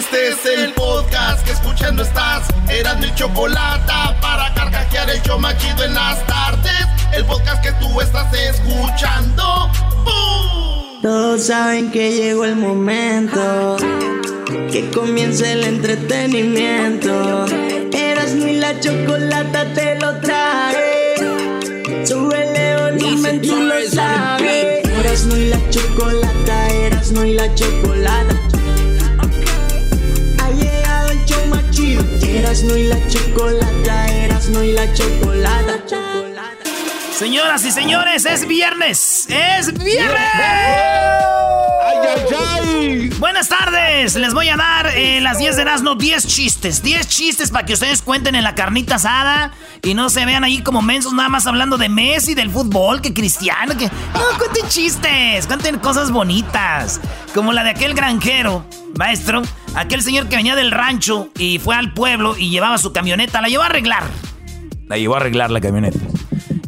Este es el podcast que escuchando estás. Eran mi chocolate para carcajear el yo machido en las tardes. El podcast que tú estás escuchando. ¡Bum! Todos saben que llegó el momento. Que comience el entretenimiento. Eras ni la chocolata te lo trae. Súbele volumen, tú lo sabes. Eras no y la chocolata, eras no y la chocolata. Chido. Eras no y la chocolata, eras no y la chocolata. Señoras y señores, es viernes. ¡Es viernes! ¡Ay, ay, ay! Buenas tardes. Les voy a dar eh, las 10 de Erasmo 10 chistes. 10 chistes para que ustedes cuenten en la carnita asada y no se vean ahí como mensos nada más hablando de Messi, del fútbol, que Cristiano, que... No, cuenten chistes, cuenten cosas bonitas. Como la de aquel granjero, maestro, aquel señor que venía del rancho y fue al pueblo y llevaba su camioneta, la llevó a arreglar. La llevó a arreglar la camioneta.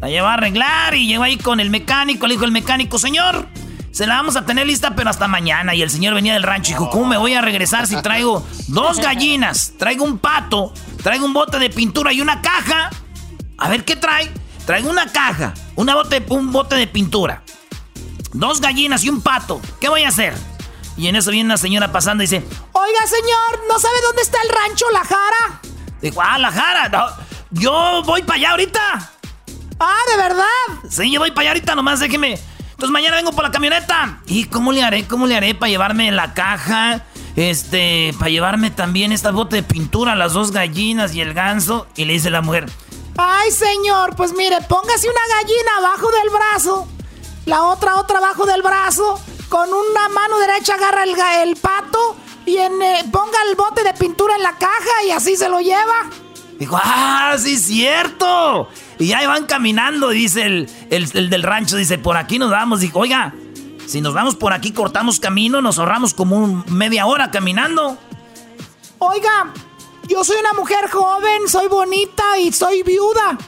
La llevó a arreglar y llegó ahí con el mecánico. Le dijo el mecánico, señor, se la vamos a tener lista, pero hasta mañana. Y el señor venía del rancho y dijo, ¿cómo me voy a regresar si traigo dos gallinas, traigo un pato, traigo un bote de pintura y una caja? A ver, ¿qué trae? Traigo una caja, una bote, un bote de pintura, dos gallinas y un pato. ¿Qué voy a hacer? Y en eso viene una señora pasando y dice, Oiga, señor, ¿no sabe dónde está el rancho La Jara? dijo, ah, la jara. no, yo voy para allá ahorita. Ah, ¿de verdad? Sí, yo voy para allá ahorita, nomás déjeme. Entonces mañana vengo por la camioneta. ¿Y cómo le haré? ¿Cómo le haré para llevarme la caja? Este, para llevarme también esta bote de pintura, las dos gallinas y el ganso. Y le dice la mujer, Ay, señor, pues mire, póngase una gallina abajo del brazo, la otra otra abajo del brazo, con una mano derecha agarra el, el pato y en, eh, ponga el bote de pintura en la caja y así se lo lleva. dijo, ah, sí es cierto. Y ya van caminando, dice el, el- el del rancho, dice, por aquí nos vamos. Dijo, oiga, si nos vamos por aquí, cortamos camino, nos ahorramos como un media hora caminando. Oiga, yo soy una mujer joven, soy bonita y soy viuda.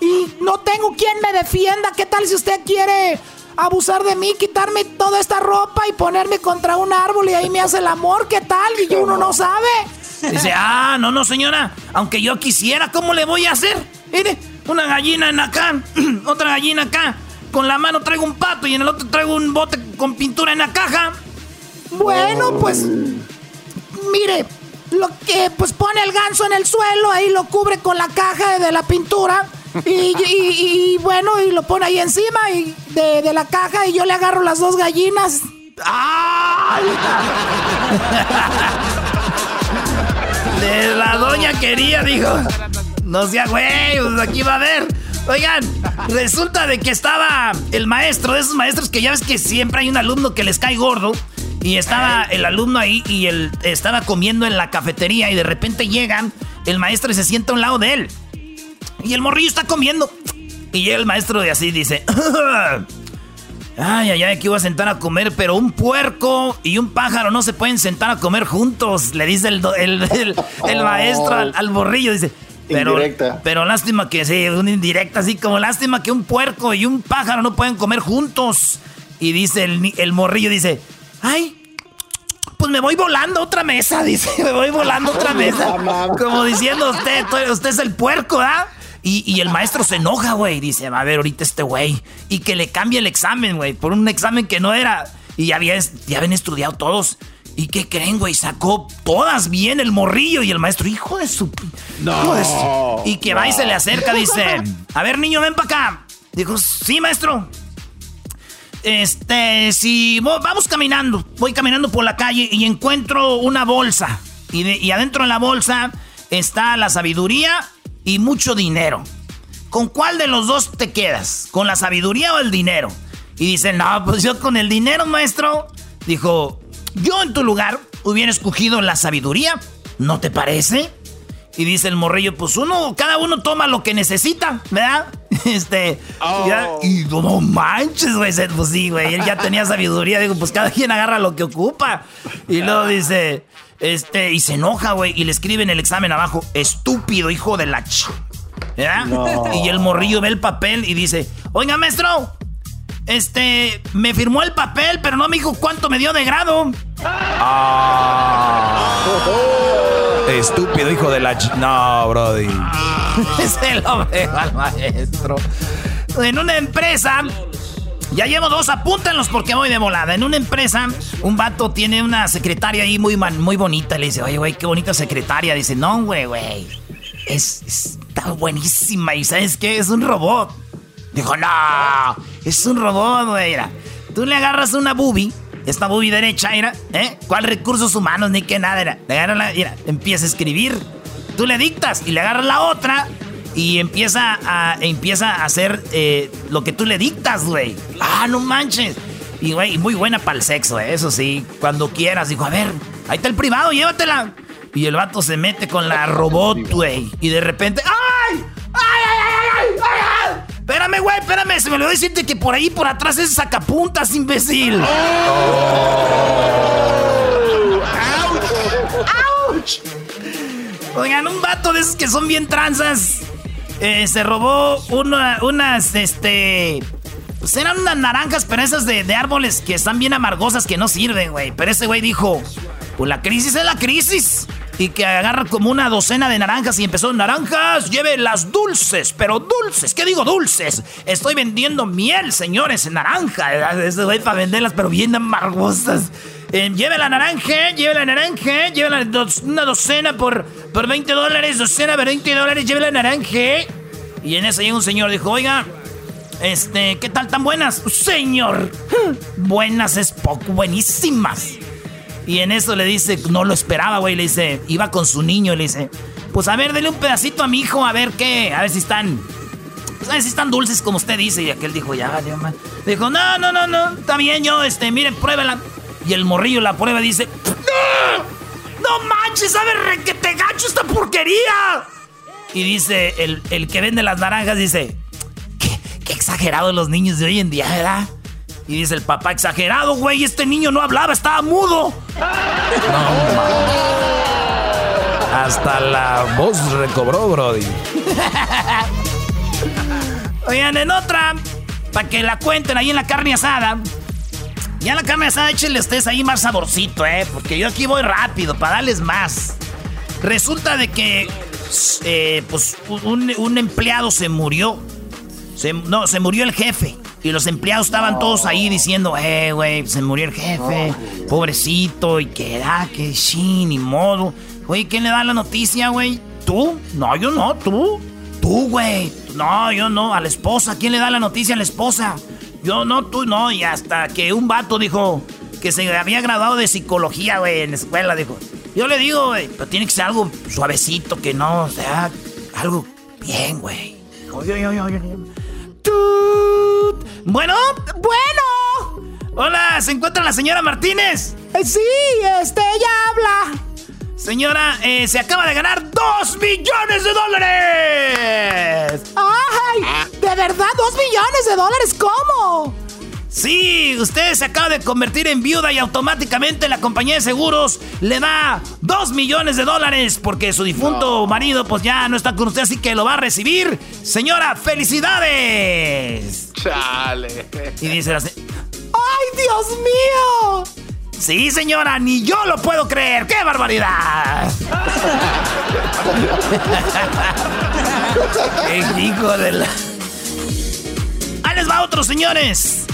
Y no tengo quien me defienda. ¿Qué tal si usted quiere abusar de mí, quitarme toda esta ropa y ponerme contra un árbol y ahí me hace el amor? ¿Qué tal? Y uno no sabe. Dice, ah, no, no, señora. Aunque yo quisiera, ¿cómo le voy a hacer? Mire, una gallina en acá, otra gallina acá. Con la mano traigo un pato y en el otro traigo un bote con pintura en la caja. Bueno, pues mire, lo que pues pone el ganso en el suelo, ahí lo cubre con la caja de la pintura y, y- y, bueno, y lo pone ahí encima y de, de la caja y yo le agarro las dos gallinas. ¡Ay! De la doña quería, dijo. No sea güey, pues aquí va a ver. Oigan, resulta de que estaba el maestro, de esos maestros que ya ves que siempre hay un alumno que les cae gordo. Y estaba el alumno ahí y él estaba comiendo en la cafetería y de repente llegan, el maestro y se sienta a un lado de él. Y el morrillo está comiendo. Y llega el maestro de así dice, Ay, ay, ay, que iba a sentar a comer, pero un puerco y un pájaro no se pueden sentar a comer juntos, le dice el, do- el, el- el maestro al, al borrillo, dice. Pero, Indirecta. pero lástima que sí, una indirecta, así como lástima que un puerco y un pájaro no pueden comer juntos. Y dice el, morrillo, dice, ay, pues me voy volando a otra mesa, dice, me voy volando a otra mesa. Como diciendo usted, usted es el puerco, ¿ah? Y, y el maestro se enoja, güey. Dice, va a ver ahorita este güey. Y que le cambie el examen, güey. Por un examen que no era. Y ya, había, ya habían estudiado todos. ¿Y qué creen, güey? Sacó todas bien el morrillo. Y el maestro, hijo de su... hijo de su-". Y que va y se le acerca, dice, a ver, niño, ven para acá. Dijo, sí, maestro. Este, si vamos caminando, voy caminando por la calle y encuentro una bolsa. Y, de- y adentro de la bolsa está la sabiduría y mucho dinero. ¿Con cuál de los dos te quedas? ¿Con la sabiduría o el dinero? Y dice, no, pues yo con el dinero, maestro. Dijo, yo en tu lugar hubiera escogido la sabiduría. ¿No te parece? Y dice el morrillo, pues uno, cada uno toma lo que necesita, ¿verdad? Este, ya- y no manches, güey, pues sí, güey, él ya tenía sabiduría, digo, pues cada quien agarra lo que ocupa. Y luego dice, este, y se enoja, güey, y le escribe en el examen abajo, estúpido hijo de la ch... ¿verdad? Y el morrillo ve el papel y dice, oiga, maestro, este, me firmó el papel, pero no me dijo cuánto me dio de grado. Ah. Estúpido hijo de la... No, Brody. Se lo veo al maestro. En una empresa ya llevo dos, apúntenlos porque voy de volada. En una empresa, un vato tiene una secretaria ahí muy, muy bonita. Le dice, oye, güey, qué bonita secretaria. Dice, no, güey, güey. Es, está buenísima. ¿Y sabes qué? Es un robot. Dijo, no, es un robot, güey. Tú le agarras una boobie, esta boobie derecha, mira, ¿eh? ¿Cuál recursos humanos ni qué nada era? Le agarras la, mira, empieza a escribir. Tú le dictas y le agarras la otra y empieza a, empieza a hacer eh, lo que tú le dictas, güey. Ah, no manches. Y, güey, muy buena para el sexo, eh, eso sí. Cuando quieras, dijo, a ver, ahí está el privado, llévatela. Y el vato se mete con la robot, güey. Y de repente, ¡ay! ¡Ay, ay, ay, ay! ay, ay! Espérame, güey, espérame. Se me olvidó decirte que por ahí, por atrás es sacapuntas, imbécil. Oh. ¡Auch! Oigan, un vato de esos que son bien tranzas eh, se robó unas, este... Pues eran unas naranjas, pero esas de, árboles que están bien amargosas, que no sirven, güey. Pero ese güey dijo, pues la crisis es la crisis. Y que agarra como una docena de naranjas y empezó, naranjas, lleve las dulces, pero dulces, ¿qué digo dulces? Estoy vendiendo miel, señores, naranja. Ese güey para venderlas, pero bien amargosas. Eh, lleve la naranja, lleve la naranja, lleve la una docena por, por 20 dólares, docena por 20 dólares, lleve la naranja. Y en eso llega un señor, dijo, oiga, este, ¿qué tal tan buenas? Señor, buenas es poco, buenísimas. Y en eso le dice, no lo esperaba, güey, le dice, iba con su niño, le dice, pues a ver, dele un pedacito a mi hijo, a ver qué, a ver si están, pues, a ver si están dulces como usted dice. Y aquel dijo, ya, Dios man. Dijo, no, no, no, no, está bien, yo, este, miren, pruébela. Y el morrillo la prueba dice: ¡No! ¡No manches! ¡Sabe re que te gacho esta porquería! Y dice: el, que vende las naranjas dice: ¿Qué, qué exagerados los niños de hoy en día, ¿verdad? Y dice el papá: Exagerado, güey, este niño no hablaba, estaba mudo. No Hasta la voz recobró, Brody. Oigan, en otra, para que la cuenten ahí en la carne asada. Ya la carne asada, échenle ustedes ahí más saborcito, ¿eh? Porque yo aquí voy rápido para darles más. Resulta de que, eh, pues, un, empleado se murió. no, se murió el jefe. Y los empleados estaban todos ahí diciendo, eh, güey, se murió el jefe, pobrecito, y que da, que sí, ni modo. Oye, ¿quién le da la noticia, güey? ¿Tú? No, yo no, tú. Tú, güey. No, yo no, a la esposa. ¿Quién le da la noticia a la esposa? Yo no, tú no. Y hasta que un vato dijo que se había graduado de psicología, güey, en la escuela, dijo. Yo le digo, güey, pero tiene que ser algo suavecito, que no, o sea, algo bien, güey. Bueno, bueno. Hola, ¿se encuentra la señora Martínez? Eh, sí, este, ella habla. Señora, eh, se acaba de ganar dos millones de dólares. ¡Ay! ¿De verdad dos millones de dólares? ¿Cómo? Sí, usted se acaba de convertir en viuda y automáticamente la compañía de seguros le da dos millones de dólares porque su difunto marido pues ya no está con usted, así que lo va a recibir. Señora, felicidades. Chale. Y dice así. ¡Ay, Dios mío! Sí, señora, ni yo lo puedo creer. ¡Qué barbaridad! ¡Qué hijo de la... Ahí les va otro, señores.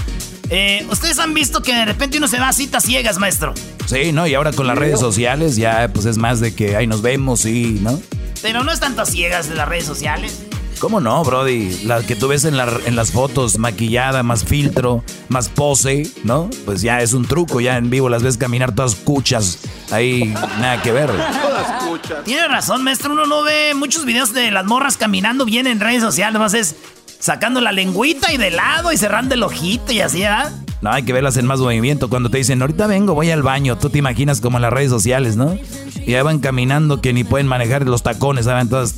Eh, Ustedes han visto que de repente uno se va a citas ciegas, maestro. Sí, ¿no? Y ahora con las redes sociales ya pues es más de que ahí nos vemos y, ¿no? Pero no están tan ciegas de las redes sociales. ¿Cómo no, Brody? La que tú ves en, en, las fotos, maquillada, más filtro, más pose, ¿no? Pues ya es un truco, ya en vivo las ves caminar todas cuchas, ahí nada que ver. Todas cuchas. Tiene razón, maestro, uno no ve muchos videos de las morras caminando bien en redes sociales, nomás es sacando la lengüita y de lado y cerrando el ojito y así, ¿ah? No, hay que verlas en más movimiento. Cuando te dicen, ahorita vengo, voy al baño, tú te imaginas como en las redes sociales, ¿no? Y ya van caminando que ni pueden manejar los tacones, ¿saben? Todas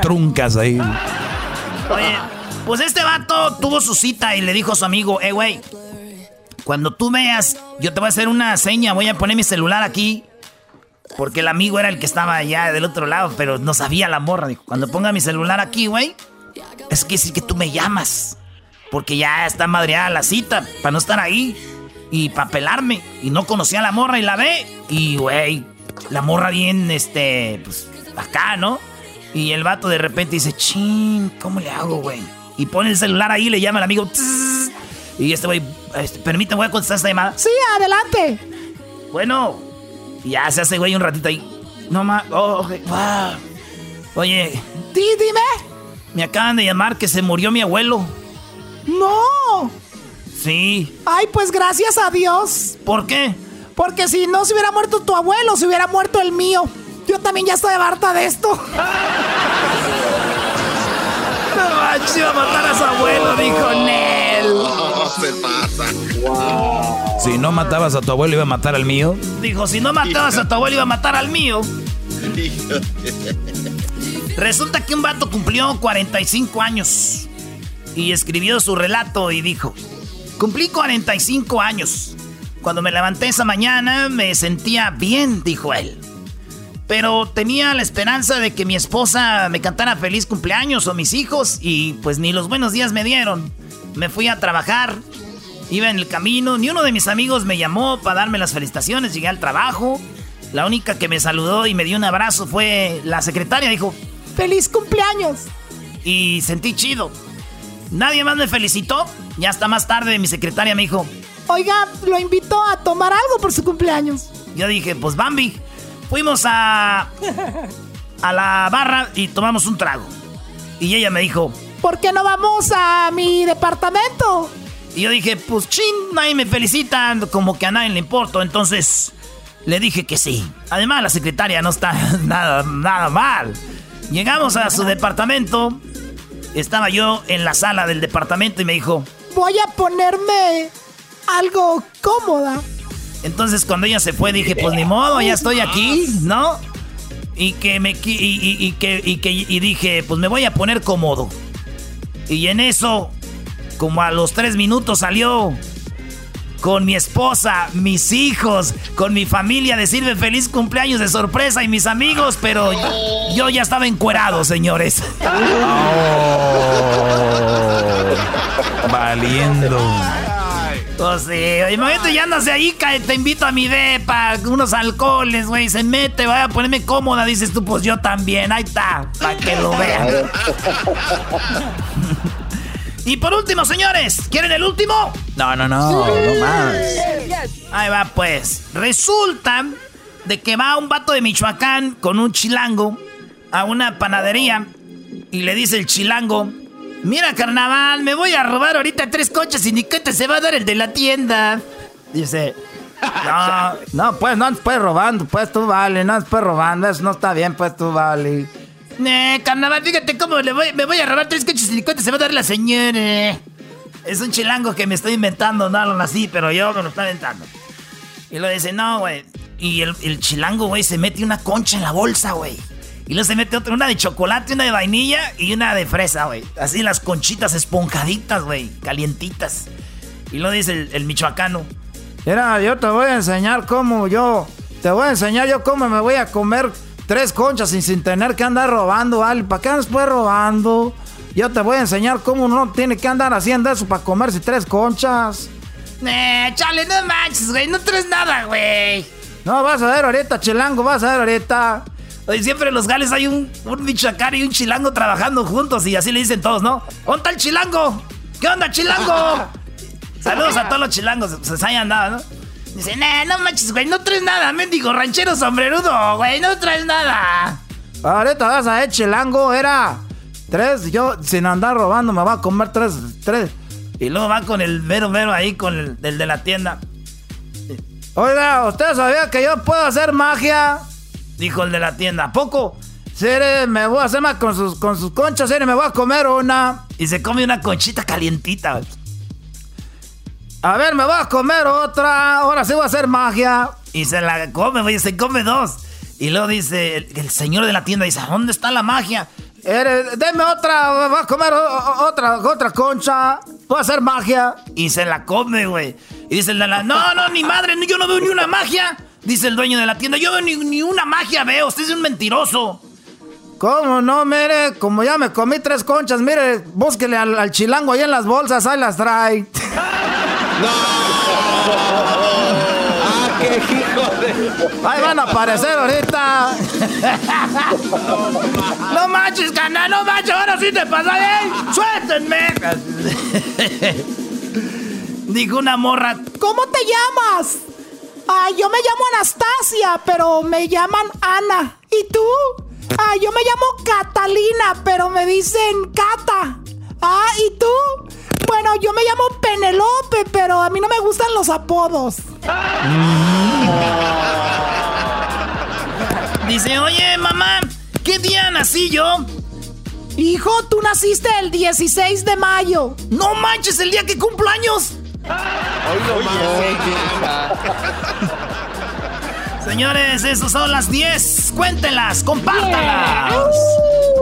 truncas ahí. Oye, pues este vato tuvo su cita y le dijo a su amigo, eh, güey, cuando tú veas, yo te voy a hacer una seña, voy a poner mi celular aquí. Porque el amigo era el que estaba allá del otro lado, pero no sabía la morra. Dijo, cuando ponga mi celular aquí, güey, es que sí que tú me llamas. Porque ya está madreada la cita, para no estar ahí. Y para pelarme. Y no conocía a la morra y la ve. Y, güey, la morra bien, este, pues, acá, ¿no? Y el vato de repente dice, chin, ¿cómo le hago, güey? Y pone el celular ahí, le llama al amigo. y este güey, este, permítame, voy a contestar esta llamada. Sí, adelante. Bueno, ya se hace, güey, un ratito ahí. No más, oh, Oye. dime. Me acaban de llamar que se murió mi abuelo. No. Sí. Ay, pues gracias a Dios. ¿Por qué? Porque si no se hubiera muerto tu abuelo, se hubiera muerto el mío. Yo también ya estoy harta de esto. No iba a matar a su abuelo, dijo Nel. No, se pasa. Si no matabas a tu abuelo, iba a matar al mío. Dijo, si no matabas a tu abuelo, iba a matar al mío. Resulta que un vato cumplió 45 años y escribió su relato y dijo, cumplí 45 años. Cuando me levanté esa mañana me sentía bien, dijo él. Pero tenía la esperanza de que mi esposa me cantara feliz cumpleaños o mis hijos y pues ni los buenos días me dieron. Me fui a trabajar, iba en el camino, ni uno de mis amigos me llamó para darme las felicitaciones, llegué al trabajo. La única que me saludó y me dio un abrazo fue la secretaria, dijo, ¡Feliz cumpleaños! Y sentí chido. Nadie más me felicitó. Ya hasta más tarde mi secretaria me dijo, Oiga, lo invitó a tomar algo por su cumpleaños. Yo dije, pues Bambi. Fuimos a, a la barra y tomamos un trago. Y ella me dijo, ¿por qué no vamos a mi departamento? Y yo dije, pues chin, nadie me felicita, como que a nadie le importa. Entonces le dije que sí. Además, la secretaria no está nada, nada mal. Llegamos a su departamento. Estaba yo en la sala del departamento y me dijo, voy a ponerme algo cómoda. Entonces cuando ella se fue dije, pues ni modo, ya estoy aquí, ¿no? Y que me y, que y que y dije, pues me voy a poner cómodo. Y en eso, como a los tres minutos salió con mi esposa, mis hijos, con mi familia, decirme feliz cumpleaños de sorpresa y mis amigos, pero yo ya estaba encuerado, señores. Oh, valiendo. Pues sí, imagínate, ya andas de ahí, te invito a mi depa, unos alcoholes, güey, se mete, voy a ponerme cómoda, dices tú, pues yo también, ahí está, para que lo vean. y por último, señores, ¿quieren el último? No, no, no, no más. Ahí va, pues. Resulta de que va un vato de Michoacán con un chilango a una panadería y le dice el chilango, Mira, carnaval, me voy a robar ahorita tres coches y ni qué te se va a dar el de la tienda. Dice, no, no, pues no puedes robando, pues tú vale, no puedes robando, eso no está bien, pues tú vale. Eh, carnaval, fíjate cómo le voy, me voy a robar tres coches y ni qué te se va a dar la señora. Es un chilango que me estoy inventando, no lo así, pero yo me lo estoy inventando. Y lo dice, no, güey. Y el, el chilango, güey, se mete una concha en la bolsa, güey. Y luego se mete otra, una de chocolate, una de vainilla y una de fresa, güey. Así las conchitas esponjaditas, güey, calientitas. Y luego dice el, michoacano. Mira, yo te voy a enseñar cómo yo... Te voy a enseñar yo cómo me voy a comer tres conchas sin, sin tener que andar robando, ¿vale? ¿Para qué andas pues robando? Yo te voy a enseñar cómo uno tiene que andar haciendo eso para comerse tres conchas. Eh, chale, no manches, güey, no traes nada, güey. No, vas a ver ahorita, chilango, vas a ver ahorita. Oye, siempre en los gales hay un, un michoacán y un chilango trabajando juntos y así le dicen todos, ¿no? ¿Dónde está el chilango? ¿Qué onda, chilango? Saludos a todos los chilangos, se hayan dado, ¿no? Dicen, eh, no manches, güey, no traes nada, mendigo ranchero sombrerudo, güey, no traes nada. Ahorita vas a ver, chilango, era tres, yo sin andar robando me voy a comer tres, tres. Y luego va con el mero mero ahí, con el, el de la tienda. Oiga, ¿usted sabía que yo puedo hacer magia? Dijo el de la tienda. ¿A poco? Sere, me voy a hacer más con sus, con sus conchas, Sere, me voy a comer una. Y se come una conchita calientita. A ver, me voy a comer otra. Ahora sí voy a hacer magia. Y se la come, güey, se come dos. Y luego dice, el, señor de la tienda dice, ¿dónde está la magia? deme otra, voy a comer otra, otra concha. Voy a hacer magia. Y se la come, güey. Y dice el de la, no, no, ni madre, yo no veo ni una magia. Dice el dueño de la tienda, yo ni, ni una magia veo, usted es un mentiroso. ¿Cómo no? Mire, como ya me comí tres conchas, mire, búsquele al, chilango ahí en las bolsas, ahí las trae. ¡No! ¡Ah, ¡Qué hijo de... Ahí van a aparecer ahorita. no manches, canal, no manches, ahora sí te pasa bien. Suéltenme. Dijo una morra. ¿Cómo te llamas? Ay, yo me llamo Anastasia, pero me llaman Ana. ¿Y tú? Ay, yo me llamo Catalina, pero me dicen Cata. Ah, ¿y tú? Bueno, yo me llamo Penelope, pero a mí no me gustan los apodos. Dice, oye, mamá, ¿qué día nací yo? Hijo, tú naciste el 16 de mayo. No manches, el día que cumplo años. Señores, esas son las 10. Cuéntenlas, compártanlas.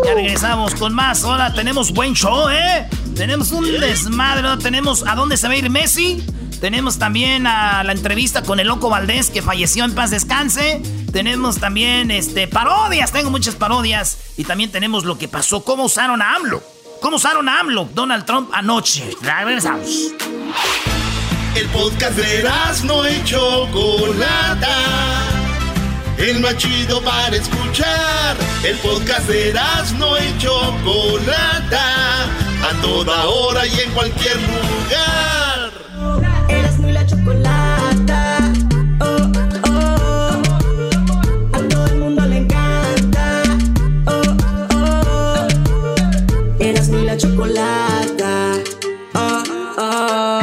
Ya regresamos con más. Ahora tenemos buen show, ¿eh? Tenemos un desmadre. Tenemos a dónde se va a ir Messi. Tenemos también a la entrevista con el Loco Valdés que falleció en paz descanse. Tenemos también este parodias, tengo muchas parodias. Y también tenemos lo que pasó, cómo usaron a AMLO. ¿Cómo usaron a AMLO Donald Trump anoche? Regresamos. El podcast de no hecho Chocolata. El más chido para escuchar. El podcast de no hecho Chocolata. A toda hora y en cualquier lugar. Eras muy la chocolata. Oh, oh. A todo el mundo le encanta. Oh, oh. Eras muy la chocolata. Oh, oh.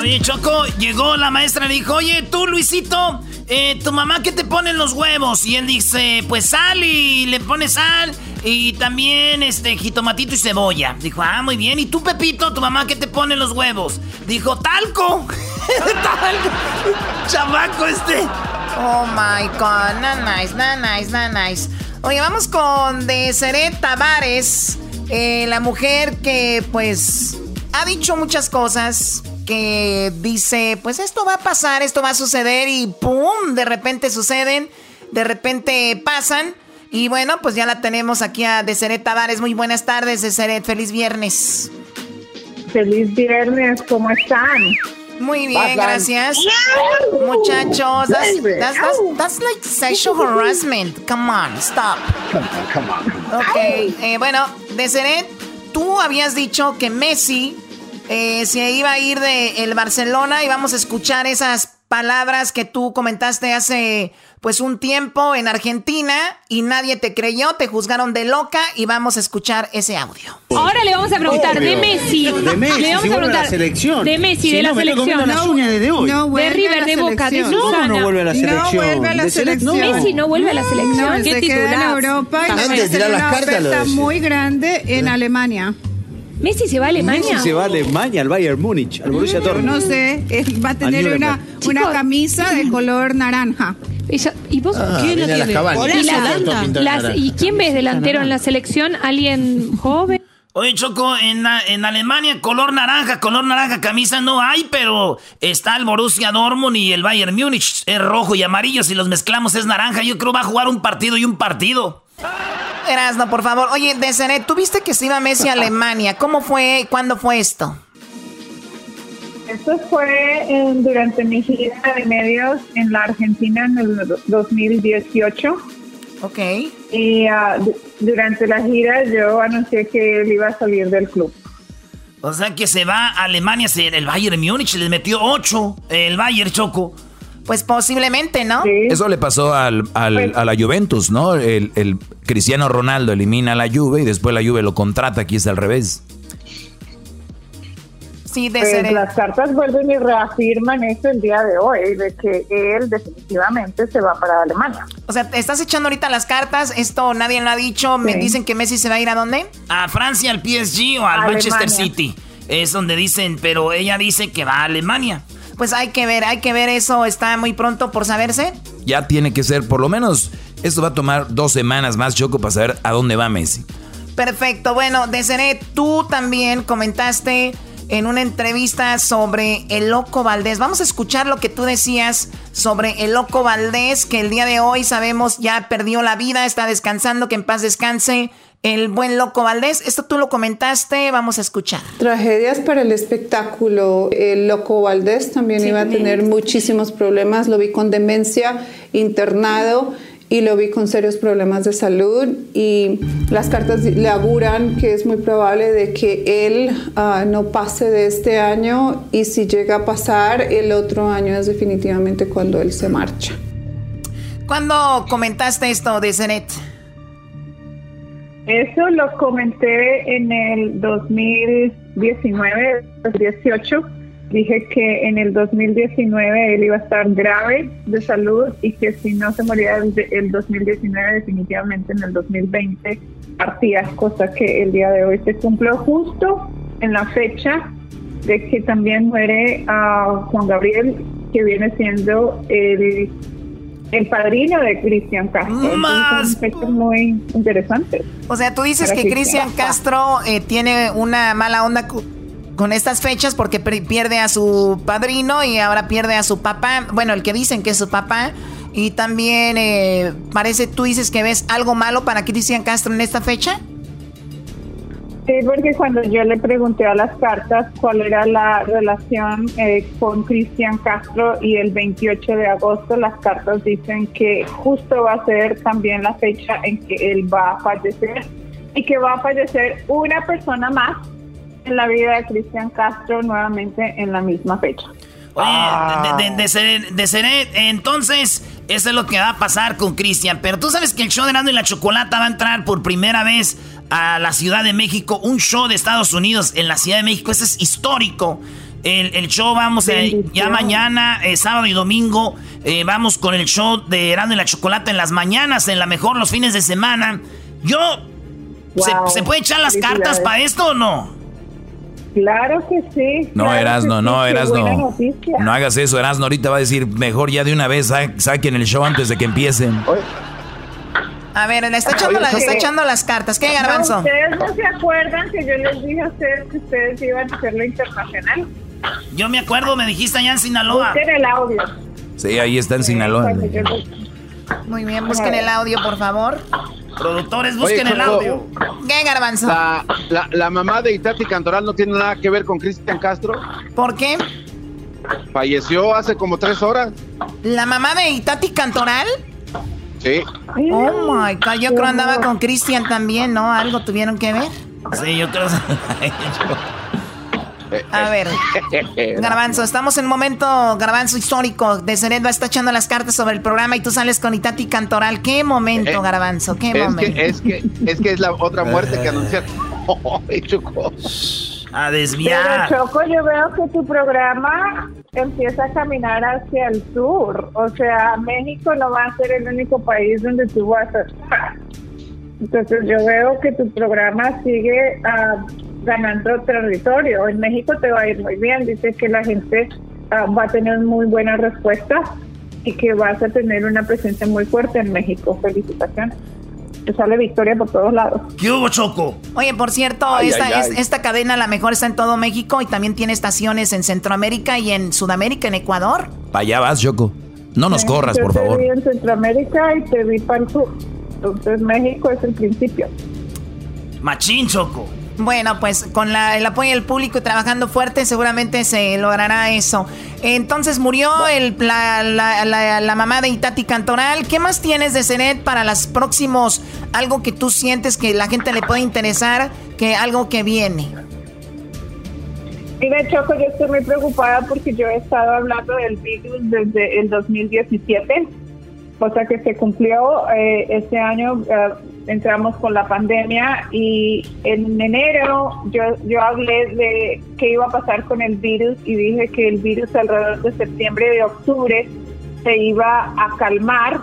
Oye, Choco, llegó la maestra y dijo, oye, tú, Luisito, eh, tu mamá, ¿qué te pone en los huevos? Y él dice, pues sal y le pone sal y también este jitomatito y cebolla. Dijo, ah, muy bien. ¿Y tú, Pepito, tu mamá, qué te pone en los huevos? Dijo, talco. talco. Chamaco este. Oh my god, not nice, not nice, not nice. Oye, vamos con Deseret Tavares, eh, la mujer que pues ha dicho muchas cosas, que dice, pues esto va a pasar, esto va a suceder y ¡pum! De repente suceden, de repente pasan. Y bueno, pues ya la tenemos aquí a Deseret Tavares. Muy buenas tardes, Deseret. Feliz viernes. Feliz viernes, ¿cómo están? Muy bien, gracias. Muchachos, that's, that's, that's, that's like sexual harassment. Come on, stop. Come on. Ok, eh, bueno, Deseret, tú habías dicho que Messi eh, se iba a ir de el Barcelona y vamos a escuchar esas palabras que tú comentaste hace pues un tiempo en Argentina y nadie te creyó, te juzgaron de loca y vamos a escuchar ese audio. Ahora le vamos a preguntar de Messi. De Messi, le vamos si a vuelve a preguntar la selección. de Messi, Si de no, la selección. las uñas desde hoy. No, de River, de Boca, de No, Susana. no vuelve a la selección. vuelve a la selección. no. Messi no vuelve a la selección. No, ¿Qué se queda en titular? Europa y Antes de tirar las una cartas, lo oferta decía. muy grande en Alemania. Messi se va a Alemania. Messi se va a Alemania, al Bayern Múnich, al Borussia Dortmund. no sé, él va a tener una, una Chicos. camisa de color naranja. Ella- ¿Y vos Ah, quién la las tiene? cabañas. Y, la- Todo pintado de las- naranja. ¿Y quién ves delantero en la selección? ¿Alguien joven? Oye, Choco, en, en Alemania color naranja, color naranja, camisa no hay, pero está el Borussia Dortmund y el Bayern Múnich. Es rojo y amarillo, si los mezclamos es naranja. Yo creo va a jugar un partido y un partido. Erasno, por favor. Oye, Deseret, tú viste que se iba Messi a Alemania. ¿Cómo fue? ¿Cuándo fue esto? Esto fue eh, durante mi gira de medios en la Argentina en el do- 2018. Ok. Y ah, du- durante la gira yo anuncié que él iba a salir del club. O sea que se va a Alemania, se- el Bayern Múnich les metió 8, el Bayern Choco. Pues posiblemente, ¿no? Sí. Eso le pasó al, al- a la Juventus, ¿no? El, el Cristiano Ronaldo elimina a la Juve y después la Juve lo contrata, aquí es al revés. Sí, Pues Deseret. las cartas vuelven y reafirman eso el día de hoy, de que él definitivamente se va para Alemania. O sea, te estás echando ahorita las cartas. Esto nadie lo ha dicho. Me dicen que Messi se va a ir a dónde? A Francia, al PSG o al Alemania. Manchester City. Es donde dicen, pero ella dice que va a Alemania. Pues hay que ver, hay que ver eso. Está muy pronto por saberse. Ya tiene que ser, por lo menos, esto va a tomar dos semanas más, Choco, para saber a dónde va Messi. Perfecto. Bueno, Deseret, tú también comentaste en una entrevista sobre el Loco Valdés. Vamos a escuchar lo que tú decías sobre el Loco Valdés, que el día de hoy sabemos ya perdió la vida, está descansando, que en paz descanse el buen Loco Valdés. Esto tú lo comentaste, vamos a escuchar. Tragedias para el espectáculo. El Loco Valdés también iba a tener muchísimos problemas. Lo vi con demencia, internado y lo vi con serios problemas de salud y las cartas le auguran que es muy probable de que él ah, no pase de este año y si llega a pasar el otro año es definitivamente cuando él se marcha. ¿Cuándo comentaste esto de Zenet? Eso lo comenté en el 2019, 2018 dije que en el 2019 él iba a estar grave de salud y que si no se moría desde el 2019 definitivamente en el 2020 partía, cosa que el día de hoy se cumplió justo en la fecha de que también muere a Juan Gabriel, que viene siendo el, el padrino de Cristian Castro. Más. muy interesante. O sea, tú dices que Cristian Castro eh, tiene una mala onda con estas fechas porque pierde a su padrino y ahora pierde a su papá. Bueno, el que dicen que es su papá. Y también eh, parece, tú dices que ves algo malo para Cristian Castro en esta fecha. Sí, porque cuando yo le pregunté a las cartas cuál era la relación eh, con Cristian Castro y el 28 de agosto, las cartas dicen que justo va a ser también la fecha en que él va a fallecer y que va a fallecer una persona más en la vida de Cristian Castro nuevamente en la misma fecha. Oye, de, ser, entonces, eso es lo que va a pasar con Cristian. Pero tú sabes que el show de Nando y la Chocolata va a entrar por primera vez a la Ciudad de México. Un show de Estados Unidos en la Ciudad de México. Eso es histórico. El, show vamos eh, ya mañana, eh, sábado y domingo, eh, vamos con el show de Erasmo y la Chocolata en las mañanas, en la mejor los fines de semana. Yo, ¿se, puede echar las cartas para esto o no? Claro que sí. No, claro Erasno, no, Erasno. No hagas eso, Erasno. Ahorita va a decir, mejor ya de una vez saquen el show antes de que empiecen. A ver, le está echando, está echando las cartas. ¿Qué, Garbanzo? ¿Ustedes no se acuerdan que yo les dije a ustedes que ustedes iban a hacerlo internacional? Yo me acuerdo, me dijiste allá en Sinaloa. Busquen el audio. Sí, ahí está en Sinaloa. Muy bien, busquen el audio, por favor. Productores, busquen el audio. ¿Qué, Garbanzo? La, mamá de Itati Cantoral no tiene nada que ver con Cristian Castro. ¿Por qué? Falleció hace como tres horas. ¿La mamá de Itati Cantoral? Sí. Oh my God, yo creo andaba con Cristian también, ¿no? Algo tuvieron que ver. Sí, yo creo. A ver, Garbanzo, estamos en un momento, Garbanzo histórico. De a estar echando las cartas sobre el programa y tú sales con Itati Cantoral. ¿Qué momento, eh, Garbanzo? ¿Qué es momento? Que, es, que, es que es la otra muerte que anunciaron. Oh. A desviar. Pero Choco, yo veo que tu programa empieza a caminar hacia el sur. O sea, México no va a ser el único país donde tú vas a estar. Entonces yo veo que tu programa sigue a ganando territorio. En México te va a ir muy bien, dice que la gente ah, va a tener muy buena respuesta y que vas a tener una presencia muy fuerte en México. Felicitaciones. Te sale victoria por todos lados. ¿Qué hubo, Choco? Oye, por cierto, esta, esta cadena la mejor está en todo México y también tiene estaciones en Centroamérica y en Sudamérica, en Ecuador. Para allá vas, Choco. No nos corras, por favor. Te vi en Centroamérica y te vi para el sur. Entonces México es el principio. Machín, Choco. Bueno, pues con el apoyo del público y trabajando fuerte seguramente se logrará eso. Entonces murió el, la, mamá de Itati Cantoral. ¿Qué más tienes de Cenet para los próximos? Algo que tú sientes que la gente le puede interesar, que algo que viene. Mira, Choco, yo estoy muy preocupada porque yo he estado hablando del virus desde el 2017, cosa que se cumplió eh, este año. Eh, entramos con la pandemia y en enero yo, yo hablé de qué iba a pasar con el virus y dije que el virus alrededor de septiembre y de octubre se iba a calmar,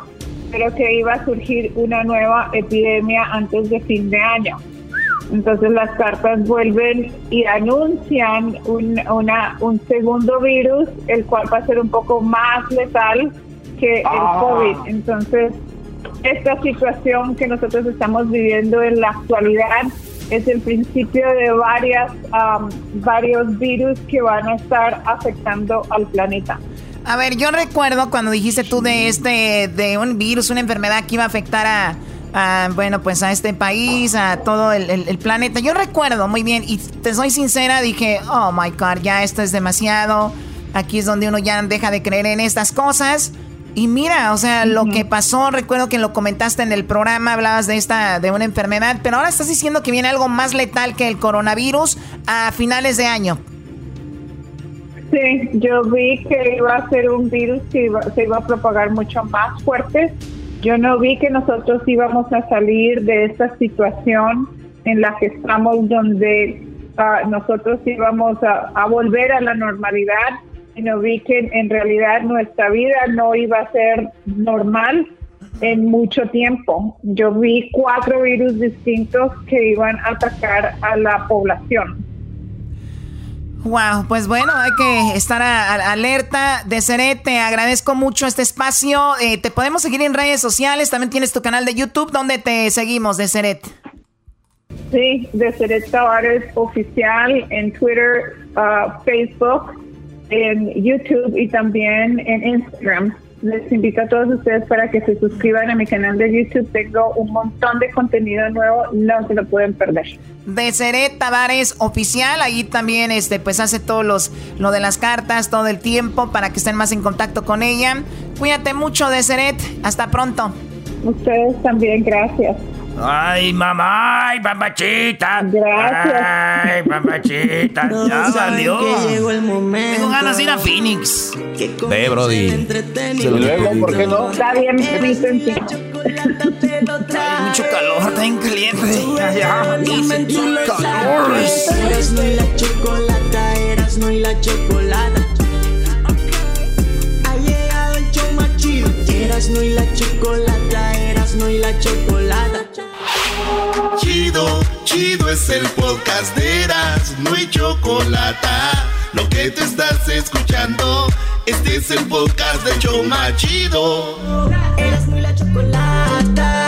pero que iba a surgir una nueva epidemia antes de fin de año. Entonces las cartas vuelven y anuncian un, una, un segundo virus, el cual va a ser un poco más letal que el ah. COVID. Entonces esta situación que nosotros estamos viviendo en la actualidad es el principio de varias, varios virus que van a estar afectando al planeta. A ver, yo recuerdo cuando dijiste tú de este, de un virus, una enfermedad que iba a afectar a, a, bueno, pues a este país, a todo el, planeta. Yo recuerdo muy bien, y te soy sincera, dije, oh my God, ya esto es demasiado. Aquí es donde uno ya deja de creer en estas cosas. Y mira, o sea, lo que pasó, recuerdo que lo comentaste en el programa, hablabas de esta, de una enfermedad, pero ahora estás diciendo que viene algo más letal que el coronavirus a finales de año. Sí, yo vi que iba a ser un virus que se iba a propagar mucho más fuerte. Yo no vi que nosotros íbamos a salir de esta situación en la que estamos, donde ah, nosotros íbamos a volver a la normalidad no vi que en realidad nuestra vida no iba a ser normal en mucho tiempo. Yo vi cuatro virus distintos que iban a atacar a la población. Wow, pues bueno, hay que estar alerta. Deseret, te agradezco mucho este espacio. Eh, te podemos seguir en redes sociales. También tienes tu canal de YouTube. ¿Dónde te seguimos, Deseret? Sí, Deseret Tavares Oficial en Twitter, uh, Facebook en YouTube y también en Instagram. Les invito a todos ustedes para que se suscriban a mi canal de YouTube. Tengo un montón de contenido nuevo, no se lo pueden perder. Deseret Tavares oficial, ahí también este pues hace todos los lo de las cartas todo el tiempo para que estén más en contacto con ella. Cuídate mucho Deseret, hasta pronto. Ustedes también, gracias. Ay, mamá, ay, mamachita. Gracias. Ay, mamachita. ya salió. Tengo ganas de ir a Phoenix. Ve, Brody. Se luego, ¿por qué no? Está bien, Vicente. Hay mucho calor, está bien caliente. Ya, calor. Eras no y la chocolata, eras no y la chocolata. Eras no y la chocolata, eras no y la chocolata. Chido, chido es el podcast de Eras, no hay chocolate. Lo que te estás escuchando, este es el podcast de Choma Chido. Eras no la chocolata.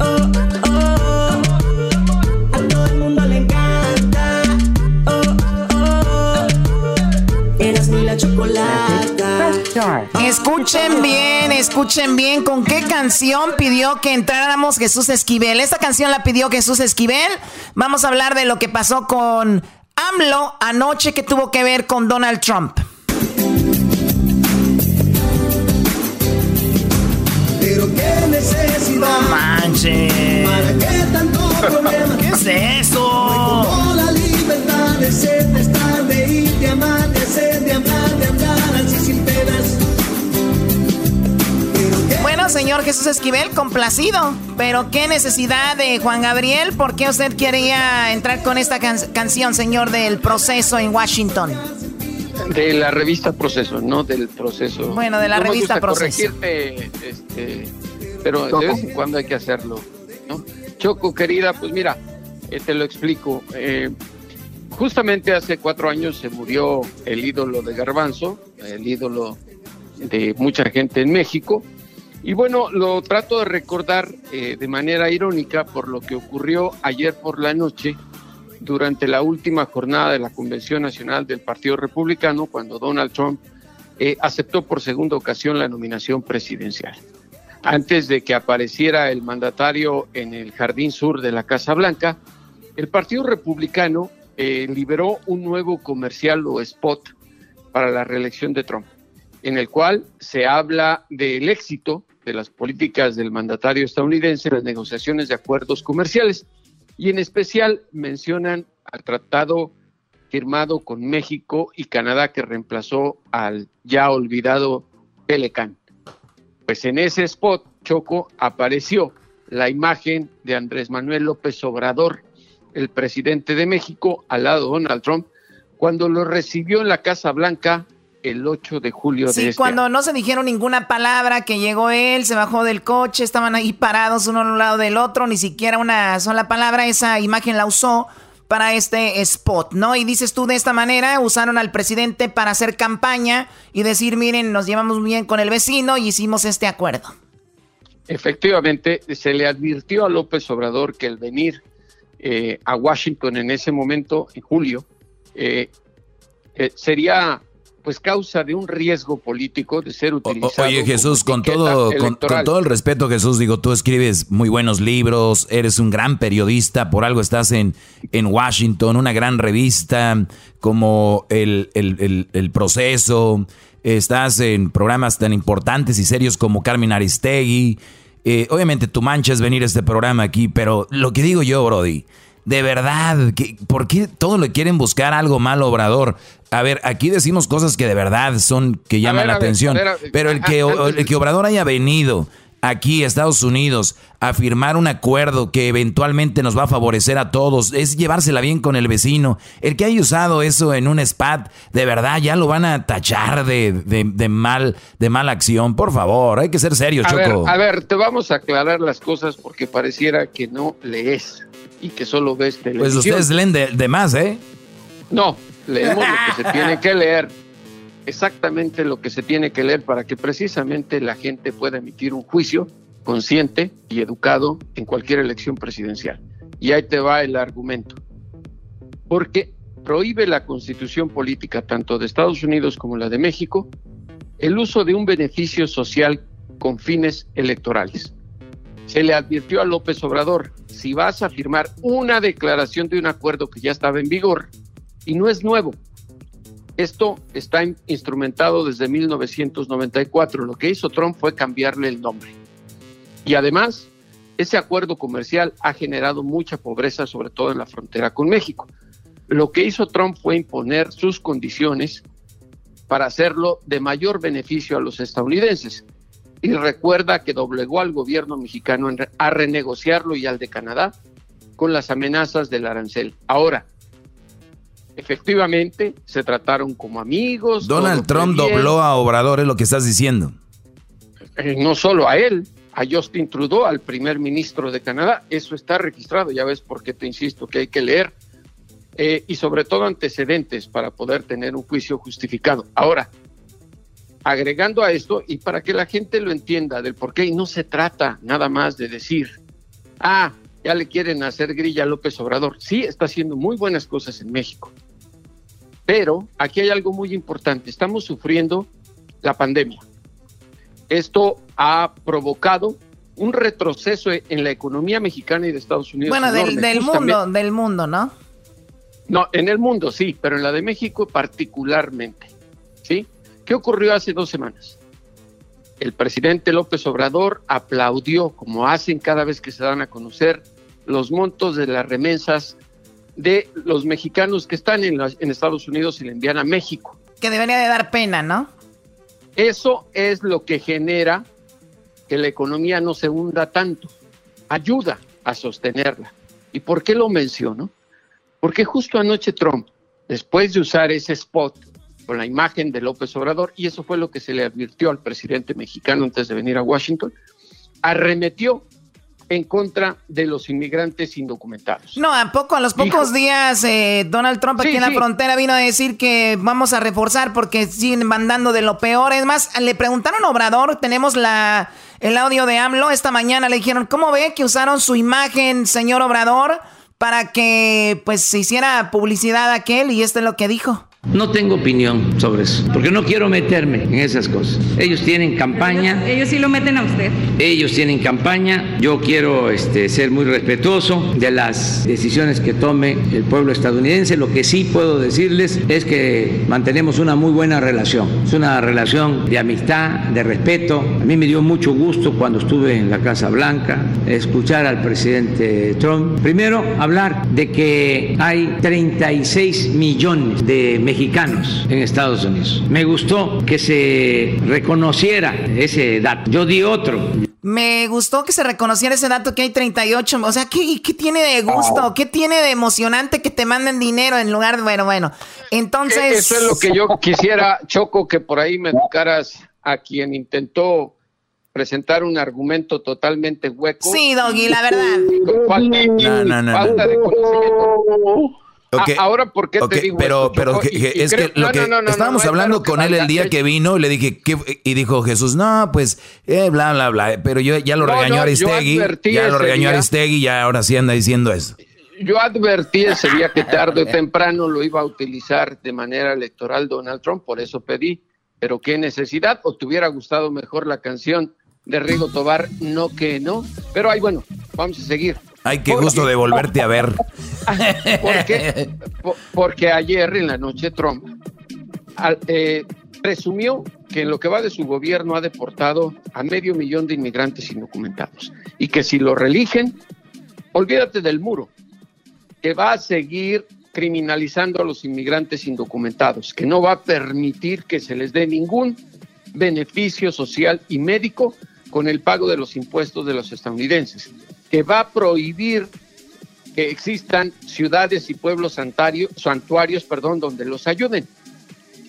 Oh, oh, oh. A todo el mundo le encanta. Oh, oh, oh. Eras no la chocolata. Escuchen bien, escuchen bien con qué canción pidió que entráramos Jesús Esquivel. Esta canción la pidió Jesús Esquivel. Vamos a hablar de lo que pasó con AMLO anoche que tuvo que ver con Donald Trump. Pero qué necesidad. No manches. ¿Para qué tanto problema? ¿Qué es eso? Bueno, señor Jesús Esquivel, complacido. Pero qué necesidad de Juan Gabriel. ¿Por qué usted quería entrar con esta canción, señor, del proceso en Washington? De la revista Proceso, no del proceso. Bueno, de la no revista me gusta Proceso. Corregirte, este, pero de vez en cuando hay que hacerlo. ¿no? Choco, querida, pues mira, eh, te lo explico. Eh, justamente hace cuatro años se murió el ídolo de Garbanzo, el ídolo de mucha gente en México. Y bueno, lo trato de recordar eh, de manera irónica por lo que ocurrió ayer por la noche durante la última jornada de la Convención Nacional del Partido Republicano, cuando Donald Trump eh, aceptó por segunda ocasión la nominación presidencial. Antes de que apareciera el mandatario en el jardín sur de la Casa Blanca, el Partido Republicano eh, liberó un nuevo comercial o spot para la reelección de Trump, en el cual se habla del éxito de las políticas del mandatario estadounidense en las negociaciones de acuerdos comerciales y en especial mencionan al tratado firmado con México y Canadá que reemplazó al ya olvidado Pelecan. Pues en ese spot, Choco, apareció la imagen de Andrés Manuel López Obrador, el presidente de México, al lado de Donald Trump, cuando lo recibió en la Casa Blanca el 8 de julio sí, de este cuando no se dijeron ninguna palabra, que llegó él, se bajó del coche, estaban ahí parados uno a un lado del otro, ni siquiera una sola palabra, esa imagen la usó para este spot, ¿no? Y dices tú de esta manera, usaron al presidente para hacer campaña y decir, miren, nos llevamos bien con el vecino y hicimos este acuerdo. Efectivamente, se le advirtió a López Obrador que el venir eh, a Washington en ese momento, en julio, eh, eh, sería pues causa de un riesgo político de ser utilizado. oye Jesús, con todo, con, todo el respeto Jesús, digo, tú escribes muy buenos libros, eres un gran periodista, por algo estás en, en Washington, una gran revista como el, el, el, Proceso, estás en programas tan importantes y serios como Carmen Aristegui. Eh, obviamente tu mancha es venir a este programa aquí, pero lo que digo yo, Brody, de verdad, ¿por qué todo le quieren buscar algo mal Obrador? A ver, aquí decimos cosas que de verdad son que llaman la atención. pero el que, el que Obrador haya venido aquí a Estados Unidos a firmar un acuerdo que eventualmente nos va a favorecer a todos, es llevársela bien con el vecino. El que haya usado eso en un spat, de verdad ya lo van a tachar de, de, mal, de mala acción. Por favor, hay que ser serio, Choco. a ver, te vamos a aclarar las cosas porque pareciera que no lees y que solo ves televisión. Pues ustedes leen de, más, ¿eh? No, leemos lo que se tiene que leer, exactamente lo que se tiene que leer para que precisamente la gente pueda emitir un juicio consciente y educado en cualquier elección presidencial. Y ahí te va el argumento. Porque prohíbe la constitución política tanto de Estados Unidos como la de México el uso de un beneficio social con fines electorales. Se le advirtió a López Obrador si vas a firmar una declaración de un acuerdo que ya estaba en vigor y no es nuevo. Esto está instrumentado desde 1994. Lo que hizo Trump fue cambiarle el nombre. Y además, ese acuerdo comercial ha generado mucha pobreza, sobre todo en la frontera con México. Lo que hizo Trump fue imponer sus condiciones para hacerlo de mayor beneficio a los estadounidenses y recuerda que doblegó al gobierno mexicano a renegociarlo y al de Canadá con las amenazas del arancel. Ahora, efectivamente, se trataron como amigos. Donald Trump dobló a Obrador, es lo que estás diciendo. Eh, no solo a él, a Justin Trudeau, al primer ministro de Canadá. Eso está registrado, ya ves por qué te insisto que hay que leer. Eh, y sobre todo antecedentes para poder tener un juicio justificado. Ahora, agregando a esto, y para que la gente lo entienda del por qué, y no se trata nada más de decir, ah, ya le quieren hacer grilla a López Obrador. Sí, está haciendo muy buenas cosas en México. Pero aquí hay algo muy importante. Estamos sufriendo la pandemia. Esto ha provocado un retroceso en la economía mexicana y de Estados Unidos. Bueno, del, del mundo, del mundo, ¿no? No, en el mundo sí, pero en la de México particularmente. ¿Sí? ¿Qué ocurrió hace dos semanas? El presidente López Obrador aplaudió, como hacen cada vez que se dan a conocer, los montos de las remesas de los mexicanos que están en, en Estados Unidos y le envían a México. Que debería de dar pena, ¿no? Eso es lo que genera que la economía no se hunda tanto, ayuda a sostenerla. ¿Y por qué lo menciono? Porque justo anoche Trump, después de usar ese spot con la imagen de López Obrador, y eso fue lo que se le advirtió al presidente mexicano antes de venir a Washington, arremetió en contra de los inmigrantes indocumentados. No, a poco, a los pocos días, eh, Donald Trump aquí en la frontera vino a decir que vamos a reforzar porque siguen mandando de lo peor. Es más, le preguntaron a Obrador, tenemos la, el audio de AMLO, esta mañana le dijeron, ¿cómo ve que usaron su imagen, señor Obrador, para que pues se hiciera publicidad aquel? Y esto es lo que dijo. No tengo opinión sobre eso, porque no quiero meterme en esas cosas. Ellos tienen campaña. Ellos, sí lo meten a usted. Ellos tienen campaña. Yo quiero este, ser muy respetuoso de las decisiones que tome el pueblo estadounidense. Lo que sí puedo decirles es que mantenemos una muy buena relación. Es una relación de amistad, de respeto. A mí me dio mucho gusto cuando estuve en la Casa Blanca escuchar al presidente Trump. Primero, hablar de que hay 36 millones de mexicanos mexicanos en Estados Unidos. Me gustó que se reconociera ese dato. Yo di otro. Me gustó que se reconociera ese dato que hay 38. O sea, ¿qué, qué tiene de gusto? ¿Qué tiene de emocionante que te manden dinero en lugar de... Bueno, bueno. Entonces... E-, eso es lo que yo quisiera, Choco, que por ahí me educaras a quien intentó presentar un argumento totalmente hueco. Sí, Doggy, la verdad. no, no, no, falta de conocimiento. Ah, ahora, ¿por qué te digo Pero, pero es que lo que estábamos hablando con él el día que vino, le dije, ¿qué? y dijo Jesús, no, pues, eh, bla, bla, bla. Pero yo ya lo regañó Aristegui, ya lo regañó Aristegui y ahora sí anda diciendo eso. yo advertí ese día que tarde o temprano lo iba a utilizar de manera electoral Donald Trump, por eso pedí, pero qué necesidad, o te hubiera gustado mejor la canción de Rigo Tobar, no que no, pero ahí bueno, vamos a seguir. Ay, qué gusto de volverte a ver. Porque, porque ayer en la noche Trump eh, presumió que en lo que va de su gobierno ha deportado a medio millón de inmigrantes indocumentados y que si lo religen, olvídate del muro, que va a seguir criminalizando a los inmigrantes indocumentados, que no va a permitir que se les dé ningún beneficio social y médico con el pago de los impuestos de los estadounidenses, que va a prohibir que existan ciudades y pueblos santuarios, perdón, donde los ayuden.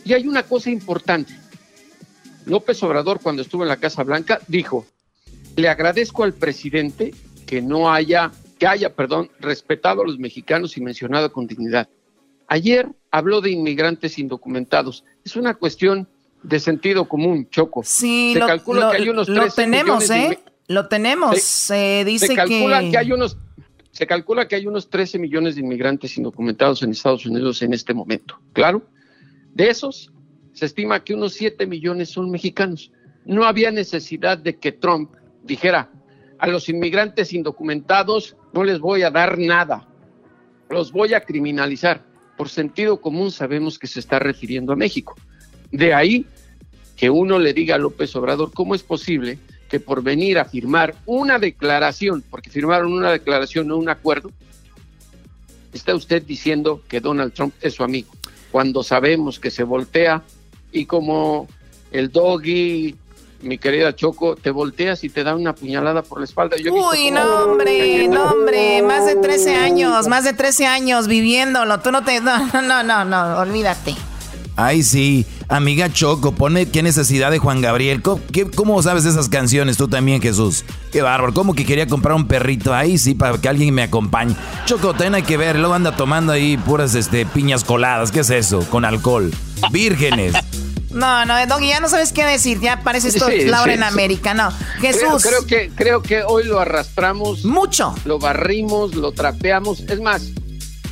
Y hay una cosa importante. López Obrador, cuando estuvo en la Casa Blanca, dijo, le agradezco al presidente que no haya, que haya, perdón, respetado a los mexicanos y mencionado con dignidad. Ayer habló de inmigrantes indocumentados. Es una cuestión de sentido común, Choco. Sí, se lo, calcula que hay unos lo tenemos, ¿eh? Lo tenemos. Se, dice se calcula que... hay unos se calcula que hay unos 13 millones de inmigrantes indocumentados en Estados Unidos en este momento. Claro, de esos se estima que unos 7 millones son mexicanos. No había necesidad de que Trump dijera a los inmigrantes indocumentados no les voy a dar nada, los voy a criminalizar. Por sentido común sabemos que se está refiriendo a México. De ahí que uno le diga a López Obrador cómo es posible que por venir a firmar una declaración, porque firmaron una declaración, no un acuerdo, está usted diciendo que Donald Trump es su amigo, cuando sabemos que se voltea y como el doggy, mi querida Choco, te volteas y te da una puñalada por la espalda. Uy, no, hombre, no, hombre, más de 13 años, más de 13 años viviéndolo, tú no te, no, no, no, no, olvídate. Ay, sí. Amiga Choco, pone qué necesidad de Juan Gabriel. ¿Cómo, sabes esas canciones tú también, Jesús? Qué bárbaro. ¿Cómo que quería comprar un perrito? Ahí sí, para que alguien me acompañe. Choco, también hay que ver. Luego anda tomando ahí puras este, piñas coladas. ¿Qué es eso? Con alcohol. Vírgenes. No, no, Doggy, ya no sabes qué decir. Ya parece esto Laura en América. No, Jesús. Creo, que, creo que hoy lo arrastramos. Mucho. Lo barrimos, lo trapeamos. Es más,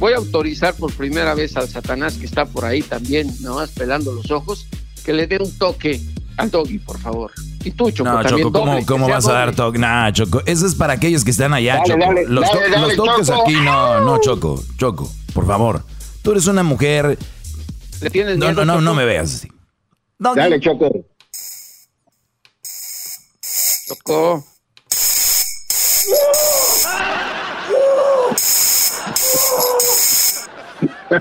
voy a autorizar por primera vez al Satanás que está por ahí también, nomás pelando los ojos, que le dé un toque al doggy, por favor. Y tú, Choco, no, también Choco, ¿cómo, vas a dar toque? Nah, Choco, eso es para aquellos que están allá, Choco. los, toques aquí, no, no, Choco, Choco, por favor. Tú eres una mujer... ¿Le tienes no, no, no, no me veas así. Dale, Choco. Choco.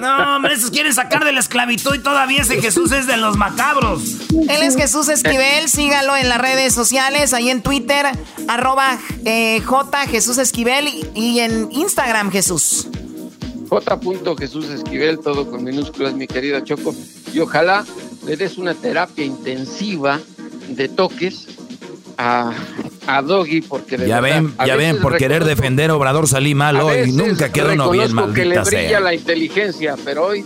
No, hombre, esos quieren sacar de la esclavitud y todavía ese Jesús es de los macabros. Él es Jesús Esquivel, sígalo en las redes sociales, ahí en Twitter, arroba eh, J Jesús Esquivel y, en Instagram Jesús. J. Jesús Esquivel, todo con minúsculas, mi querida Choco. Y ojalá le des una terapia intensiva de toques a, a Doggy porque ya ven, ya ven, por querer defender Obrador salí mal hoy, nunca quedó uno bien maldita que le brilla la inteligencia, pero hoy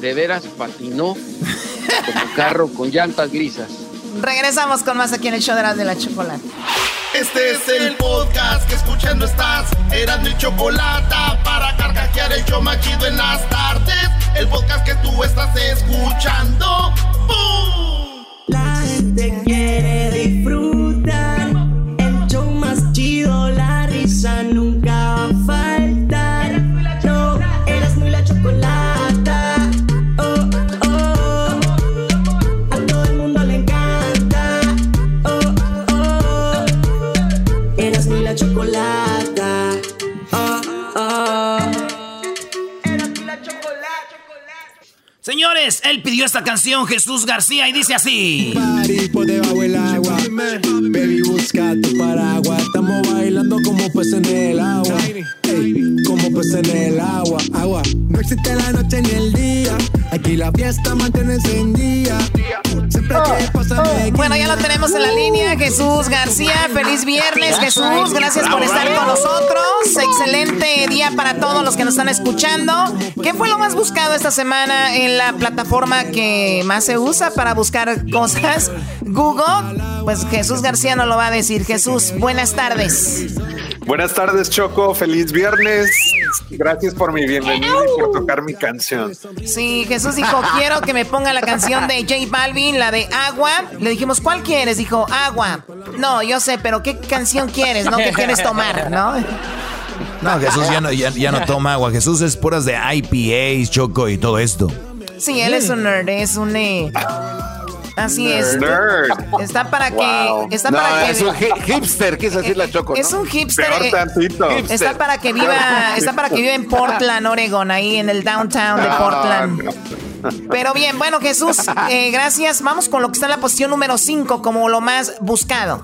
de veras patinó como carro con llantas grisas. Regresamos con más aquí en el show de de la chocolate. Este es el podcast que escuchando estás. Eran mi chocolate para carcajear el show machido en las tardes. El podcast que tú estás escuchando. ¡Bum! La gente quiere disfrutar. El show más chido, la risa Señores, él pidió esta canción, Jesús García, y dice así. Por debajo del agua. Baby, busca tu paraguas. Estamos bailando como peces en el agua. Ey, como peces en el agua. Agua. No existe la noche ni el día. Aquí la fiesta mantiene encendida. Siempre que pasa me Bueno, ya lo tenemos en la línea. Jesús García, feliz viernes, Jesús. Gracias por estar con nosotros. Excelente día para todos los que nos están escuchando. ¿Qué fue lo más buscado esta semana en la plataforma que más se usa para buscar cosas? Google. Pues Jesús García nos lo va a decir. Jesús, buenas tardes. Buenas tardes, Choco. Feliz viernes. Gracias por mi bienvenida y por tocar mi canción. Sí, Jesús dijo, quiero que me ponga la canción de J Balvin, la de Agua. Le dijimos, ¿cuál quieres? Dijo, Agua. No, yo sé, pero ¿qué canción quieres? ¿No? ¿Qué quieres tomar? ¿No? No, Jesús ya no, ya, no toma agua. Jesús es puras de IPAs, Choco y todo esto. Sí, él es un nerd, es un... Eh, Así es. Está para que. Está para que, es un hipster, quiso decir la Choco. Es un hipster. Eh, está para que viva. Está para que viva en Portland, Oregon, ahí en el downtown de ah, Portland. Pero bien, bueno, Jesús, eh, gracias. Vamos con lo que está en la posición número 5 como lo más buscado.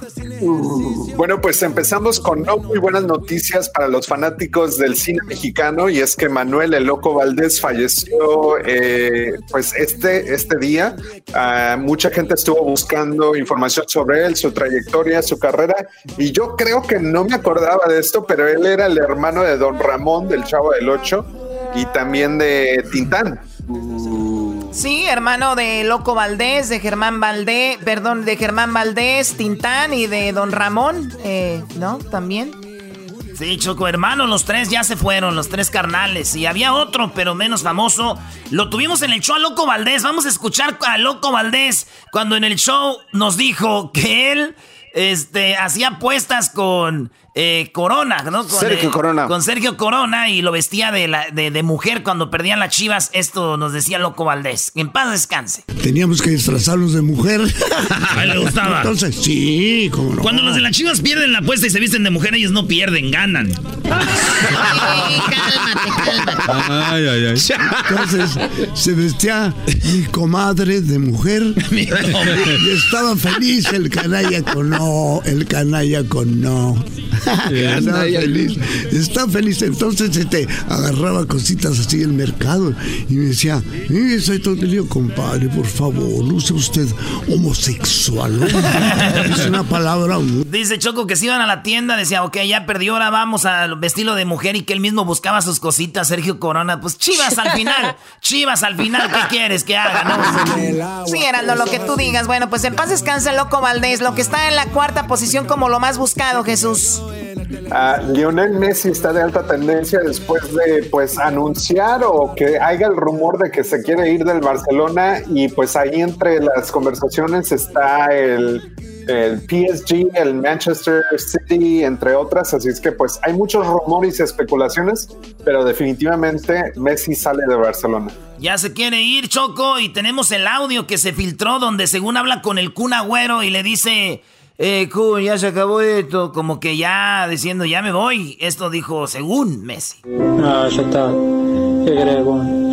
bueno, pues empezamos con no muy buenas noticias para los fanáticos del cine mexicano y es que Manuel el Loco Valdés falleció eh, pues este, este día. Ah, mucha gente estuvo buscando información sobre él, su trayectoria, su carrera y yo creo que no me acordaba de esto, pero él era el hermano de Don Ramón del Chavo del Ocho y también de Tintán. Sí, hermano de Loco Valdés, de Germán Valdés, perdón, de Germán Valdés, Tintán y de Don Ramón, eh, ¿no? También. Sí, Choco, hermano, los tres ya se fueron, los tres carnales. Y había otro, pero menos famoso. Lo tuvimos en el show a Loco Valdés. Vamos a escuchar a Loco Valdés cuando en el show nos dijo que él este, hacía apuestas con eh, Corona, ¿no? Con, Sergio Corona. Con Sergio Corona y lo vestía de, la, de, mujer cuando perdían las chivas. Esto nos decía Loco Valdés. En paz descanse. Teníamos que disfrazarnos de mujer. A él le gustaba. Entonces, sí, como no. Cuando los de las chivas pierden la apuesta y se visten de mujer, ellos no pierden, ganan. cálmate, cálmate. Ay, ay, ay. Entonces, se vestía mi comadre de mujer. y estaba feliz el canalla con no, el canalla con no. Está feliz. Está feliz. Entonces este, agarraba cositas así del mercado y me decía, eh, soy todo lío, compadre, por favor, no sea usted homosexual. es una palabra. Dice Choco que si iban a la tienda, decía, ok, ya perdió, ahora vamos al vestido de mujer y que él mismo buscaba sus cositas, Sergio Corona. Pues chivas al final, chivas al final, ¿qué quieres que haga? No? Sí, era lo que tú digas. Bueno, pues en paz descansa Loco Valdés, lo que está en la cuarta posición como lo más buscado, Jesús. Lionel Messi está de alta tendencia después de pues anunciar o que haya el rumor de que se quiere ir del Barcelona y pues ahí entre las conversaciones está el, el PSG, el Manchester City, entre otras, así es que pues hay muchos rumores y especulaciones, pero definitivamente Messi sale de Barcelona. Ya se quiere ir, Choco, y tenemos el audio que se filtró donde según habla con el Kun Agüero y le dice eh, ya se acabó esto, como que ya diciendo, ya me voy. Esto dijo según Messi. No, ya está. ¿Qué crees,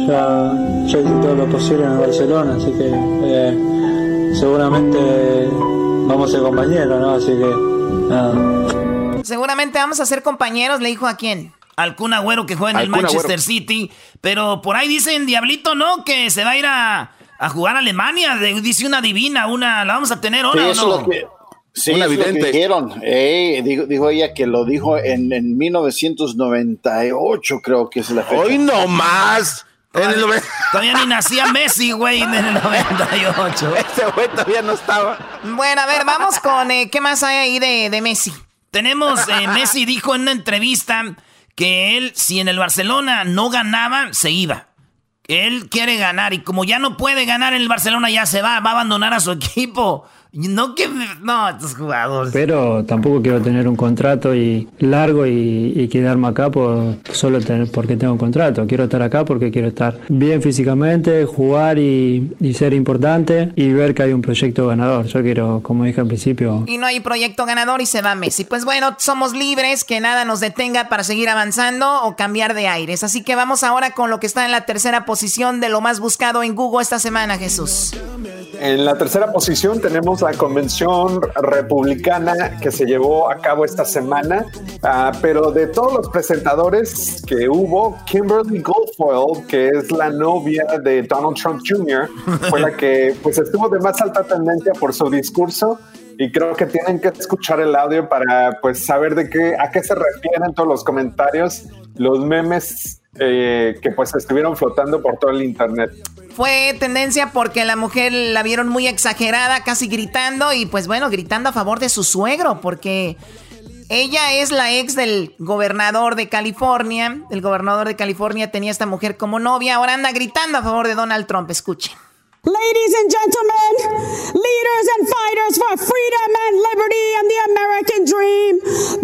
Ya, ya hice todo lo posible en Barcelona, así que eh, seguramente vamos a ser compañeros, ¿no? Así que, Seguramente vamos a ser compañeros, le dijo a quién. Al Kun Agüero que juega en el Manchester City. Pero por ahí dicen, Diablito, ¿no? Que se va a ir a, jugar a Alemania. dice una divina, una. ¿La vamos a tener ahora o no? Sí, una dijeron. Eh, dijo, ella que lo dijo en, en 1998, creo que es la fecha. ¡Hoy no más! Todavía, ni nacía Messi, güey, en el 98. Ese güey todavía no estaba. Bueno, a ver, vamos con eh, qué más hay ahí de, de Messi. Tenemos, eh, Messi dijo en una entrevista que él, si en el Barcelona no ganaba, se iba. Él quiere ganar y como ya no puede ganar en el Barcelona, ya se va, va a abandonar a su equipo. No que no, estos jugadores. Pero tampoco quiero tener un contrato y largo y, quedarme acá por solo tener porque tengo un contrato. Quiero estar acá porque quiero estar bien físicamente, jugar y, ser importante y ver que hay un proyecto ganador. Yo quiero, como dije al principio. Y no hay proyecto ganador y se va Messi. Pues bueno, somos libres, que nada nos detenga para seguir avanzando o cambiar de aires. Así que vamos ahora con lo que está en la tercera posición de lo más buscado en Google esta semana, Jesús. En la tercera posición tenemos la convención republicana que se llevó a cabo esta semana, ah, pero de todos los presentadores que hubo, Kimberly Goldfoyle, que es la novia de Donald Trump Jr., fue la que pues estuvo de más alta tendencia por su discurso y creo que tienen que escuchar el audio para pues saber de qué a qué se refieren todos los comentarios, los memes eh, que pues estuvieron flotando por todo el internet. Fue tendencia porque la mujer la vieron muy exagerada, casi gritando y pues bueno, gritando a favor de su suegro porque Ella es la ex del gobernador de California. El gobernador de California tenía a esta mujer como novia. Ahora anda gritando a favor de Donald Trump. Escuchen. Ladies and gentlemen, leaders and fighters for freedom and liberty and the American dream,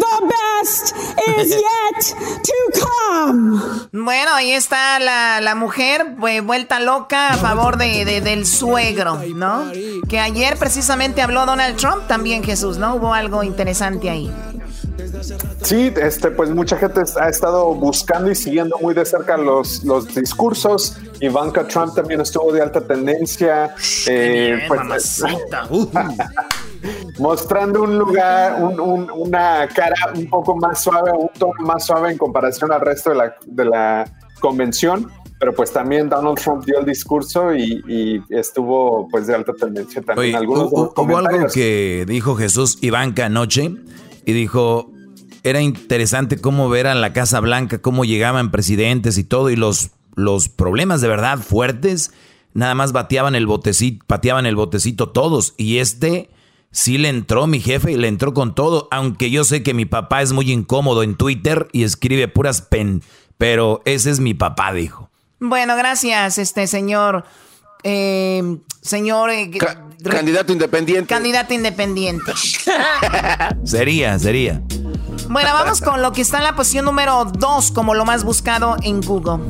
the best is yet to come. Bueno, ahí está la, la mujer vuelta loca a favor de, de, del suegro, ¿no? Que ayer precisamente habló Donald Trump también, Jesús, ¿no? Hubo algo interesante ahí. Sí, este, pues mucha gente ha estado buscando y siguiendo muy de cerca los, los discursos. Ivanka Trump también estuvo de alta tendencia. Eh, pues, mostrando un lugar, una cara un poco más suave, un tono más suave en comparación al resto de la, de la convención. Pero pues también Donald Trump dio el discurso y, estuvo pues de alta tendencia también. Algunos hubo algo que dijo Jesús Ivanka anoche y dijo, era interesante cómo ver a la Casa Blanca, cómo llegaban presidentes y todo, y los, los problemas de verdad fuertes, nada más bateaban el botecito, pateaban el botecito todos, y este sí le entró mi jefe y le entró con todo, aunque yo sé que mi papá es muy incómodo en Twitter y escribe puras pen, pero ese es mi papá, dijo. Bueno, gracias, este señor. Eh, señor. Eh, candidato independiente. Candidato independiente. sería, sería. Bueno, vamos con lo que está en la posición número 2 como lo más buscado en Google.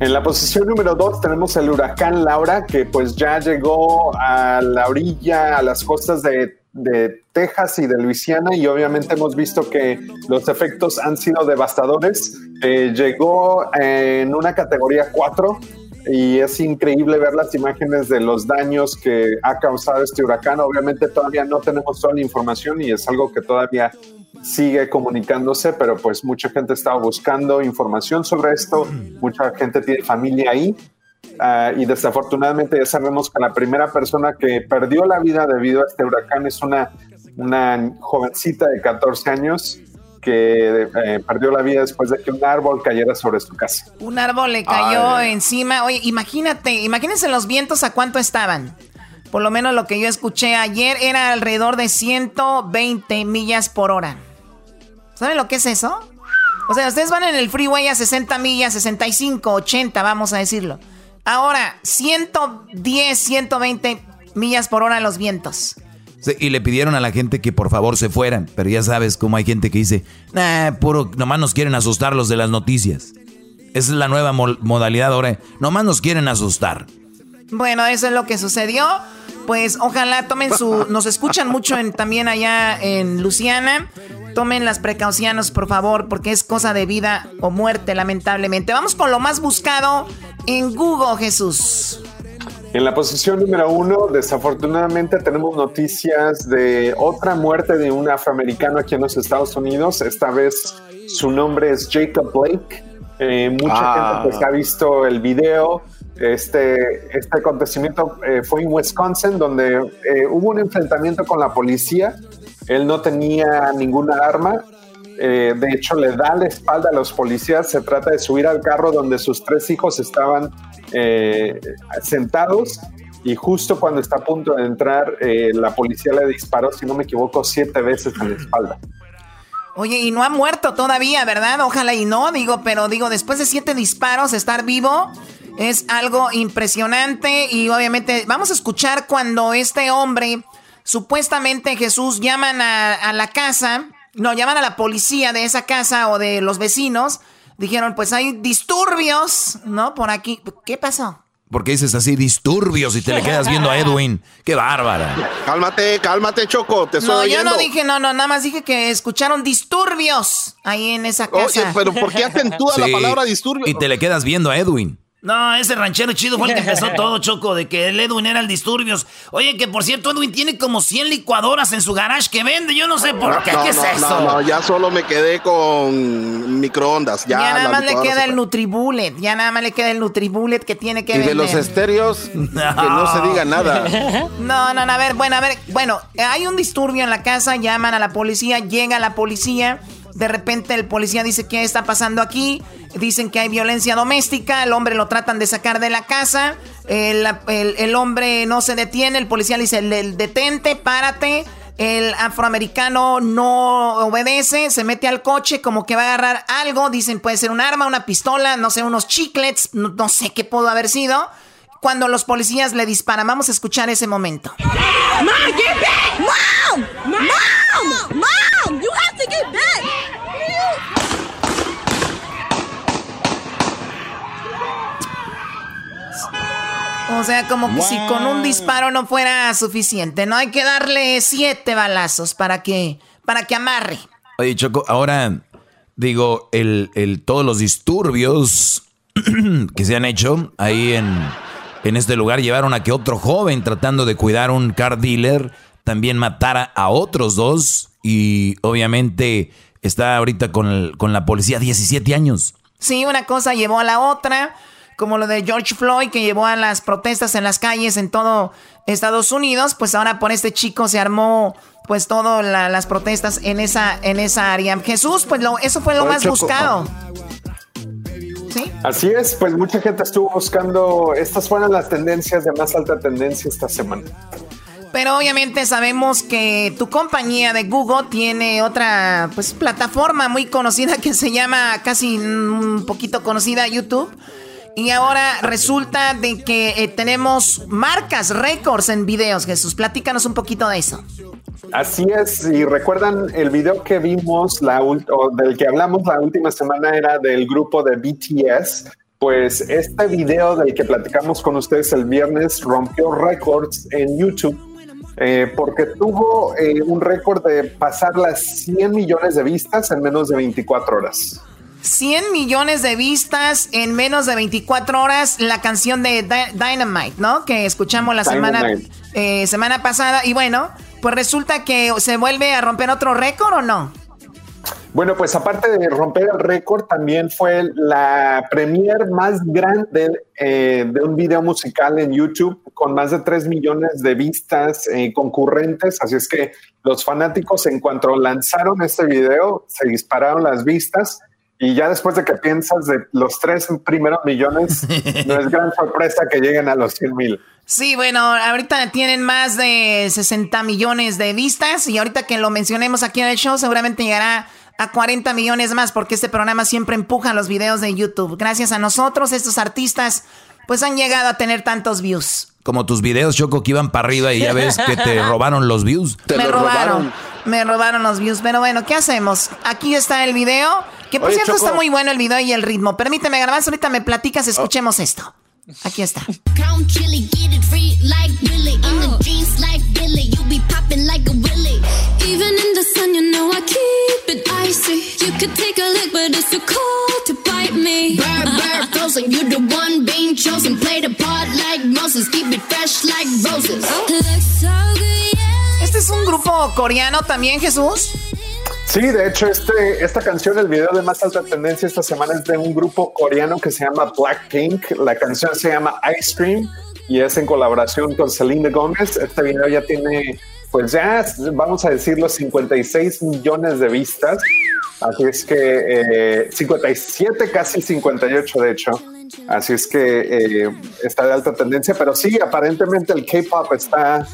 En la posición número 2 tenemos el huracán Laura, que pues ya llegó a la orilla, a las costas de, de Texas y de Luisiana, y obviamente hemos visto que los efectos han sido devastadores. Eh, llegó en una categoría 4, y es increíble ver las imágenes de los daños que ha causado este huracán. Obviamente todavía no tenemos toda la información y es algo que todavía sigue comunicándose, pero pues mucha gente estaba buscando información sobre esto, mucha gente tiene familia ahí. Ah, y desafortunadamente ya sabemos que la primera persona que perdió la vida debido a este huracán es una, una jovencita de 14 años que eh, perdió la vida después de que un árbol cayera sobre su casa. Un árbol le cayó encima. Oye, imagínate, imagínense los vientos a cuánto estaban. Por lo menos lo que yo escuché ayer era alrededor de 120 millas por hora. ¿Saben lo que es eso? O sea, ustedes van en el freeway a 60 millas, 65, 80, vamos a decirlo. Ahora, 110, 120 millas por hora los vientos y le pidieron a la gente que por favor se fueran, pero ya sabes cómo hay gente que dice, nah, puro, nomás nos quieren asustar los de las noticias. Esa es la nueva modalidad ahora, nomás nos quieren asustar. Bueno, eso es lo que sucedió. Pues ojalá tomen su... Nos escuchan mucho en, también allá en Luciana. Tomen las precauciones, por favor, porque es cosa de vida o muerte, lamentablemente. Vamos con lo más buscado en Google, Jesús. En la posición número uno, desafortunadamente tenemos noticias de otra muerte de un afroamericano aquí en los Estados Unidos. Esta vez su nombre es Jacob Blake. Eh, mucha ah. gente pues, ha visto el video. Este, este acontecimiento eh, fue en Wisconsin, donde eh, hubo un enfrentamiento con la policía. Él no tenía ninguna arma. De hecho, le da la espalda a los policías. Se trata de subir al carro donde sus tres hijos estaban eh, sentados y justo cuando está a punto de entrar, eh, la policía le disparó, si no me equivoco, siete veces en la espalda. Oye, y no ha muerto todavía, ¿verdad? Ojalá y no, digo, pero digo, después de siete disparos, estar vivo es algo impresionante y obviamente vamos a escuchar cuando este hombre, supuestamente Jesús, llaman a la casa, no, llaman a la policía de esa casa o de los vecinos dijeron, pues hay disturbios, ¿no? Por aquí. ¿Qué pasó? Porque dices así, disturbios, y te le quedas viendo a Edwin. ¡Qué bárbara! Cálmate, cálmate, Choco, te estoy No, yo no dije, no, no, nada más dije que escucharon disturbios ahí en esa casa. Oye, pero ¿por qué acentúa la palabra disturbios? Y te le quedas viendo a Edwin. No, ese ranchero chido fue el que empezó todo, Choco, de que el Edwin era el disturbios. Oye, que por cierto, Edwin tiene como 100 licuadoras en su garage que vende. Yo no sé por qué. ¿Qué es eso? No, no, ya solo me quedé con microondas. Ya, nada más le queda el Nutribullet. Ya nada más le queda el Nutribullet que tiene que Y de los estéreos, que no se diga nada. No, no, no, a ver, bueno, a ver. Bueno, hay un disturbio en la casa, llaman a la policía, llega la policía. De repente el policía dice, ¿qué está pasando aquí? Dicen que hay violencia doméstica, el hombre lo tratan de sacar de la casa, el, hombre no se detiene, el policía le dice, detente, párate, El afroamericano no obedece, se mete al coche como que va a agarrar algo, dicen puede ser un arma, una pistola, no sé, unos chiclets, no, sé qué pudo haber sido. Cuando los policías le disparan, vamos a escuchar ese momento. Mom, get back! Mom! Mom! Mom! You have to get back! O sea, como que si con un disparo no fuera suficiente, ¿no? Hay que darle siete balazos para que, para que amarre. Oye, Choco, ahora digo, el, el, todos los disturbios que se han hecho ahí en, en este lugar llevaron a que otro joven tratando de cuidar un car dealer también matara a otros dos y obviamente está ahorita con, con la policía 17 años. Sí, una cosa llevó a la otra como lo de George Floyd que llevó a las protestas en las calles en todo Estados Unidos, pues ahora por este chico se armó pues todas las protestas en esa, en esa área. Jesús, pues lo, eso fue lo más buscado. ¿Sí? Así es, pues mucha gente estuvo buscando, estas fueron las tendencias de más alta tendencia esta semana. Pero obviamente sabemos que tu compañía de Google tiene otra pues plataforma muy conocida que se llama casi un poquito conocida YouTube y ahora resulta de que eh, tenemos marcas, récords en videos, Jesús. Platícanos un poquito de eso. Así es, y recuerdan el video que vimos, la o del que hablamos la última semana era del grupo de BTS. Pues este video del que platicamos con ustedes el viernes rompió récords en YouTube eh, porque tuvo eh, un récord de pasar las 100 millones de vistas en menos de 24 horas. 100 millones de vistas en menos de 24 horas la canción de Dynamite, ¿no? Que escuchamos la semana, eh, semana pasada. Y bueno, pues resulta que se vuelve a romper otro récord o no? Bueno, pues aparte de romper el récord, también fue la premier más grande eh, de un video musical en YouTube con más de 3 millones de vistas eh, concurrentes. Así es que los fanáticos en cuanto lanzaron este video, se dispararon las vistas y ya después de que piensas de los tres primeros millones, no es gran sorpresa que lleguen a los 100 mil. Sí, bueno, ahorita tienen más de 60 millones de vistas y ahorita que lo mencionemos aquí en el show seguramente llegará a 40 millones más porque este programa siempre empuja los videos de YouTube. Gracias a nosotros, estos artistas pues han llegado a tener tantos views. Como tus videos, Choco, que iban para arriba y ya ves que te robaron los views. me robaron, Me robaron los views. Pero bueno, ¿qué hacemos? Aquí está el video. Que por cierto está muy bueno el video y el ritmo. Permíteme grabar, ahorita me platicas, escuchemos esto. Aquí está. Even in the sun, you know I keep it icy. You could take a look, but it's too cold to bite me. Bird, bird, frozen, you the one chosen. Play the part like Moses, keep it fresh like roses. Este es un grupo coreano también, Jesús. Sí, de hecho, este, esta canción, el video de más alta tendencia esta semana es de un grupo coreano que se llama Blackpink. La canción se llama Ice Cream y es en colaboración con Selena Gomez. Este video ya tiene, pues ya vamos a decir los 56 millones de vistas. Así es que 57, eh, casi 58 de hecho. Así es que eh, está de alta tendencia, pero sí, aparentemente el K-pop está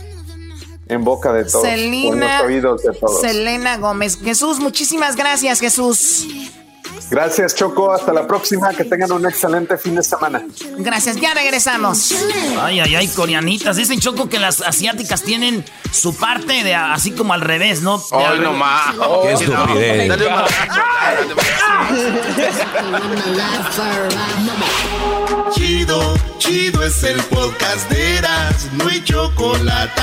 en boca de todos. Selena, oídos de todos. Selena Gómez. Jesús, muchísimas gracias, Jesús. Gracias, Choco. Hasta la próxima. Que tengan un excelente fin de semana. Gracias. Ya regresamos. Ay, ay, ay, coreanitas. Dicen, Choco, que las asiáticas tienen su parte de así como al revés, ¿no? Ay, no más. Qué estupidez. Chido, chido es el podcast de Eras. No hay chocolate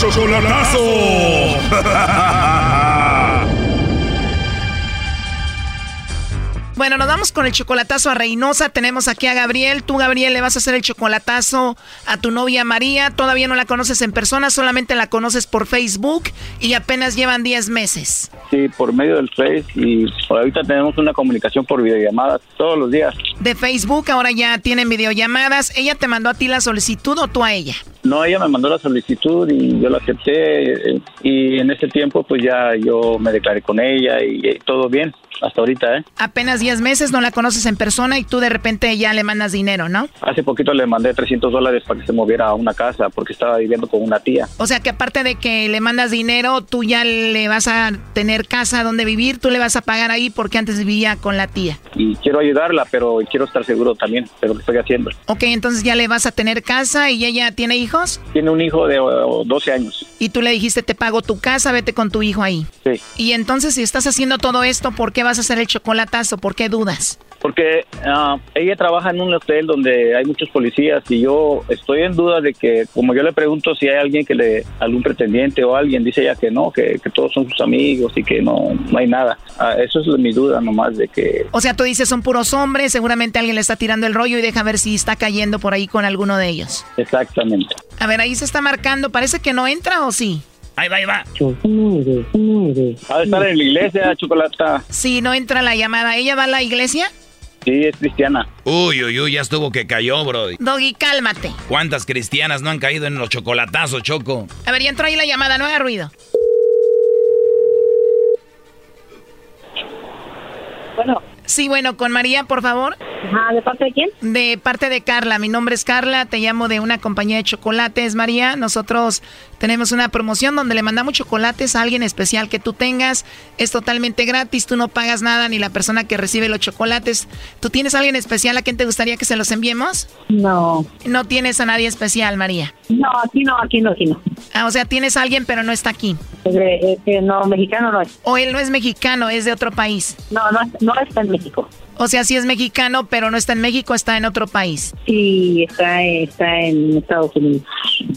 chocolatazo! Bueno, nos vamos con el chocolatazo a Reynosa. Tenemos aquí a Gabriel. Tú, Gabriel, le vas a hacer el chocolatazo a tu novia María. Todavía no la conoces en persona, solamente la conoces por Facebook y apenas llevan 10 meses. Sí, por medio del Face y por ahorita tenemos una comunicación por videollamadas todos los días. De Facebook, ahora ya tienen videollamadas. ¿Ella te mandó a ti la solicitud o tú a ella? No, ella me mandó la solicitud y yo la acepté eh, y en ese tiempo pues ya yo me declaré con ella y, y todo bien hasta ahorita, ¿eh? Apenas 10 meses, no la conoces en persona y tú de repente ya le mandas dinero, ¿no? Hace poquito le mandé 300 dólares para que se moviera a una casa porque estaba viviendo con una tía. O sea que aparte de que le mandas dinero, tú ya le vas a tener casa donde vivir, tú le vas a pagar ahí porque antes vivía con la tía. Y quiero ayudarla, pero quiero estar seguro también de lo que estoy haciendo. Ok, entonces ya le vas a tener casa y ella tiene hijos. Tiene un hijo de uh, 12 años. Y tú le dijiste, te pago tu casa, vete con tu hijo ahí. Sí. Y entonces si estás haciendo todo esto, ¿por qué vas a hacer el chocolatazo? ¿Por qué dudas? Porque uh, ella trabaja en un hotel donde hay muchos policías y yo estoy en duda de que, como yo le pregunto si hay alguien que le, algún pretendiente o alguien, dice ella que no, que, que todos son sus amigos y que no, no hay nada. Uh, eso es mi duda nomás de que... O sea, tú dices son puros hombres, seguramente alguien le está tirando el rollo y deja ver si está cayendo por ahí con alguno de ellos. Exactamente. A ver, ahí se está marcando, parece que no entra o sí. Ahí va, ahí va. Ha de estar en la iglesia, Chocolata. Sí, no entra la llamada. ¿Ella va a la iglesia? Sí, es cristiana. Uy, uy, uy, ya estuvo que cayó, bro. Doggy, cálmate. ¿Cuántas cristianas no han caído en los chocolatazos, Choco? A ver, ya entró ahí la llamada, no haga ruido. Bueno. Sí, bueno, con María, por favor. Ajá, ¿de parte de quién? De parte de Carla. Mi nombre es Carla, te llamo de una compañía de chocolates, María. Nosotros tenemos una promoción donde le mandamos chocolates a alguien especial que tú tengas. Es totalmente gratis, tú no pagas nada ni la persona que recibe los chocolates. ¿Tú tienes a alguien especial a quien te gustaría que se los enviemos? No. No tienes a nadie especial, María. No, aquí no, aquí no, aquí no. Ah, o sea, tienes a alguien pero no está aquí. Eh, eh, no, mexicano no es. O él no es mexicano, es de otro país. No, no, no está en México. O sea, sí es mexicano, pero no está en México, está en otro país. Sí, está, está en Estados Unidos.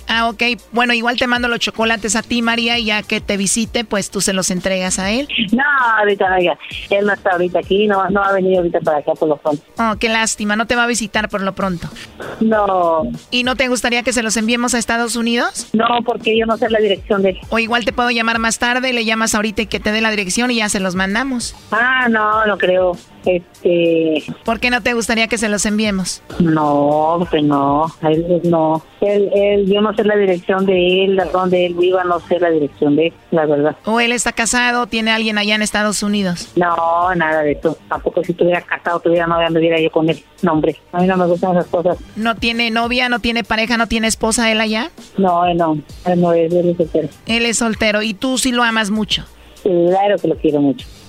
Ah, ok. Bueno, igual te mando los chocolates a ti, María, y ya que te visite, pues tú se los entregas a él. No, ahorita no, ya. Él no está ahorita aquí, no, no ha venido ahorita para acá por lo pronto. Oh, qué lástima, no te va a visitar por lo pronto. No. ¿Y no te gustaría que se los enviemos a Estados Unidos? No, porque yo no sé la dirección de él. O igual te puedo llamar más tarde, le llamas ahorita y que te dé la dirección y ya se los mandamos. Ah, no, no creo. Este... ¿Por qué no te gustaría que se los enviemos? No, que no, él no. Él, él, yo no sé la dirección de él, donde él viva, no sé la dirección de él, la verdad. ¿O él está casado, tiene alguien allá en Estados Unidos? No, nada de eso. Tampoco si estuviera casado, tuviera novia, anduviera yo con él. No, hombre, a mí no me gustan esas cosas. ¿No tiene novia, no tiene pareja, no tiene esposa él allá? No, él no, él no es, él es soltero. Él es soltero y tú sí lo amas mucho. Claro que lo quiero mucho.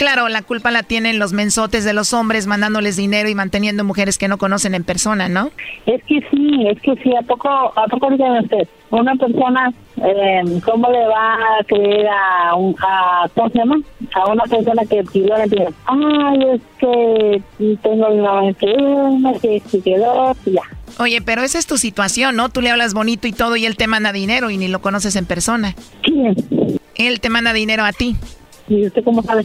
Claro, la culpa la tienen los mensotes de los hombres mandándoles dinero y manteniendo mujeres que no conocen en persona, ¿no? Es que sí, es que sí, ¿a poco, a poco usted? Una persona, eh, ¿cómo le va a creer a, un, a, ¿cómo se llama? A una persona que pidió la dinero. Ay, es que tengo una enferma, que se quedó, y ya. Oye, pero esa es tu situación, ¿no? Tú le hablas bonito y todo y él te manda dinero y ni lo conoces en persona. ¿Quién? Él te manda dinero a ti. ¿Y usted cómo sabe?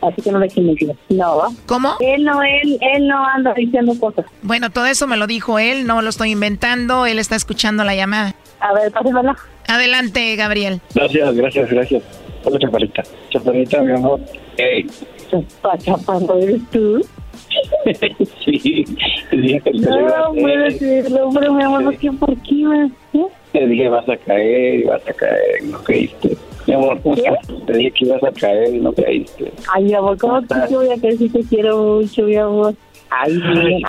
así que no le mentir. No, ¿Cómo? Él no, él, él no anda diciendo cosas. Bueno, todo eso me lo dijo él, no lo estoy inventando, él está escuchando la llamada. A ver, pásenla. Adelante, Gabriel. Gracias, gracias, gracias. Hola, chaparrita. Chaparrita, mi amor. Hey. Chaparro, ¿eres tú? sí, te dije que No, puede decirlo, pero mi amor, ¿qué por qué? Te dije, vas a caer, vas a caer, no creíste. Mi amor, ¿cómo Te dije que ibas a caer y no caíste. Ay, mi amor, ¿cómo te voy a caer si te quiero mucho, mi amor? Ay,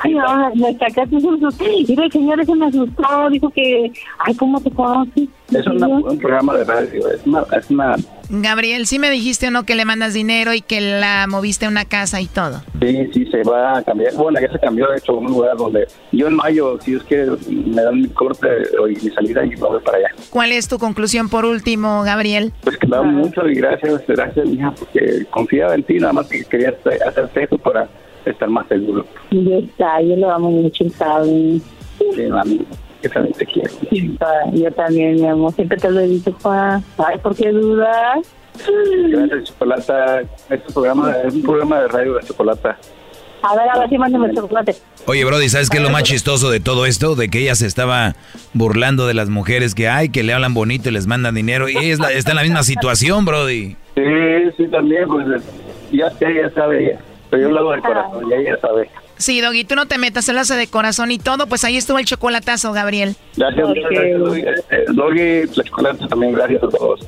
ay, no, me sacaste un Mira, el señor ese me asustó, dijo que, ay, ¿cómo te conoces? Es un programa de radio, es una, es una... Gabriel, ¿sí me dijiste o no que le mandas dinero y que la moviste a una casa y todo? Sí, sí, se va a cambiar. Bueno, ya se cambió, de hecho, a un lugar donde yo en mayo, si Dios quiere, me dan mi corte y mi salida y me voy para allá. ¿Cuál es tu conclusión por último, Gabriel? Pues que me da mucho y gracias, gracias, mija, porque confiaba en ti, nada más que quería hacerte eso para estar más seguro. Y está, yo lo amo mucho, ¿sabes? Sí, mami, que también te quiero. yo también, mi amor, siempre te lo he dicho, Juan. Ay, ¿por qué dudas? Gracias, Chocolata. Este programa es un programa de radio de Chocolata. A ver, a ver si mándame chocolate. Oye, Brody, ¿sabes qué es lo más chistoso de todo esto? De que ella se estaba burlando de las mujeres que hay, que le hablan bonito y les mandan dinero. Y ella está en la misma situación, Brody. Sí, sí, también, pues ya, ya sabe ella. Pero yo lo hago de corazón, ya ella sabe. Sí, Doggy, tú no te metas, él hace de corazón y todo, pues ahí estuvo el chocolatazo, Gabriel. Gracias, gracias Doggy. Eh, Doggy, la chocolate también, gracias a todos.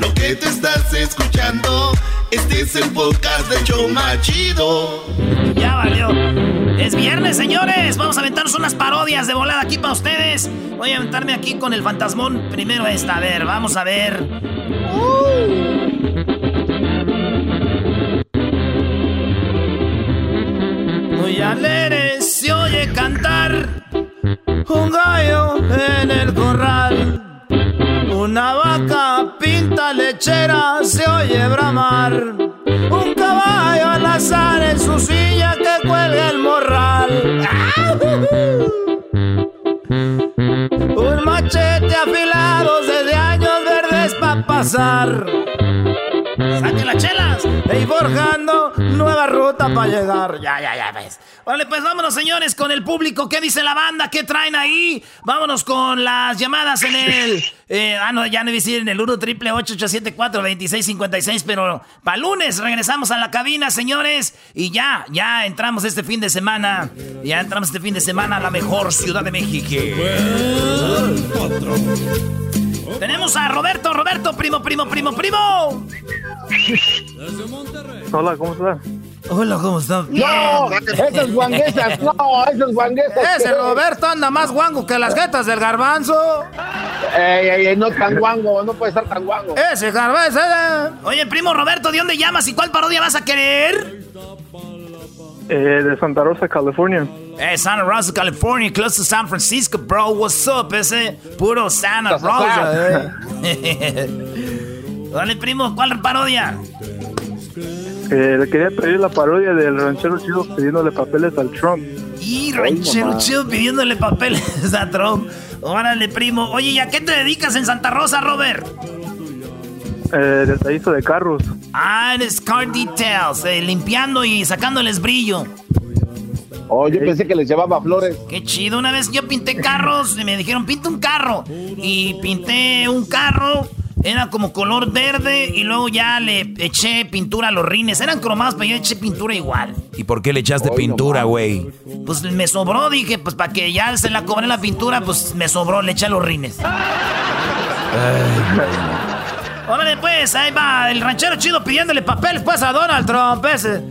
lo que te estás escuchando, este es el podcast de Choma Chido. Ya valió. Es viernes, señores. Vamos a aventarnos unas parodias de volada aquí para ustedes. Voy a aventarme aquí con el fantasmón. Primero esta, a ver, vamos a ver. Muy alegre se oye cantar un gallo en el corral. Una vaca pinta lechera se oye bramar. Un caballo al azar en su silla que cuelga el morral. Un machete afilado desde años verdes para pasar. ¡Saquen las chelas! Y forjando nueva ruta para llegar. Ya, ya, ya, ves. Vale, pues vámonos, señores, con el público. ¿Qué dice la banda? ¿Qué traen ahí? Vámonos con las llamadas en el. Eh, ah, no, ya no decir en el 1 triple 874 2656 pero para lunes regresamos a la cabina, señores. Y ya, ya entramos este fin de semana. Ya entramos este fin de semana a la mejor ciudad de México. Tenemos a Roberto, Roberto, primo, primo, primo, primo. Hola, ¿cómo estás? Hola, ¿cómo estás? No, esas guanguesas, no, esas guanguesas. Ese Roberto anda más guango que las jetas del garbanzo. Ey, ey, ey, no tan guango, no puede estar tan guango. Ese garbanzo. Oye, primo Roberto, ¿de dónde llamas y cuál parodia vas a querer? Eh, de Santa Rosa, California. Eh, Santa Rosa, California, close to San Francisco, bro. What's up, ese? Puro Santa Rosa, eh. Dale, primo, ¿cuál parodia? Eh, le quería pedir la parodia del ranchero chido pidiéndole papeles al Trump. Y ranchero chido pidiéndole papeles a Trump. Órale, primo. Oye, ¿y a qué te dedicas en Santa Rosa, Robert? Eh, detallista de carros. Ah, eres car details, eh, limpiando y sacándoles brillo. Oh, yo pensé que les llevaba flores. Qué chido. Una vez yo pinté carros y me dijeron, pinta un carro. Y pinté un carro, era como color verde y luego ya le eché pintura a los rines. Eran cromados, pero yo eché pintura igual. ¿Y por qué le echaste pintura, güey? Pues me sobró, dije, pues para que ya se la cobré la pintura, pues me sobró, le eché a los rines. Órale, pues, ahí va el ranchero chido pidiéndole papeles, pues, a Donald Trump, ese.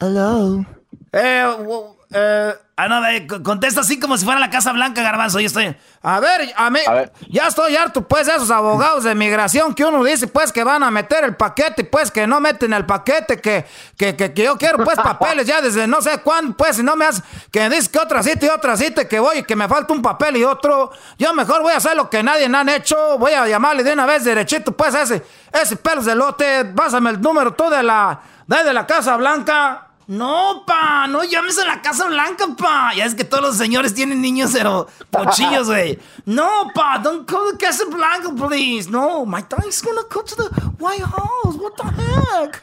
Hello. Eh, wo- eh, ah, no, eh, contesta así como si fuera la Casa Blanca, Garbanzo. Yo estoy. A ver, a mí. Ya estoy harto, pues, de esos abogados de migración que uno dice, pues, que van a meter el paquete, pues, que no meten el paquete, que, que, que, que yo quiero, pues, papeles ya desde no sé cuándo, pues, si no me hace. Que dice que otra cita y otra cita, que voy y que me falta un papel y otro. Yo mejor voy a hacer lo que nadie me han hecho. Voy a llamarle de una vez derechito, pues, a ese, ese pelos de lote. Pásame el número tú de la, de la Casa Blanca. No, pa, no llames a la Casa Blanca, pa. Ya es que todos los señores tienen niños, pero pochillos, güey. No, pa, don't call the Casa Blanca, please. No, my dad's gonna go to the White House. What the heck?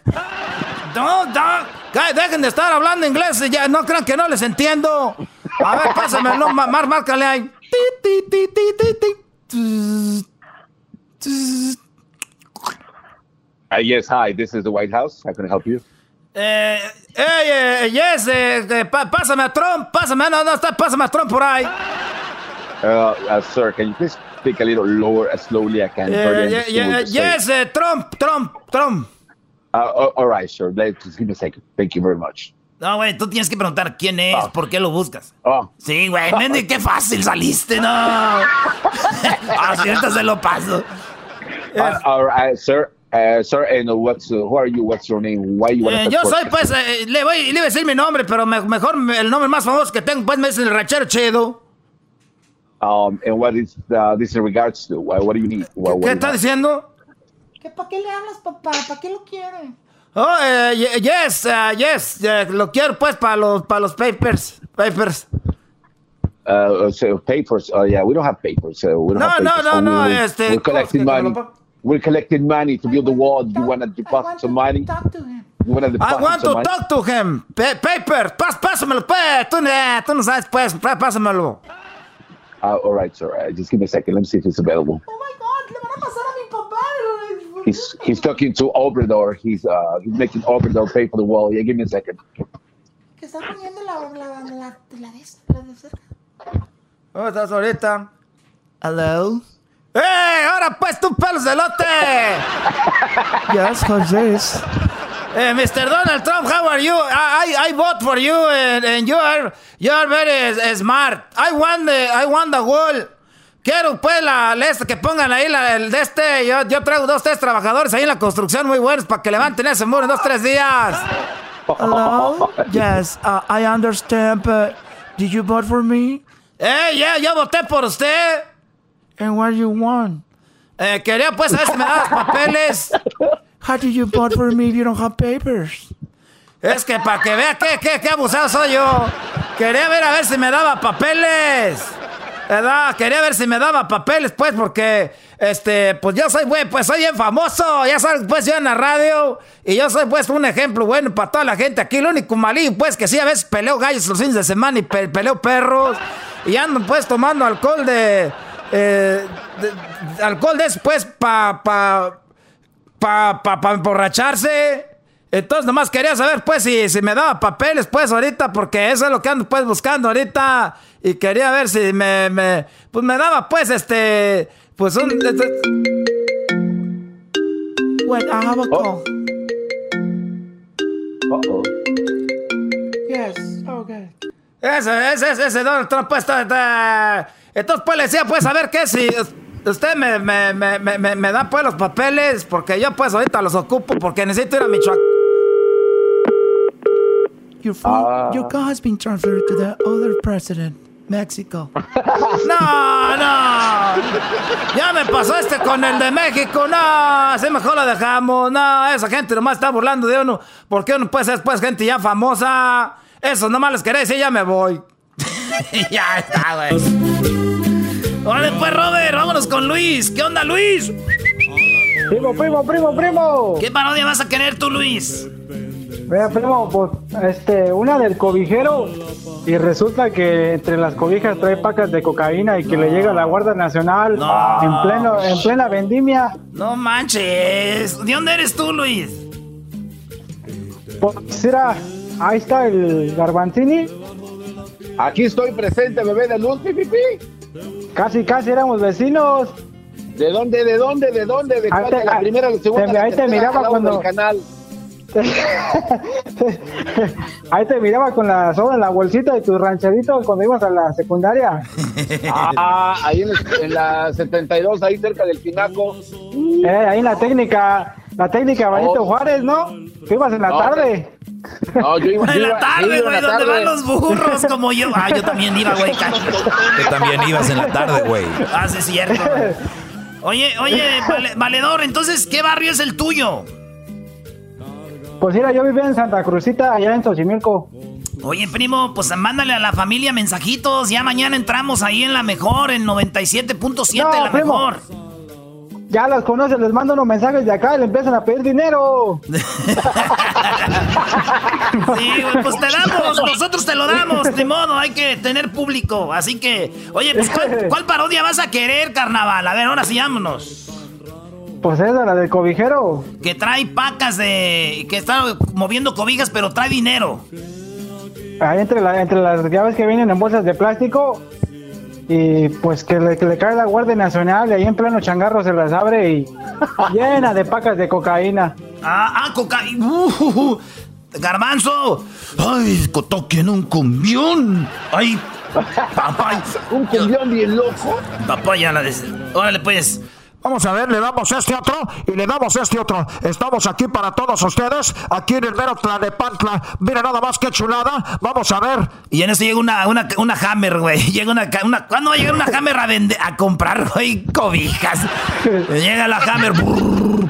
No, no. Ca- Dejen de estar hablando inglés. Ya no crean que no les entiendo. A ver, pásame nombre. Mar, márcale ahí. Ti, ti, ti, ti, ti, ti. Tss, tss. Uh, yes, hi, this is the White House. How can I help you? Eh, hey, eh, yes, eh, eh, pásame a Trump, pásame, no, no, está, pásame a Trump por ahí. Uh, uh, sir, can you please speak a little lower, as slowly I can? Eh, barely ye- understand ye- what you're yes, eh, Trump, Trump, Trump. Uh, oh, all right, sir. Just give me a second. Thank you very much. No, güey, tú tienes que preguntar quién es, por qué lo buscas. Oh. Sí, güey, Mendy, qué fácil saliste, no. Así ahorita se lo paso. Uh, all right, sir. Uh, sir, and what's uh, who are you? What's your name? Why you want Eh, yo soy, pues, eh, le, voy, le iba a decir mi nombre, pero me- mejor me- el nombre más famoso que tengo, pues, me es el ranchero chido. Um, and what is uh, this in regards to? What, what do you need? What, what ¿Qué está diciendo? ¿Para qué le hablas, papá? ¿Para qué lo quiere? Oh, eh, ye- yes, uh, yes, eh, lo quiero, pues, para los, para los papers, papers. Uh, so papers. Oh yeah, we don't have papers. So we don't No, have no, papers. no, So no, we- este, we're collecting ¿cómo es que money. We're collecting money to build the wall. You want to deposit some money? You want to I want to money? talk to him. Pa- paper, pas, pásamelo, pues. Tú, eh, tú no sabes, pues, pa- pásamelo. Uh, all right, sir. Uh, just give me a second. Let me see if it's available. Oh my God! He's he's talking to Obrador. He's uh he's making Obrador pay for the wall. Yeah, give me a second. Que está poniendo la, la, la, la, la de la de cerca. ¿Cómo estás ahorita? Hello. ¡Eh! ¡Ahora pues tú, pelos de lote! yes, José. Eh, Mr. Donald Trump, how are you? I, I, I vote for you and, and you are you are very eh, smart. I want the I want the wall. Quiero pues la, la que pongan ahí la, el de este. Yo, yo traigo dos, tres trabajadores ahí en la construcción muy buenos para que levanten ese muro en dos, tres días. Hello? Yes, uh, I understand, but did you vote for me? Eh, yeah, yo voté por usted. And what you want? Eh, quería pues saber si me dabas papeles. How do you vote for me if you don't have papers? Es que para que vea qué, qué, qué abusado soy yo. Quería ver a ver si me daba papeles. ¿Verdad? Quería ver si me daba papeles, pues, porque, este, pues yo soy, güey, pues soy bien famoso. Ya sabes, pues yo en la radio. Y yo soy, pues, un ejemplo bueno para toda la gente aquí. Lo único malín, pues, que sí, a veces peleo gallos los fines de semana y pe- peleo perros. Y ando, pues, tomando alcohol de. Eh, de- de- alcohol después pa. pa pa, pa, pa emborracharse. Entonces nomás quería saber pues si, si me daba papeles pues ahorita porque eso es lo que ando pues buscando ahorita y quería ver si me, me pues me daba pues este pues un este- Wait, I have a call. Uh-oh. Yes, okay. Ese, ese, ese, ese Donald Trump pues está, está- entonces pues le decía pues a ver qué si usted me, me, me, me, me- me da pues los papeles porque yo pues ahorita los ocupo porque necesito ir a Michoacán. your phone, your car has been transferred to the other president. México. No, no. Ya me pasó este con el de México. No, así mejor lo dejamos. No, esa gente nomás está burlando de uno. ¿Por qué uno puede ser después gente ya famosa? Eso nomás les queréis y ya me voy. ya está, güey. Órale, pues, Robert, vámonos con Luis. ¿Qué onda, Luis? Primo, primo, primo, primo. ¿Qué parodia vas a querer tú, Luis? Vea, primo, pues, este, una del cobijero y resulta que entre las cobijas trae pacas de cocaína y que le llega a la Guardia Nacional en pleno, en plena vendimia. No manches. ¿De dónde eres tú, Luis? Pues mira, ahí está el Garbanzini. Aquí estoy presente, bebé de luz, pipi. Casi, casi éramos vecinos. ¿De dónde, de dónde, de dónde? ¿De cuál? te- ¿De la primera, la segunda? te- la ahí te miraba cuando- canal. Ahí te miraba con la sobra en la bolsita de tus rancheritos cuando ibas a la secundaria. Ah, ahí en, el- en la 72, ahí cerca del Pinaco. Eh, ahí en la técnica, la técnica Benito Oh. Juárez, ¿no? Tú ibas en la No, tarde. No, yo iba, En la tarde, güey, donde van los burros como yo. Ah, yo también iba, güey. Tú también ibas en la tarde, güey. Ah, sí, es cierto. Oye, oye, vale- valedor, entonces, ¿qué barrio es el tuyo? Pues mira, yo vivía en Santa Cruzita, allá en Xochimilco. Oye, primo, pues mándale a la familia mensajitos. Ya mañana entramos ahí en la mejor, en 97.7, No, la primo. mejor. Ya los conoces, les mando unos mensajes de acá y le empiezan a pedir dinero. Sí, güey, pues te damos, nosotros te lo damos, de modo, hay que tener público. Así que, oye, pues, ¿cuál, cuál parodia vas a querer, carnaval? A ver, ahora sí, vámonos. Pues esa, la del cobijero. Que trae pacas de. que está moviendo cobijas, pero trae dinero. Ahí entre, la, entre las llaves que vienen en bolsas de plástico. Y pues que le, que le cae la Guardia Nacional y ahí en pleno changarro se las abre y llena de pacas de cocaína. Ah, ah, cocaína. Uh, uh, uh. Garbanzo. Ay, toquen un cumbión. Ay, papá. Un cumbión bien loco. Papá, ya la des... Órale, pues. Vamos a ver, le damos este otro y le damos este otro. Estamos aquí para todos ustedes, aquí en el mero Tlanepantla. Mira nada más que chulada. Vamos a ver. Y en eso llega una, una, una Hammer, güey. Llega una, una. ¿Cuándo va a llegar una Hammer a vender, a comprar, güey, cobijas? Llega la Hammer. brrr.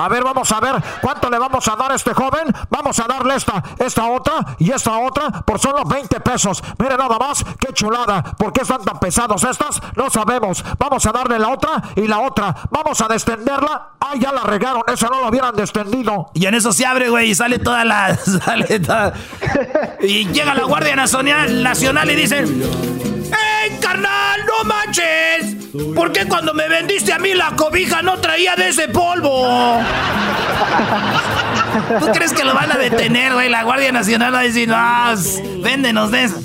A ver, vamos a ver cuánto le vamos a dar a este joven. Vamos a darle esta, esta otra y esta otra por solo 20 pesos. Mire nada más, qué chulada. ¿Por qué están tan pesados estas? No sabemos. Vamos a darle la otra y la otra. Vamos a descenderla. Ah, ya la regaron. Esa no la hubieran descendido. Y en eso se abre, güey, y sale toda la. Sale toda- Y llega la Guardia Nacional, Nacional y dicen: ¡Ey, carnal, no manches! ¿Por qué cuando me vendiste a mí la cobija no traía de ese polvo? ¿Tú crees que lo van a detener, güey? La Guardia Nacional va a decir: ¡No, s- véndenos de eso!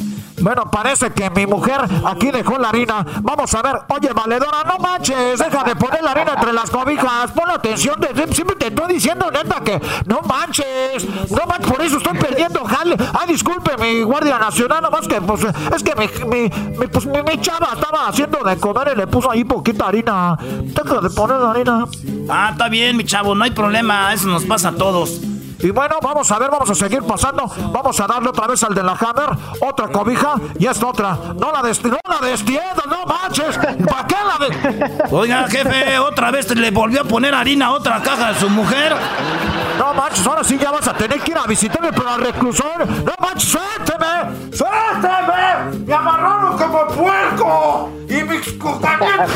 Bueno, parece que mi mujer aquí dejó la harina. Vamos a ver. Oye, valedora, no manches. Deja de poner la harina entre las cobijas. Pon atención. De, siempre te estoy diciendo, neta, que no manches. No manches, por eso estoy perdiendo jale. Ay, disculpe, mi guardia nacional. Nomás que, pues, es que mi, mi, mi, pues, mi, mi chava estaba haciendo de comer y le puso ahí poquita harina. Deja de poner la harina. Ah, está bien, mi chavo, no hay problema. Eso nos pasa a todos. Y bueno, vamos a ver, vamos a seguir pasando. Vamos a darle otra vez al de la Hammer, otra cobija y esta otra. No la des, no la destiendas, no manches. ¿Para qué la de... Oiga, jefe, otra vez le volvió a poner harina a otra caja de su mujer. No manches, ahora sí ya vas a tener que ir a visitarme por el reclusorio. No manches, suélteme. ¡Suélteme! ¡Me como puerco! ¡Y mis compañeros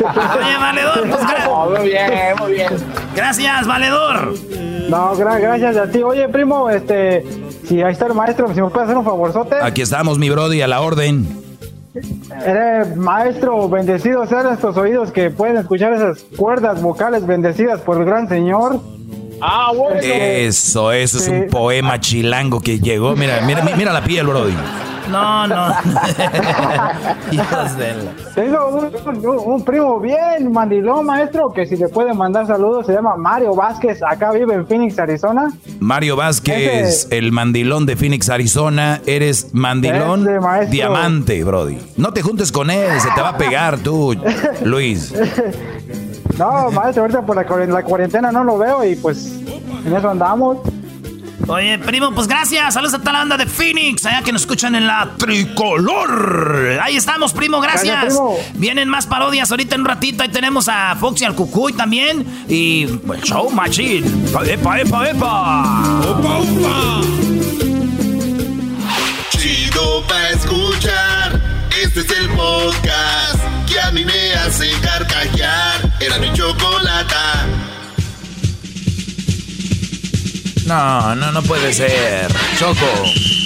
Oye, valedor, pues gra- Muy bien, muy bien. gracias, valedor. No, gra- gracias a ti. Oye, primo, este, si ahí está el maestro, si me puede hacer un favorzote. Aquí estamos, mi brody, a la orden. Eres maestro, bendecidos sean estos oídos que pueden escuchar esas cuerdas vocales bendecidas por el gran señor. Ah, bueno. Eso, eso es un poema chilango que llegó. Mira, mira, mira la piel, brody. No, no. Hijos de la- Tengo un, un- un primo bien mandilón, maestro, que si le pueden mandar saludos, se llama Mario Vázquez, acá vive en Phoenix, Arizona. Mario Vázquez, el mandilón de Phoenix, Arizona. Eres mandilón Ese, diamante, brody. No te juntes con él, se te va a pegar tú, Luis. No, maestro, ahorita por la, cuaren- la cuarentena no lo veo y pues en eso andamos. Oye, primo, pues gracias. Saludos a toda la banda de Phoenix, allá que nos escuchan en la tricolor. Ahí estamos, primo, gracias. Vienen más parodias ahorita en un ratito. Ahí tenemos a Foxy al Cucuy también. Y pues, show machine. Epa, epa, epa. Opa, opa. Chido pa' escuchar. Este es el podcast que a mí me hace carcajear. Era mi chocolata. No, no, no puede ser. Choco.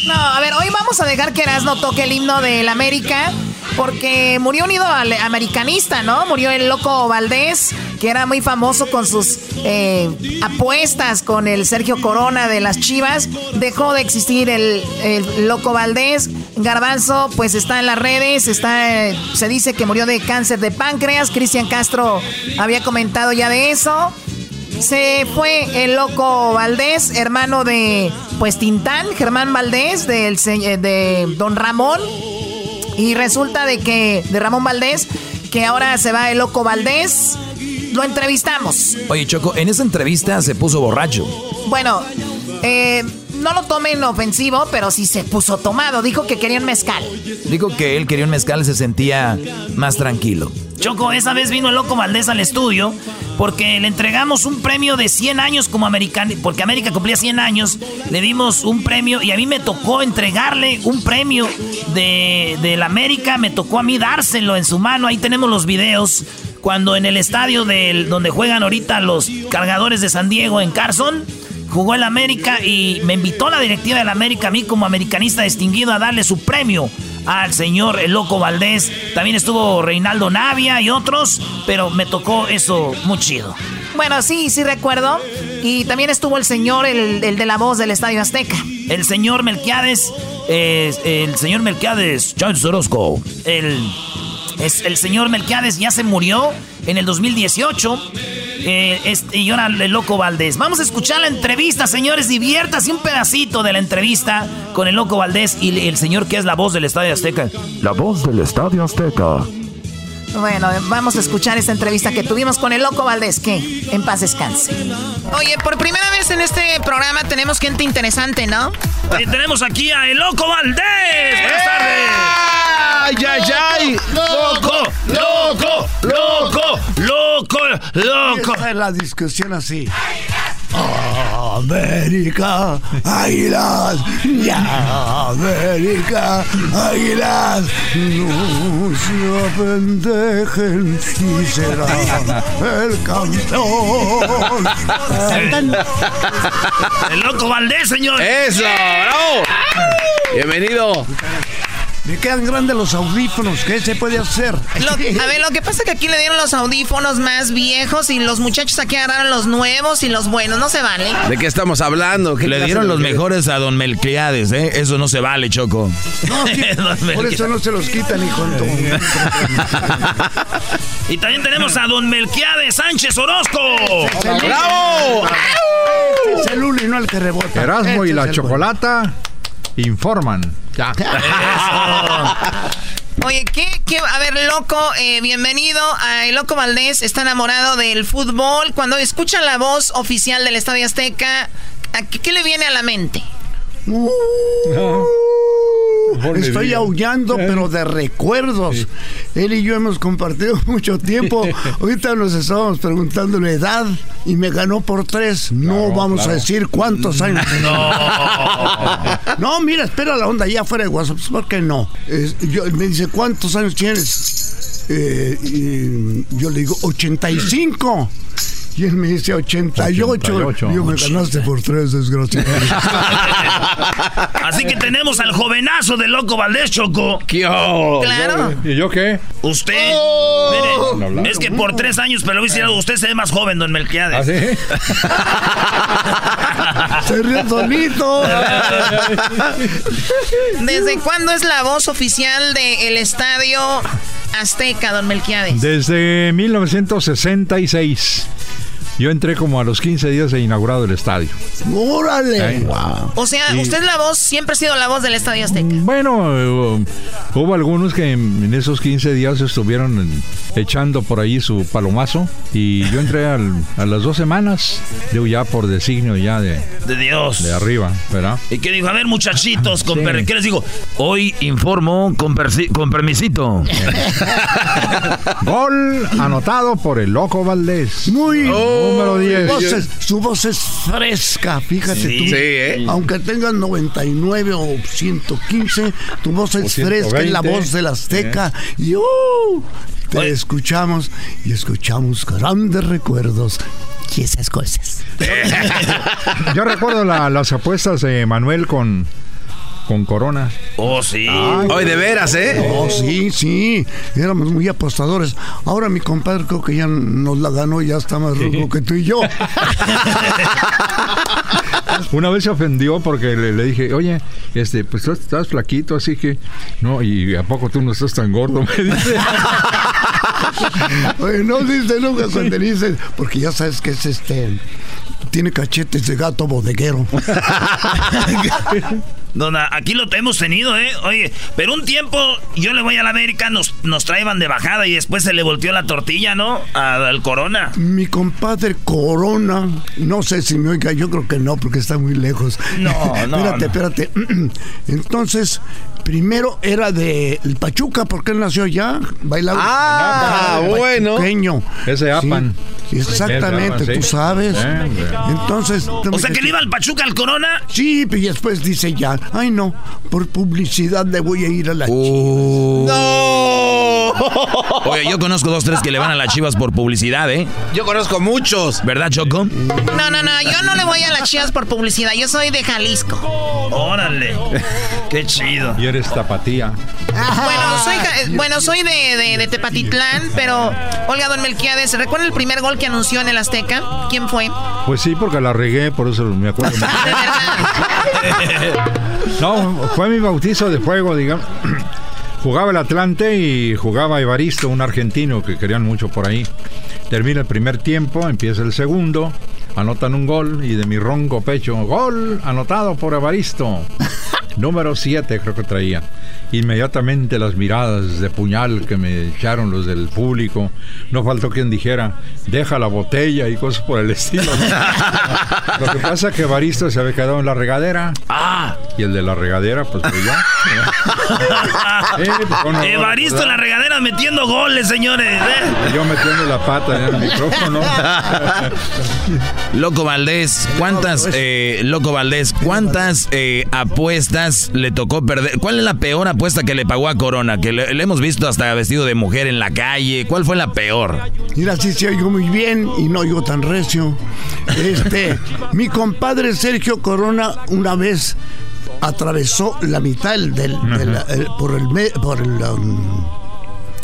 No, a ver, hoy vamos a dejar que Erasmo toque el himno del América. Porque murió unido al americanista, ¿no? Murió el loco Valdés, que era muy famoso con sus eh, apuestas con el Sergio Corona de las Chivas. Dejó de existir el, loco Valdés. Garbanzo, pues está en las redes, está, se dice que murió de cáncer de páncreas. Cristian Castro había comentado ya de eso. Se fue el loco Valdés, hermano de pues Tintán, Germán Valdés, del, eh, de Don Ramón. Y resulta de que, de Ramón Valdés, que ahora se va el loco Valdés. Lo entrevistamos. Oye, Choco, en esa entrevista se puso borracho. Bueno, eh, no lo tomen ofensivo, pero sí se puso tomado. Dijo que quería un mezcal. Dijo que él quería un mezcal y se sentía más tranquilo. Choco, esa vez vino el loco Valdés al estudio porque le entregamos un premio de 100 años como americano, porque América cumplía 100 años, le dimos un premio y a mí me tocó entregarle un premio de, la América, me tocó a mí dárselo en su mano, ahí tenemos los videos, cuando en el estadio del, donde juegan ahorita los cargadores de San Diego en Carson, jugó el América y me invitó la directiva del América a mí como americanista distinguido a darle su premio al señor El Loco Valdés. También estuvo Reinaldo Navia y otros, pero me tocó eso muy chido. Bueno, sí, sí recuerdo. Y también estuvo el señor, el, de la voz del Estadio Azteca. El señor Melquiades, el señor Melquiades, Charles Orozco, el, es, el señor Melquiades ya se murió en el 2018 eh, este, y ahora el loco Valdés. Vamos a escuchar la entrevista, señores. Diviértase un pedacito de la entrevista con el loco Valdés y el señor que es la voz del Estadio Azteca. La voz del Estadio Azteca. Bueno, vamos a escuchar esta entrevista que tuvimos con el Loco Valdés, que en paz descanse. Oye, por primera vez en este programa tenemos gente interesante, ¿no? Y tenemos aquí a el Loco Valdés. Buenas tardes. ¡Ay, ay, ay! ¡Loco! ¡Loco! ¡Loco! ¡Loco! ¡Loco! Esa es la discusión así. América, águilas, ya, América, águilas, no se apendejen y será el campeón. El loco Valdés, señor. Eso, bravo. Bienvenido. Me quedan grandes los audífonos, ¿qué se puede hacer? a ver, lo que pasa es que aquí le dieron los audífonos más viejos y los muchachos aquí agarraron los nuevos y los buenos, no se vale. ¿De qué estamos hablando? le dieron los mejores a Don Melquiades, ¿eh? Eso no se vale, Choco. por eso no se los quitan, hijo. y también tenemos a Don Melquiades Sánchez Orozco. ¡Bravo! Es el uno y no el que rebota. Erasmo y la chocolata informan. Ya. Oye, ¿qué, ¿qué, A ver, loco, eh, bienvenido. a El loco Valdés está enamorado del fútbol. Cuando escucha la voz oficial del Estadio Azteca, ¿qué, qué le viene a la mente? Uh, estoy aullando, pero de recuerdos. Él y yo hemos compartido mucho tiempo. Ahorita nos estábamos preguntando la edad y me ganó por tres. no vamos a decir cuántos años. No. no, mira, espera la onda ya fuera de WhatsApp. ¿Por qué no? yo, me dice, ¿cuántos años tienes? Eh, y yo le digo, 85. Y él me dice 88. 88. Yo me ganaste por tres, desgraciado. Así que tenemos al jovenazo de Loco Valdés, Choco. Claro. ¿Y yo qué? Usted. Oh. Mire, es que por tres años, pero a decir usted se ve más joven, don Melquiades. ¿Ah, se ríe solito. ¿Desde cuándo es la voz oficial del estadio Azteca, don Melquiades? Desde 1966. Yo entré como a los 15 días de inaugurado el estadio. ¡Órale! O sea, usted es la voz, siempre ha sido la voz del Estadio Azteca. Bueno, Hubo algunos que en, en esos 15 días estuvieron echando por ahí su palomazo y yo entré al- a las dos semanas, digo ya por designio ya de, De Dios. de arriba, ¿verdad? Y que dijo, a ver, muchachitos, con Sí. per- ¿qué les digo? Hoy informo con, con permisito. Gol anotado por el Loco Valdés. Muy Número 10. Voz es- su voz es fresca, fíjate Sí. tú. Sí, ¿eh? Aunque tengas 99 o 115, tu voz es fresca, es la 120, voz del Azteca. Y uh, te escuchamos y escuchamos grandes recuerdos y esas cosas. Yo recuerdo la- las apuestas de Manuel con, con Corona. Oh, sí. Hoy de veras, ¿eh? Oh, sí, sí. Éramos muy apostadores. Ahora mi compadre creo que ya nos la ganó y ya está más rudo que tú y yo. Una vez se ofendió porque le, le dije, oye, este, pues tú estás flaquito, así que no, y a poco tú no estás tan gordo, me dice. Oye, no dice nunca cuando dices, porque ya sabes que es este. Tiene cachetes de gato bodeguero. Dona, aquí lo hemos tenido, ¿eh? Oye, pero un tiempo yo le voy a la América, nos, nos traían de bajada y después se le volteó la tortilla, ¿no? A- Al Corona. Mi compadre Corona, no sé si me oiga, yo creo que no, porque está muy lejos. No, no, espérate, no. espérate. Entonces, primero era de el Pachuca, porque él nació allá, bailaba. Ah, bueno. pachuqueño. Ese Apan. Sí, exactamente, tú sabes. Eh. Entonces. O sea que le iba al Pachuca al Corona. Sí, y después dice ya, ay no, por publicidad le voy a ir a la Uh. ¡No! Oye, yo conozco dos, tres que le van a las chivas por publicidad, ¿eh? Yo conozco muchos. ¿Verdad, Choco? No, no, no, yo no le voy a las chivas por publicidad, yo soy de Jalisco. Órale. Qué chido. Y eres tapatía. Bueno, soy, eh, bueno, soy de, de- de Tepatitlán, pero Olga Don Melquiades, ¿recuerda el primer gol que anunció en el Azteca? ¿Quién fue? Pues sí, porque la regué, por eso me acuerdo. No, fue mi bautizo de fuego, digamos. Jugaba el Atlante y jugaba Evaristo, un argentino que querían mucho por ahí. Termina el primer tiempo, empieza el segundo, anotan un gol y de mi ronco pecho, gol anotado por Evaristo. Número 7 creo que traía. Inmediatamente las miradas de puñal que me echaron los del público. No faltó quien dijera, deja la botella y cosas por el estilo. Lo que pasa es que Evaristo se había quedado en la regadera. Ah. Y el de la regadera, pues, pues ya. Eh, pues. Evaristo en la regadera metiendo goles, señores. ¿eh? Yo metiendo la pata en el micrófono. Loco Valdés, ¿cuántas, eh, Loco Valdés, cuántas eh, apuestas le tocó perder? ¿Cuál es la peor apuesta que le pagó a Corona? Que le, le hemos visto hasta vestido de mujer en la calle. ¿Cuál fue la peor? Mira, sí se oigo muy bien y no oigo tan recio. Este, mi compadre Sergio Corona una vez atravesó la mitad del, del- del- el- por el por el um,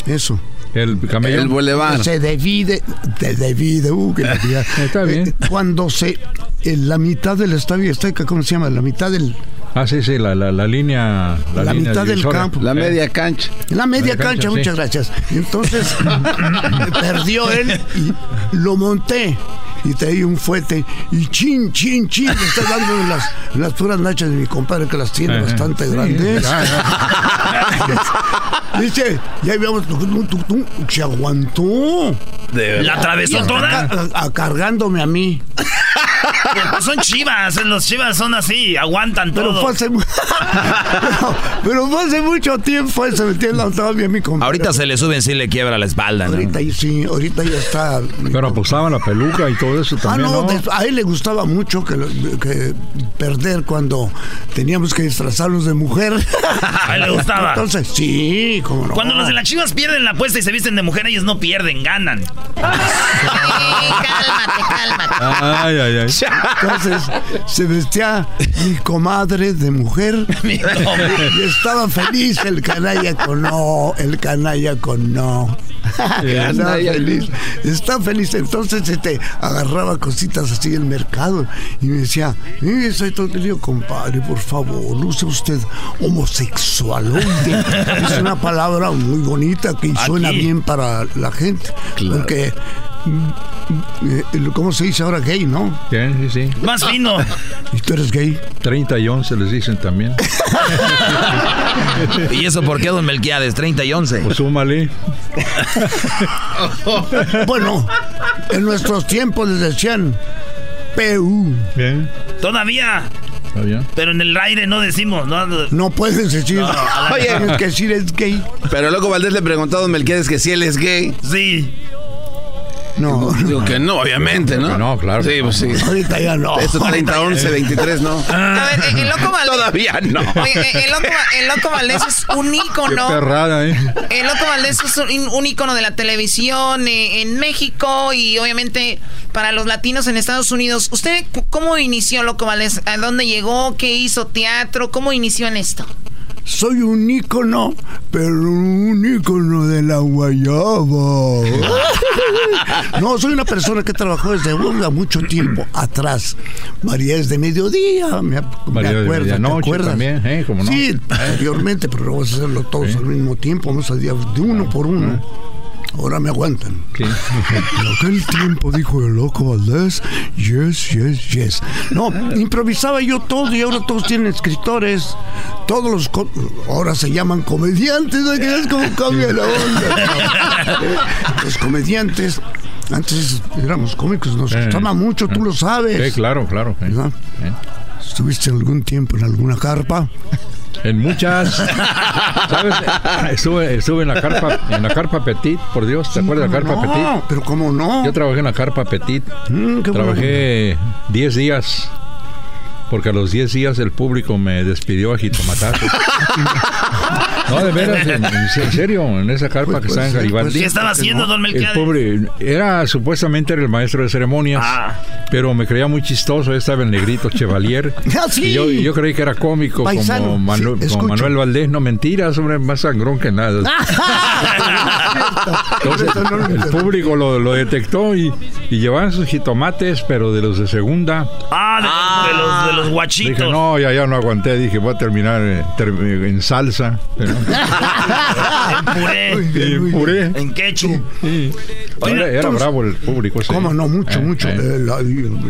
eso. El camello. El bulevar. Se divide, se divide, uh, que. Está bien. Eh, Cuando se en la mitad del estadio Azteca, ¿cómo se llama? La mitad del Ah, sí, sí, la, la, la línea. La, La línea mitad del campo. La media cancha. La media Media cancha, cancha, sí. muchas gracias. Entonces, perdió él y lo monté. Y traía un fuete y chin, chin, chin, le está dando en las, las puras nachas de mi compadre que las tiene Ajá. bastante Sí, grandes. ya, Dice, ya tum, se aguantó. ¿La atravesó toda? a- a- cargándome a mí. Pues son chivas, los chivas son así, aguantan Pero todo. fue hace, pero, pero fue hace mucho tiempo eso, ¿me entiendes? Todavía mi compadre. Ahorita se le suben si le quiebra la espalda, ¿no? Ahorita y sí, ahorita ya está. Pero apostaban la peluca y todo eso Ah, también, no, ¿no? a él le gustaba mucho que, que perder cuando teníamos que disfrazarnos de mujer. A él le gustaba. Entonces, sí, como no. Cuando los de las chivas pierden la apuesta y se visten de mujer, ellos no pierden, ganan. cálmate, cálmate. Ay, ay, ay. Entonces se vestía mi comadre de mujer y estaba feliz el canalla con no, el canalla con no. Estaba feliz, está feliz. Entonces este, agarraba cositas así del mercado y me decía, "Eh, soy día, compadre, por favor, no sea usted homosexualoide. Es una palabra muy bonita que suena Aquí. bien para la gente. Porque, eh, ¿cómo se dice ahora gay, no? Sí, sí, sí. Más fino. ¿Y tú eres gay? 30 y 11 les dicen también. ¿Y eso por qué, don Melquiades? 30 y 11. Pues súmale. bueno, en nuestros tiempos les decían PU. Bien. Todavía. ¿Está bien? Pero en el aire no decimos, ¿no? No puedes decir. No, Oye. Tienes que decir es gay. Pero loco Valdés le preguntó a Don Melquiades que si él es gay. Sí. No. Digo que no, obviamente, ¿no? No, claro. Sí, pues sí. Ahorita ya no. Esto 30, 11, 23, ¿no? A ver, el loco Valdés. Todavía no. Oye, el loco, el loco Valdés es un Qué ícono. perrada, ¿eh? El Loco Valdés es un, un ícono de la televisión eh, en México y obviamente para los latinos en Estados Unidos. ¿Usted cómo inició Loco Valdés? ¿A dónde llegó? ¿Qué hizo teatro? ¿Cómo inició en esto? Soy un ícono, pero un ícono de la guayaba. No, soy una persona que trabajó desde uh, mucho tiempo atrás. María es de mediodía, me, me de acuerdo, ¿te acuerdas? también, ¿eh? ¿Cómo no? Sí, anteriormente, pero vamos a hacerlo todos al mismo tiempo, vamos a día de uno por uno. Ahora me aguantan. Sí. En aquel tiempo dijo el loco Valdés, yes, yes, yes. No, improvisaba yo todo y ahora todos tienen escritores. Todos los... Ahora se llaman comediantes, ¿no? Es como cambia la onda. Los comediantes, antes éramos cómicos, nos Eh. gustaba mucho, tú lo sabes. Sí, claro, claro. eh. ¿Estuviste algún tiempo en alguna carpa? En muchas. ¿Sabes? Estuve, estuve en la carpa, en la carpa Petit, por Dios, ¿te acuerdas de la carpa no, Petit? pero cómo no. Yo trabajé en la carpa Petit. Mm. Trabajé 10 días. Porque a los 10 días el público me despidió a jitomatazos. No, de veras, en, en serio, en esa carpa Pues que puede está en ser, Garibaldi. ¿Qué estaba haciendo, don El Melquiades? pobre, era supuestamente era el maestro de ceremonias, Ah. pero me creía muy chistoso. Estaba el negrito Chevalier. Ah, sí. Y yo, yo creí que era cómico, Paisano, como, Manu- sí, como. Manuel Valdés. No mentiras, hombre, más sangrón que nada. Entonces, el público lo, lo detectó y, y llevaban sus jitomates, pero de los de segunda. Ah, de, de los, de los guachitos. Dije, no, ya, ya no aguanté. Dije, voy a terminar eh, ter- en salsa. Pero- En puré. y puré. En ketchup. Sí. Era, bravo el público. ese. ¿Cómo no? Mucho, Eh, mucho. eh. Eh, la-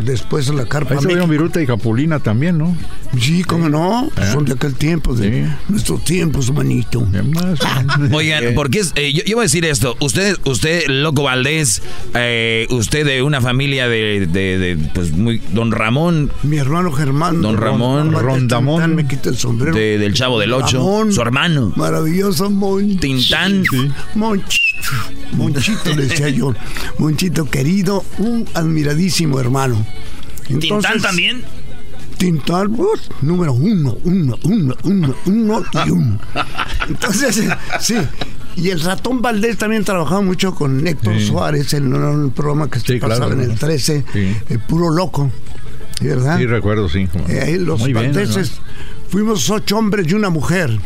después en la carpa Ahí se. Viruta y Capulina también, ¿no? Sí, cómo no. Eh. Son de aquel tiempo, de Sí. nuestros tiempos, manito. ¿Qué más? Oigan, porque es, eh, yo, yo voy a decir esto. Usted, usted, Loco Valdés, eh, usted de una familia de, de, de, pues, muy, don Ramón, Mi hermano Germán. Don Ramón. Rondamón. Tintán, Me quita el sombrero. de- del Chavo del Ocho, Ramón. su hermano, Maravilloso Monchito. Tintán. Monchito. Monchito, le decía yo. Monchito querido, un admiradísimo hermano. ¿Tintán Entonces, también? Tintán, pues, número uno, uno, uno, uno, uno y uno. Entonces, sí. Y el ratón Valdés también trabajaba mucho con Héctor Sí. Suárez en un programa que se Sí, pasaba claro. en el 13, Sí. el puro loco. ¿Verdad? Sí, recuerdo, sí. Eh, los Muy bien, Valdeses fuimos ocho hombres y una mujer.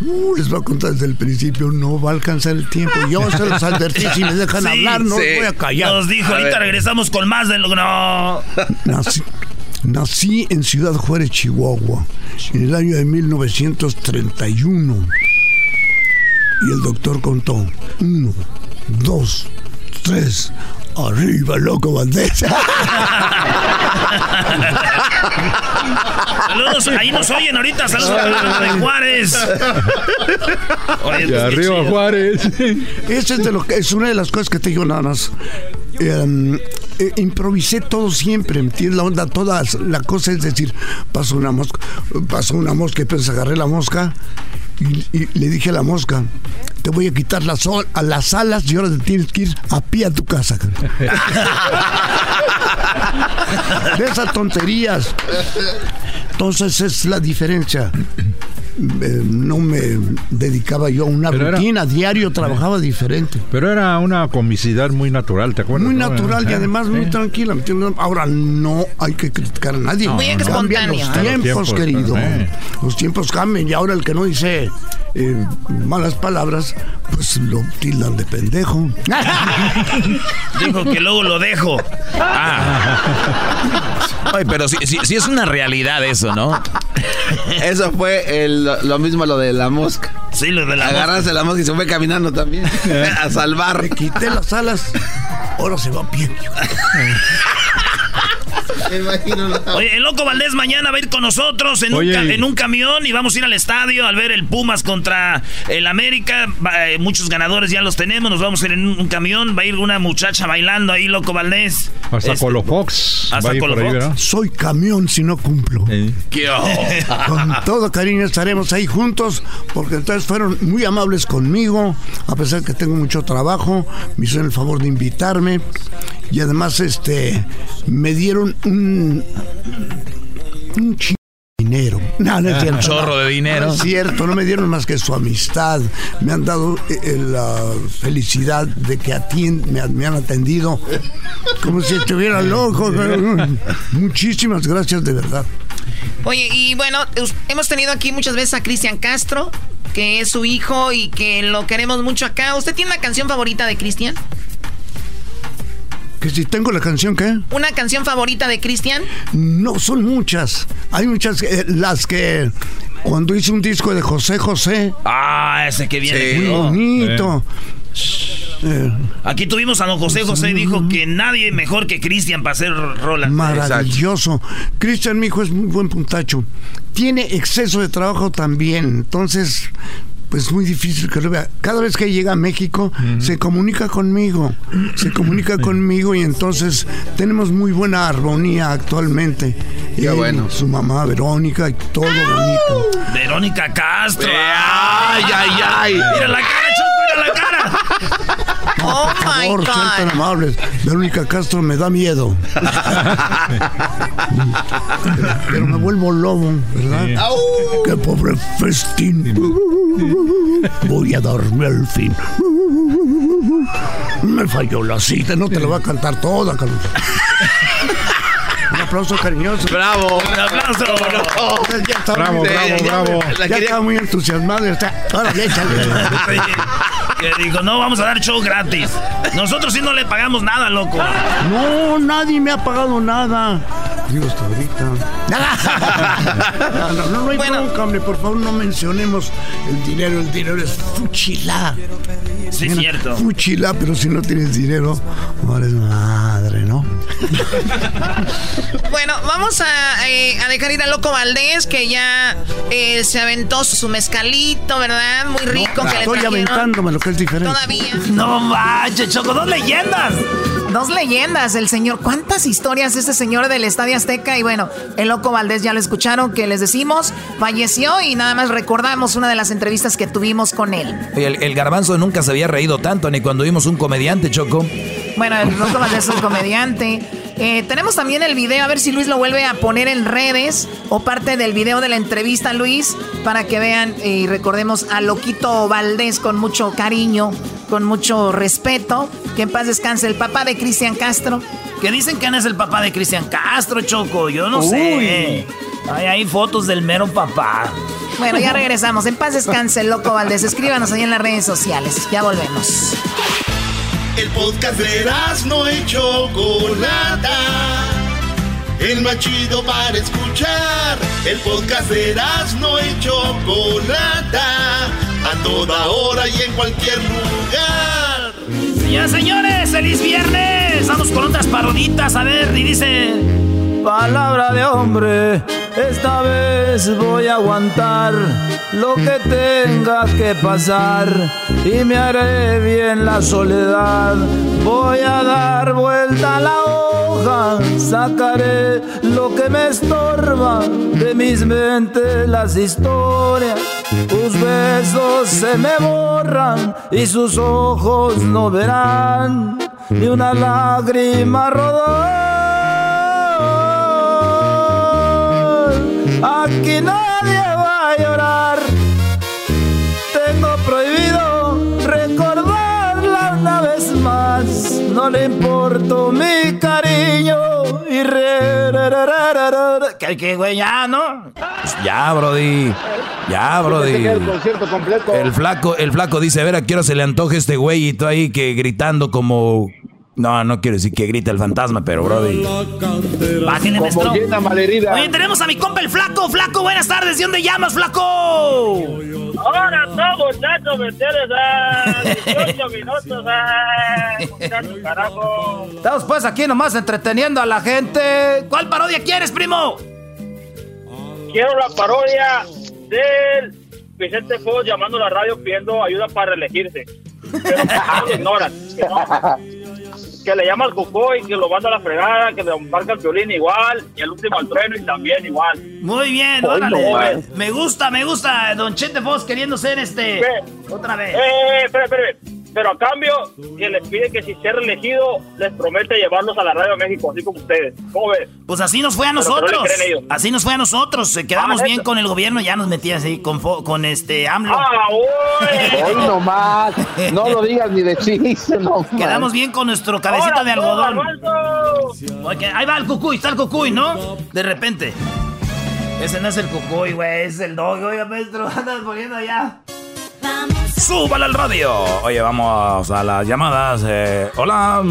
Uh, les voy a contar desde el principio, no va a alcanzar el tiempo. Yo se los advertí, si me dejan Sí, hablar, no sí. los voy a callar. Nos dijo, A ahorita ver. regresamos con más de lo que no. Nací, nací en Ciudad Juárez, Chihuahua, en el año de 1931. Y el doctor contó, uno, dos, tres, arriba, loco Valdés. Saludos, ahí nos oyen ahorita. Saludos a de Juárez. Oye, pues, arriba chido. Juárez. Esa es, de lo que, es una de las cosas que te digo nada más. Eh, eh, improvisé todo siempre, ¿entiendes? La onda, toda la cosa es decir, pasó una mosca, pasó una mosca y pues agarré la mosca y, y le dije a la mosca, te voy a quitar las, a las alas y ahora te tienes que ir a pie a tu casa. Cabrón". de esas tonterías. Entonces es la diferencia. Eh, no me dedicaba yo a una Pero era- rutina, diario trabajaba diferente. Pero era una comicidad muy natural, ¿te acuerdas? Muy no? natural y Eh, además muy tranquila. Ahora no hay que criticar a nadie. Muy Cambian los ¿eh? tiempos, Los tiempos, querido. eh. Los tiempos cambian y ahora el que no dice eh, malas palabras, pues lo tildan de pendejo. Dijo que luego lo dejo. Ay, pero sí, sí- sí es una realidad eso, ¿no? Eso fue el- lo, lo mismo lo de la mosca. Sí, lo de la Agarrarse la mosca y se fue caminando también. a salvar. Le quité las alas, ahora se va a pie. Oye, el Loco Valdés mañana va a ir con nosotros en, un, en un, camión y vamos a ir al estadio al ver el Pumas contra el América. Eh, muchos ganadores ya los tenemos, nos vamos a ir en un, camión. Va a ir una muchacha bailando ahí, Loco Valdés. Hasta este, Colofox. Hasta Colofox. Soy camión si no cumplo. con todo cariño estaremos ahí juntos porque entonces fueron muy amables conmigo, a pesar que tengo mucho trabajo, me hicieron el favor de invitarme y además este me dieron un un dinero. No, no es cierto. Un chorro de dinero. No es cierto, no me dieron más que su amistad. Me han dado eh, eh, la felicidad de que me, me, han atendido como si estuviera loco. Muchísimas gracias, de verdad. Oye, y bueno, hemos tenido aquí muchas veces a Cristian Castro, que es su hijo y que lo queremos mucho acá. ¿Usted tiene una canción favorita de Cristian? ¿Que si tengo la canción qué? ¿Una canción favorita de Cristian? No, son muchas. Hay muchas, eh, las que cuando hice un disco de José José. Ah, ese que viene. muy bonito. Eh. Aquí tuvimos a don José José, dijo que nadie mejor que Cristian para hacer rolas. Maravilloso. Cristian, mi hijo, es muy buen puntacho. Tiene exceso de trabajo también. Entonces, pues muy difícil que lo vea. Cada vez que llega a México, se comunica conmigo, se comunica conmigo y entonces tenemos muy buena armonía actualmente. Qué bueno. Su mamá, Verónica, y todo bonito. Verónica Castro. Ay, ay, ay. Mira la cara, Choco, mira la cara. Oh, Por favor, sean tan amables. Verónica Castro me da miedo. pero, me vuelvo lobo, ¿verdad? Qué pobre festín. Voy a darme al fin. Me falló la cita, no te lo voy a cantar toda, Carlos. Un aplauso cariñoso. Bravo. Un aplauso. bravo, bravo, bravo. Ya estaba muy entusiasmado. Está... Ahora, échale. que dijo, no, vamos a dar show gratis. Nosotros sí no le pagamos nada, loco. No, nadie me ha pagado nada. Digo hasta ahorita. no, no, no, hay bueno. bronca, por favor, no mencionemos el dinero. El dinero es fuchilá. Sí, es cierto. Fuchilá, pero si no tienes dinero, no eres madre, ¿no? bueno, vamos a, eh, a, dejar ir a Loco Valdés, que ya eh, se aventó su mezcalito, ¿verdad? Muy rico. que estoy aventándome lo que es diferente. Todavía. No manches, Choco, dos leyendas. Dos leyendas, el señor. ¿Cuántas historias este señor del Estadio Azteca? Y bueno, el Loco Valdés ya lo escucharon, que les decimos, falleció y nada más recordamos una de las entrevistas que tuvimos con él. El, el garbanzo nunca se había reído tanto, ni cuando vimos un comediante, Choco. Bueno, el Loco Valdés es un comediante. Eh, tenemos también el video, a ver si Luis lo vuelve a poner en redes o parte del video de la entrevista, Luis, para que vean y recordemos a Loquito Valdés con mucho cariño, con mucho respeto. Que en paz descanse el papá de Cristian Castro. Que dicen que es el papá de Cristian Castro, Choco, yo no sé. Hay, hay fotos del mero papá. Bueno, ya regresamos. En paz descanse, loco Valdés. Escríbanos ahí en las redes sociales. Ya volvemos. El podcast de no y Chocolata. El más chido para escuchar. El podcast de no y Chocolata. A toda hora y en cualquier lugar. Ya señores, feliz viernes. Vamos con otras paroditas. A ver, y dice... Palabra de hombre esta vez voy a aguantar lo que tenga que pasar y me haré bien la soledad. Voy a dar vuelta a la hoja, sacaré lo que me estorba de mis mentes las historias. Tus besos se me borran y sus ojos no verán ni una lágrima rodar. Aquí nadie va a llorar. Tengo prohibido recordarla una vez más. No le importo mi cariño y re, que que güey ya, ¿no? Ya, Brody. Ya, Brody. El flaco, el flaco dice, a ver, a qué hora se le antoja este güey y tú ahí que gritando como no, no quiero decir que grita el fantasma, pero brody. Bájenle, maestro. tenemos a mi compa el flaco. Flaco, buenas tardes. ¿De dónde llamas, flaco? Ahora estamos muchachos, ¿me entiendes? Ah, 18 minutos, ah, muchachos, carajo. Estamos pues aquí nomás entreteniendo a la gente. ¿Cuál parodia quieres, primo? Quiero la parodia del Vicente Fox llamando a la radio pidiendo ayuda para reelegirse. Pero no lo ignoran. Que, le llama al Cucoy, que lo manda a la fregada, que le marca el violín igual, y el último al trueno y también igual. Muy bien, órale. no, man. me gusta, me gusta. Don Chente Fox queriendo ser este. Otra vez. Eh, espera, espera. Pero a cambio, que les pide que si ser reelegido, les promete llevarlos a la Radio de México, así como ustedes. ¿Cómo ves? Pues así nos fue a no nosotros. Así nos fue a nosotros. Eh, Quedamos Ah, bien con el gobierno, ya nos metían así con, este AMLO. Ah, Hoy nomás. No lo digas ni de chiste, no. Quedamos bien con nuestro cabecita de algodón. Ok, ahí va el cucuy, está el cucuy, ¿no? De repente. Ese no es el cucuy, güey, es el dog. Oiga, maestro, andas poniendo allá. ¡Súbale al radio! Oye, vamos a las llamadas. eh, hola.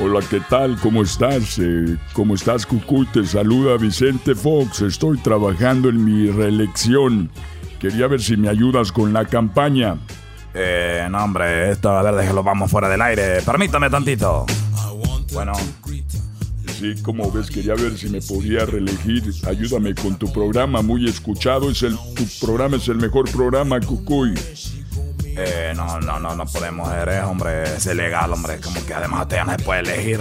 Hola, ¿qué tal? ¿Cómo estás? Eh, ¿Cómo estás, Cucuy? Te saluda Vicente Fox. Estoy trabajando en mi reelección. Quería ver si me ayudas con la campaña. Eh, no, hombre, esto, a ver, déjalo, vamos fuera del aire. Permítame tantito. Bueno, Sí, como ves, quería ver si me podía reelegir. Ayúdame con tu programa, muy escuchado. Es el, tu programa es el mejor programa, Cucuy. eh, no, no, no, no podemos hacer eso, hombre. Es ilegal, hombre. Como que además te no se puede elegir.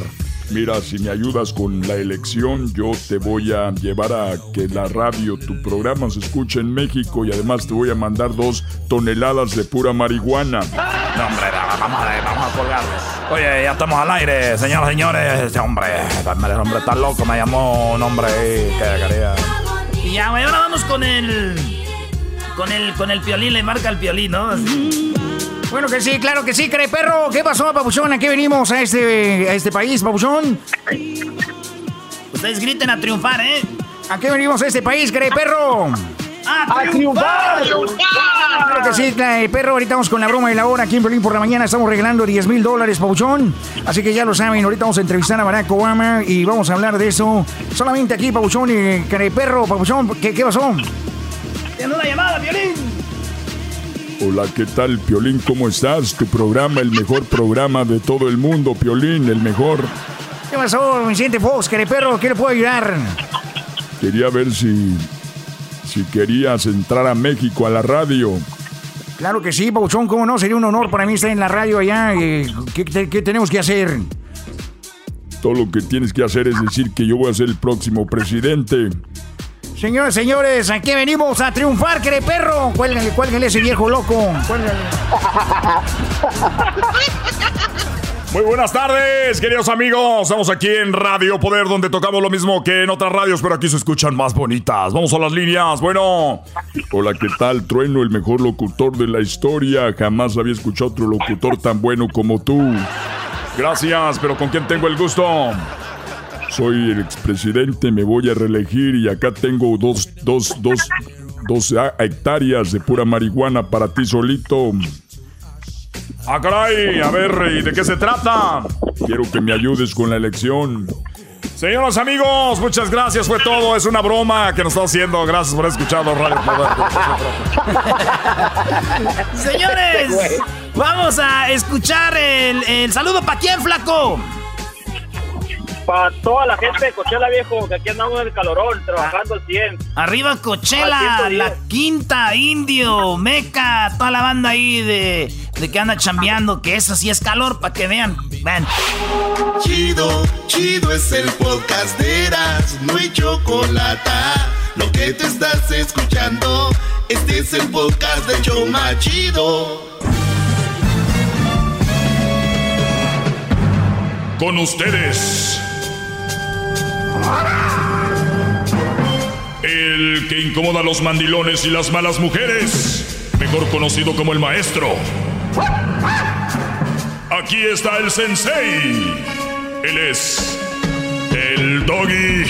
Mira, si me ayudas con la elección, yo te voy a llevar a que la radio, tu programa se escuche en México y además te voy a mandar dos toneladas de pura marihuana. No, hombre, vamos a, vamos a colgar. Oye, ya estamos al aire, señoras y señores. Este hombre, el hombre está loco. Me llamó un hombre que quería. Y ya, ahora vamos con el. Con el, con el piolín, le marca el piolín, ¿no? Así. Bueno que sí, claro que sí, cree perro. ¿Qué pasó, papuchón? ¿A qué venimos a este, a este país, papuchón? Ustedes griten a triunfar, ¿eh? ¿A qué venimos a este país, cree perro? ¡A triunfar! Claro que sí, eh, perro. Ahorita vamos con la broma de la hora. Aquí en Berlín por la mañana estamos regalando 10 mil dólares, Pabuchón. Así que ya lo saben. Ahorita vamos a entrevistar a Barack Obama y vamos a hablar de eso. Solamente aquí, Pabuchón y care perro, Pabuchón. ¿Qué, qué pasó? Tiene una llamada, violín. Hola, ¿qué tal, Piolín? ¿Cómo estás? Tu programa, el mejor programa de todo el mundo, Piolín, el mejor. ¿Qué pasó, Vicente Fox, care perro? ¿Qué le puedo ayudar? Quería ver si, si querías entrar a México a la radio. Claro que sí, Pabuchón. ¿Cómo no? Sería un honor para mí estar en la radio allá. eh, ¿Qué, qué- qué tenemos que hacer? Todo lo que tienes que hacer es decir que yo voy a ser el próximo presidente. Señores, señores, aquí venimos a triunfar, care perro. Cuélgale a ese viejo loco. Cuélgale. Muy buenas tardes, queridos amigos. Estamos aquí en Radio Poder, donde tocamos lo mismo que en otras radios, pero aquí se escuchan más bonitas. Vamos a las líneas. Bueno, Hola, ¿qué tal, Trueno? El mejor locutor de la historia. Jamás había escuchado otro locutor tan bueno como tú. gracias, pero ¿con quién tengo el gusto? Soy el expresidente, me voy a reelegir y acá tengo dos, dos, dos, dos ah, hectáreas de pura marihuana para ti solito. Ah, caray, a ver, ¿y de qué se trata? Quiero que me ayudes con la elección. Señoras amigos, muchas gracias, fue todo. Es una broma que nos está haciendo. Gracias por escuchado Radio. Señores, vamos a escuchar el saludo para quién, flaco. Para toda la gente de Cochela, viejo, que aquí andamos en el calorón, trabajando al 100. Arriba Cochela, Al 110. la quinta, Indio, Meca, toda la banda ahí de, de que anda chambeando, que eso sí es calor, para que vean. Vean. Chido, chido es el podcast de Eras, no hay chocolate. Lo que te estás escuchando, este es el podcast de Choma Chido. Con ustedes. El que incomoda a los mandilones y las malas mujeres. Mejor conocido como el maestro. Aquí está el sensei. Él es. El doggy.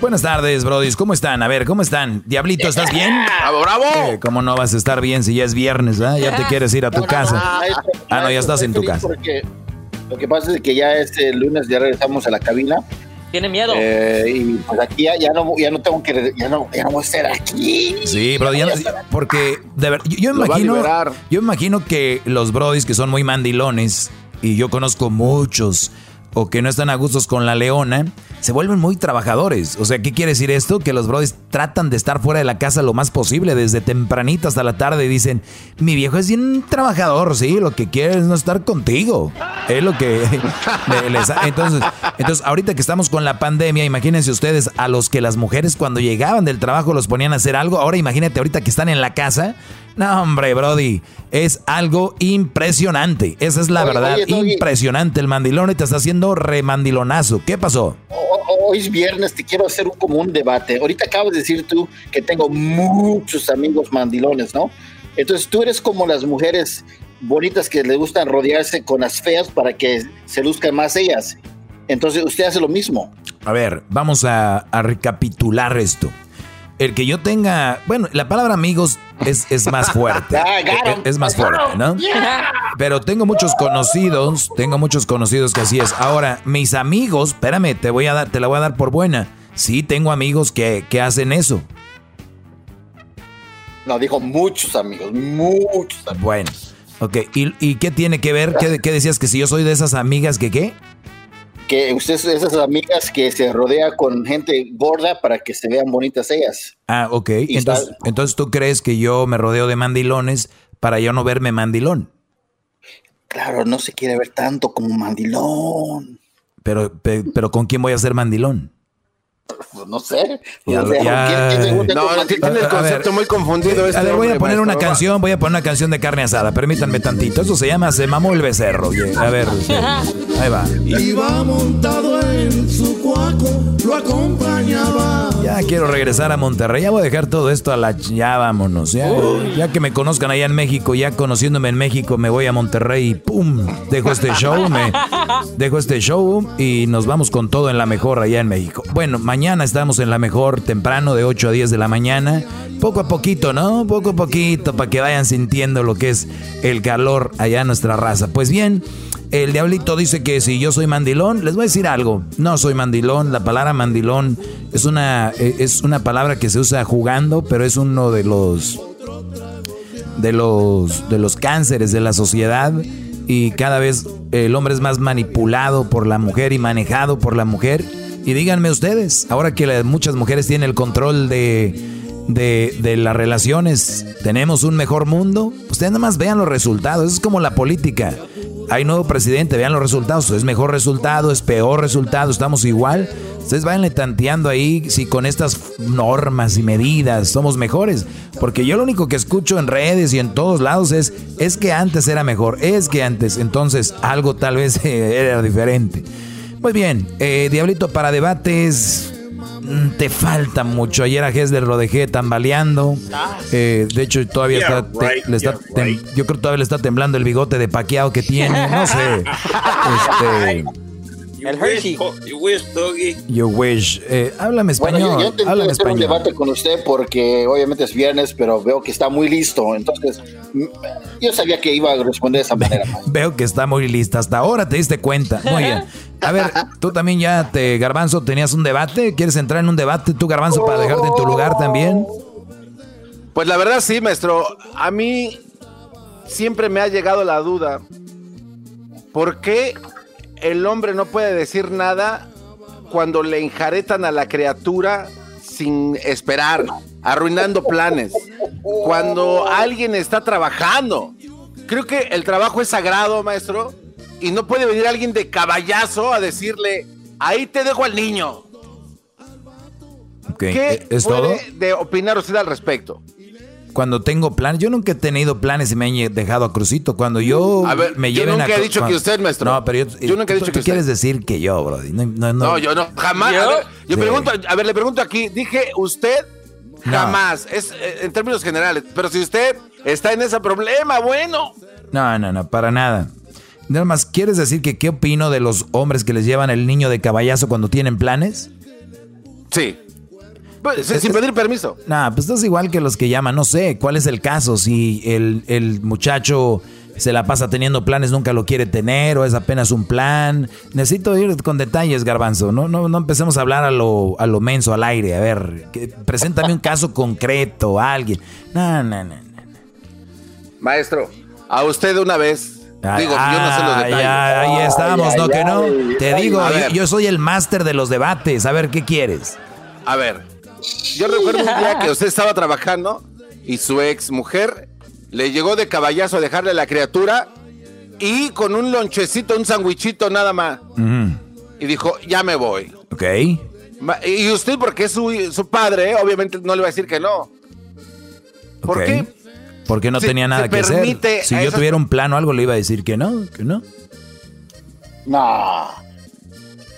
Buenas tardes, brodis. ¿Cómo están? A ver, ¿cómo están? Diablito, ¿estás bien? ¡Bravo, bravo! Eh, ¿Cómo no vas a estar bien si ya es viernes, ah? Ya te quieres ir a tu casa. Ah, no, ya estás en tu casa. Porque lo que pasa es que ya este lunes ya regresamos a la cabina Tiene miedo. Eh, y pues aquí ya, ya no, ya no tengo que, ya no, ya no voy a estar aquí. Sí, Brody, ya no- porque de ver- yo, yo imagino, yo imagino que los Brodis que son muy mandilones y yo conozco muchos o que no están a gustos con la leona, se vuelven muy trabajadores. O sea, ¿qué quiere decir esto? Que los Brodis tratan de estar fuera de la casa lo más posible, desde tempranito hasta la tarde y dicen, mi viejo es bien trabajador, sí, lo que quiere es no estar contigo. Es lo que le- les- entonces, entonces, ahorita que estamos con la pandemia, imagínense ustedes a los que las mujeres cuando llegaban del trabajo los ponían a hacer algo. Ahora imagínate ahorita que están en la casa. No, hombre, Brody, es algo impresionante. Esa es la Oye, verdad, oye, impresionante. El mandilón y te está haciendo remandilonazo. ¿Qué pasó? Hoy es viernes, te quiero hacer un, como un debate. Ahorita acabas de decir tú que tengo muchos amigos mandilones, ¿no? Entonces tú eres como las mujeres bonitas que les gustan rodearse con las feas para que se luzcan más ellas. Entonces usted hace lo mismo. A ver, vamos a, a recapitular esto. El que yo tenga, bueno, la palabra amigos es, es más fuerte. Ah, es, es más fuerte, ¿no? Pero tengo muchos conocidos, tengo muchos conocidos que así es. Ahora, mis amigos, espérame, te voy a dar, te la voy a dar por buena. Sí, tengo amigos que, que hacen eso. No, dijo muchos amigos, muchos amigos. Bueno, ok. ¿Y, y qué tiene que ver? ¿Qué, qué decías? ¿Que si yo soy de esas amigas que qué? Que usted es de esas amigas que se rodea con gente gorda para que se vean bonitas ellas. Ah, ok. Y Entonces, está- entonces tú crees que yo me rodeo de mandilones para yo no verme mandilón. Claro, no se quiere ver tanto como mandilón. Pero, pe- pero ¿con quién voy a ser mandilón? Pues no sé. Ya- O sea, ya- ¿quién- quién se gusta No, tiene el A ver, concepto muy confundido. A este ver, voy a poner una canción, voy a poner una canción de carne asada. Permítanme tantito. Eso se llama Se mamó el becerro. A ver, sí. ahí va. Iba montado en su cuaco, lo acompañaba. Ya quiero regresar a Monterrey. Ya voy a dejar todo esto a la... Ya vámonos. Ya, ya que me conozcan allá en México, ya conociéndome en México, me voy a Monterrey y ¡pum! Dejo este show, me dejo este show y nos vamos con todo en la mejor allá en México. Bueno, mañana estamos en la mejor temprano de 8 a 10 de la mañana. Poco a poquito, ¿no? Poco a poquito para que vayan sintiendo lo que es el calor allá en nuestra raza. Pues bien, el diablito dice que si yo soy mandilón, les voy a decir algo. No soy mandilón. La palabra mandilón es una, eh, es una palabra que se usa jugando, pero es uno de los de los de los cánceres de la sociedad y cada vez el hombre es más manipulado por la mujer y manejado por la mujer. Y díganme ustedes, ahora que muchas mujeres tienen el control de, de, de las relaciones, ¿tenemos un mejor mundo? Ustedes nada más vean los resultados, es como la política. Hay nuevo presidente, vean los resultados, es mejor resultado, es peor resultado, estamos igual. Ustedes vayanle tanteando ahí si con estas normas y medidas somos mejores. Porque yo lo único que escucho en redes y en todos lados es, es que antes era mejor, es que antes, entonces algo tal vez era diferente. Muy bien, eh, Diablito para debates, mm, te falta mucho. Ayer a Hesler lo dejé tambaleando. Eh, de hecho, todavía Yeah, está, te- right, le está yeah, tem- right. yo creo que todavía le está temblando el bigote de paqueado que tiene. No sé. Este, El Hershey. You wish, Doggy. you wish. Eh, háblame Bueno, español. yo, yo intenté háblame hacer un debate con usted porque obviamente es viernes, pero veo que está muy listo. Entonces, yo sabía que iba a responder de esa manera. Veo que está muy lista. Hasta ahora te diste cuenta. Muy bien. A ver, tú también ya te, Garbanzo, tenías un debate. ¿Quieres entrar en un debate tú, Garbanzo, para dejarte en tu lugar también? Pues la verdad sí, maestro. A mí siempre me ha llegado la duda. ¿Por qué el hombre no puede decir nada cuando le enjaretan a la criatura sin esperar, arruinando planes? Cuando alguien está trabajando. Creo que el trabajo es sagrado, maestro. Y no puede venir alguien de caballazo a decirle, ahí te dejo al niño. ¿Qué ¿Es todo? puede de opinar usted al respecto? Cuando tengo planes, yo nunca he tenido planes y me han dejado a Crucito. Cuando yo A ver, me yo lleven nunca a he dicho cuando- que usted, maestro. No, pero yo, Yo nunca he dicho tú que quieres usted. decir que yo, Brody. No, no, No, no. yo no, jamás. ¿Yo? A ver, yo Sí. pregunto, a ver, le pregunto aquí, dije usted No. jamás, es eh, en términos generales, pero si usted está en ese problema, bueno. No, no, no, para nada. Nada más, ¿quieres decir que qué opino de los hombres que les llevan el niño de caballazo cuando tienen planes? Sí. Pues, sin pedir permiso. Nah, pues estás igual que los que llaman. No sé, ¿cuál es el caso? Si el, el muchacho se la pasa teniendo planes, nunca lo quiere tener, o es apenas un plan. Necesito ir con detalles, Garbanzo. No, no, no empecemos a hablar a lo, a lo menso, al aire. A ver, que, preséntame un caso concreto, alguien. No, no, no. Maestro, a usted una vez. digo, ah, yo no sé los detalles. ahí estamos, ¿no? que no. Te digo, yo, yo soy el máster de los debates. A ver, ¿qué quieres? A ver, yo recuerdo un día que usted estaba trabajando y su ex mujer le llegó de caballazo a dejarle a la criatura y con un lonchecito, un sandwichito nada más. Y dijo, ya me voy. Ok. Y usted, porque es su, padre, obviamente no le va a decir que no. ¿Por qué? Porque no tenía nada que hacer. Si yo tuviera un plan o algo, le iba a decir que no, que no. No.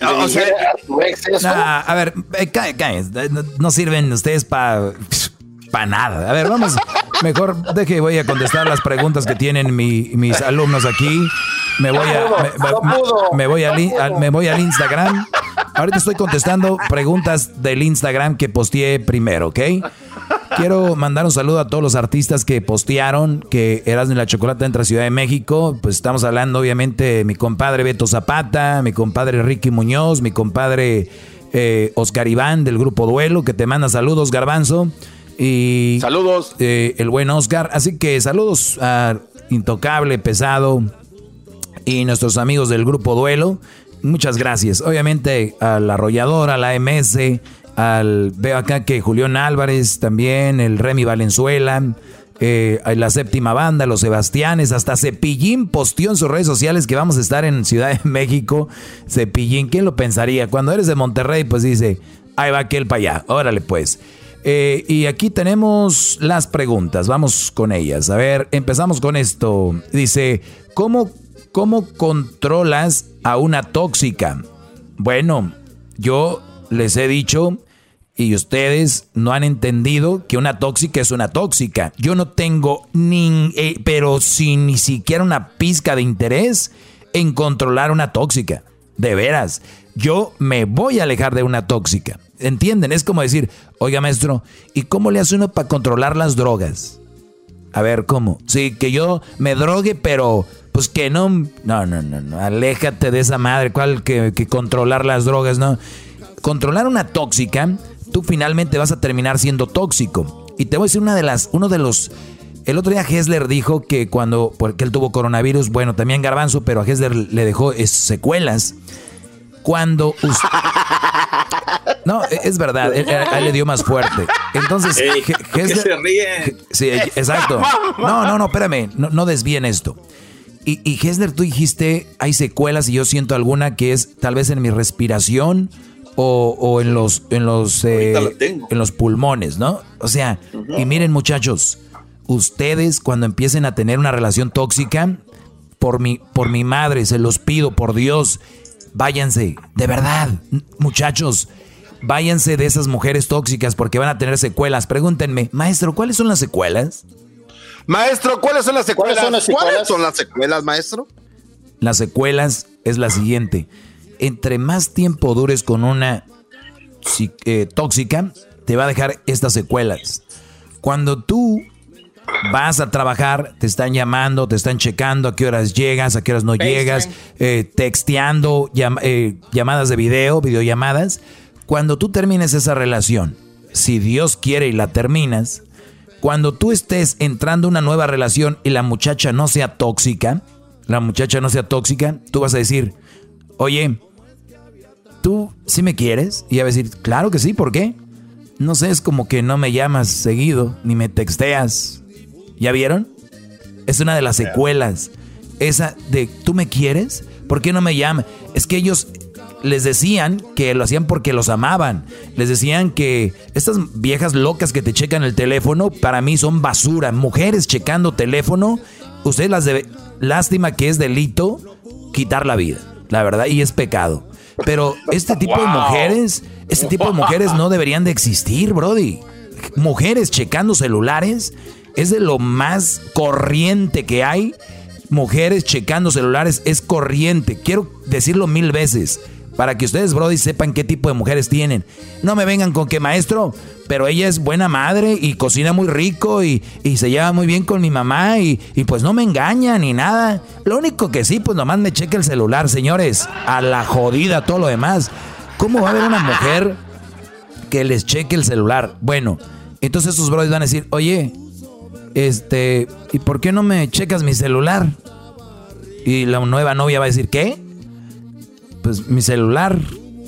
No, o sea, a, a ver, eh, no, sirven ustedes para para nada. A ver, vamos. Mejor de que voy a contestar las preguntas que tienen mis alumnos aquí. Me voy a me, voy al, me voy al Instagram. Ahorita estoy contestando preguntas del Instagram que posteé primero, ¿ok? Quiero mandar un saludo a todos los artistas que postearon que eras de la Chocolata entra a Ciudad de México. Pues estamos hablando, obviamente, de mi compadre Beto Zapata, mi compadre Ricky Muñoz, mi compadre eh, Oscar Iván del grupo Duelo, que te manda saludos, Garbanzo. Y saludos. Eh, el buen Oscar. Así que saludos a Intocable, Pesado y nuestros amigos del grupo Duelo. Muchas gracias. Obviamente a la arrolladora, a la MS, al veo acá que Julián Álvarez también, el Remy Valenzuela, eh, la séptima banda, los Sebastianes, hasta Cepillín posteó en sus redes sociales que vamos a estar en Ciudad de México. Cepillín, ¿quién lo pensaría? Cuando eres de Monterrey, pues dice, ahí va aquel para allá, órale pues. Eh, y aquí tenemos las preguntas, vamos con ellas. A ver, empezamos con esto. Dice, ¿cómo, cómo controlas a una tóxica? Bueno, yo les he dicho y ustedes no han entendido que una tóxica es una tóxica. Yo no tengo ni, eh, pero sin ni siquiera una pizca de interés en controlar una tóxica. De veras, yo me voy a alejar de una tóxica. ¿Entienden? Es como decir, oiga maestro, ¿y cómo le hace uno para controlar las drogas? A ver, ¿cómo? Sí, que yo me drogue, pero pues que no... No, no, no, no. Aléjate de esa madre. ¿Cuál que, que controlar las drogas? No. Controlar una tóxica, tú finalmente vas a terminar siendo tóxico. Y te voy a decir una de las, uno de los... El otro día Hessler dijo que cuando, porque él tuvo coronavirus, bueno, también Garbanzo, pero a Hessler le dejó secuelas. Cuando usted... No, e, es verdad, él, le dio más fuerte. Entonces, se ríe. Sí, exacto. No, no, no, espérame, no, no desvíen esto. Y, y Hessler, tú dijiste, hay secuelas y yo siento alguna que es tal vez en mi respiración o, en los, en los, eh, en los pulmones, ¿no? O sea, y miren muchachos, ustedes cuando empiecen a tener una relación tóxica, por mi, por mi madre, se los pido, por Dios, váyanse, de verdad, muchachos, váyanse de esas mujeres tóxicas porque van a tener secuelas. Pregúntenme, maestro, ¿cuáles son las secuelas? Maestro, ¿cuáles son las secuelas? ¿Cuáles son las secuelas, maestro? Las secuelas es la siguiente. Entre más tiempo dures con una eh, tóxica, te va a dejar estas secuelas. Cuando tú vas a trabajar, te están llamando, te están checando a qué horas llegas, a qué horas no llegas, eh, texteando, eh, llamadas de video, videollamadas. Cuando tú termines esa relación, si Dios quiere y la terminas, cuando tú estés entrando a una nueva relación y la muchacha no sea tóxica, la muchacha no sea tóxica, tú vas a decir, oye, ¿tú sí me quieres? Y ella va a decir, claro que sí, ¿por qué? No sé, es como que no me llamas seguido, ni me texteas. ¿Ya vieron? Es una de las secuelas. Esa de, ¿tú me quieres? ¿Por qué no me llamas? Es que ellos les decían que lo hacían porque los amaban. Les decían que estas viejas locas que te checan el teléfono, para mí son basura. Mujeres checando teléfono, ustedes las debe... Lástima que es delito quitar la vida, la verdad, y es pecado. Pero este tipo de mujeres, este tipo de mujeres no deberían de existir, Brody. Mujeres checando celulares es de lo más corriente que hay. Mujeres checando celulares es corriente. Quiero decirlo mil veces Para que ustedes, Brody, sepan qué tipo de mujeres tienen. No me vengan con que maestro, pero ella es buena madre y cocina muy rico y, se lleva muy bien con mi mamá y, y, pues no me engaña ni nada. Lo único que sí, pues nomás me cheque el celular, señores. A la jodida, todo lo demás. ¿Cómo va a haber una mujer que les cheque el celular? Bueno, entonces esos brothers van a decir, oye, este, ¿y por qué no me checas mi celular? Y la nueva novia va a decir, ¿qué? Pues mi celular.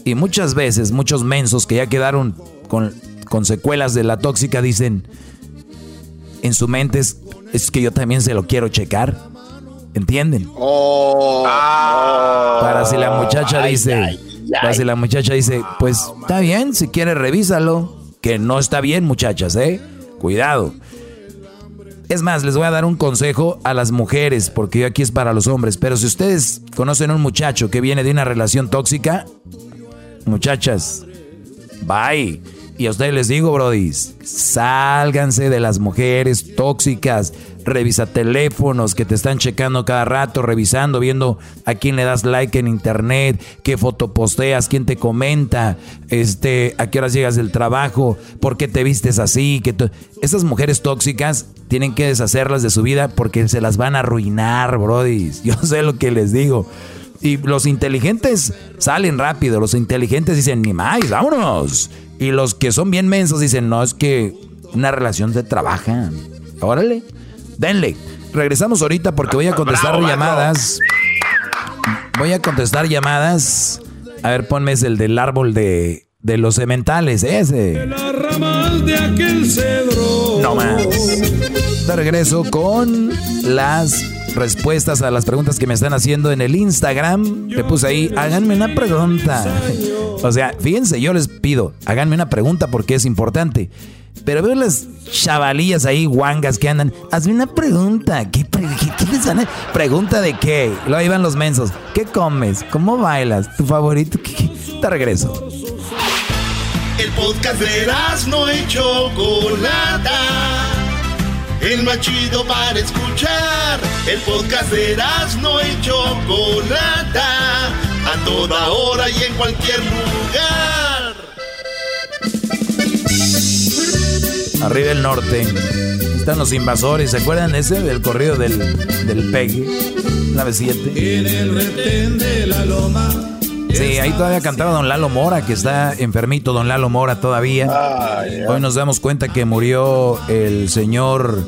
Y muchas veces, muchos mensos que ya quedaron con, con secuelas de la tóxica dicen, en su mente es, que yo también se lo quiero checar. ¿Entienden? Oh, para si la muchacha dice, para si la muchacha dice, pues está bien, si quiere revísalo. Que no está bien, muchachas, ¿eh? Cuidado. Es más, les voy a dar un consejo a las mujeres, porque aquí es para los hombres. Pero si ustedes conocen a un muchacho que viene de una relación tóxica, muchachas, bye. Y a ustedes les digo, brodis, sálganse de las mujeres tóxicas. Revisa teléfonos que te están checando cada rato, revisando, viendo a quién le das like en internet, qué foto posteas, quién te comenta, este, a qué horas llegas del trabajo, por qué te vistes así. Que Esas mujeres tóxicas tienen que deshacerlas de su vida porque se las van a arruinar, brodis. Yo sé lo que les digo. Y los inteligentes salen rápido, los inteligentes dicen, ni más, vámonos. Y los que son bien mensos dicen, no, es que una relación se trabaja. Órale, denle. Regresamos ahorita porque voy a contestar llamadas. Voy a contestar llamadas. A ver, ponme ese, el del árbol de, de los cementales, ese. de aquel cedro. No más. De regreso con las respuestas a las preguntas que me están haciendo en el Instagram. Le puse ahí, háganme una pregunta. O sea, fíjense, yo les pido, háganme una pregunta porque es importante. Pero veo las chavalillas ahí, guangas que andan. Hazme una pregunta. ¿Qué, les dan? ¿Pregunta de qué? Luego ahí van los mensos. ¿Qué comes? ¿Cómo bailas? ¿Tu favorito? Te regreso. El podcast de no hecho Chocolata el más chido para escuchar. El podcast de no y Chocolata, a toda hora y en cualquier lugar. Arriba el norte están los invasores, ¿se acuerdan ese del corrido del, del Pegue? La B7. En el retén de la loma. Sí, ahí todavía cantaba Don Lalo Mora, que está enfermito Don Lalo Mora todavía. Hoy nos damos cuenta que murió el señor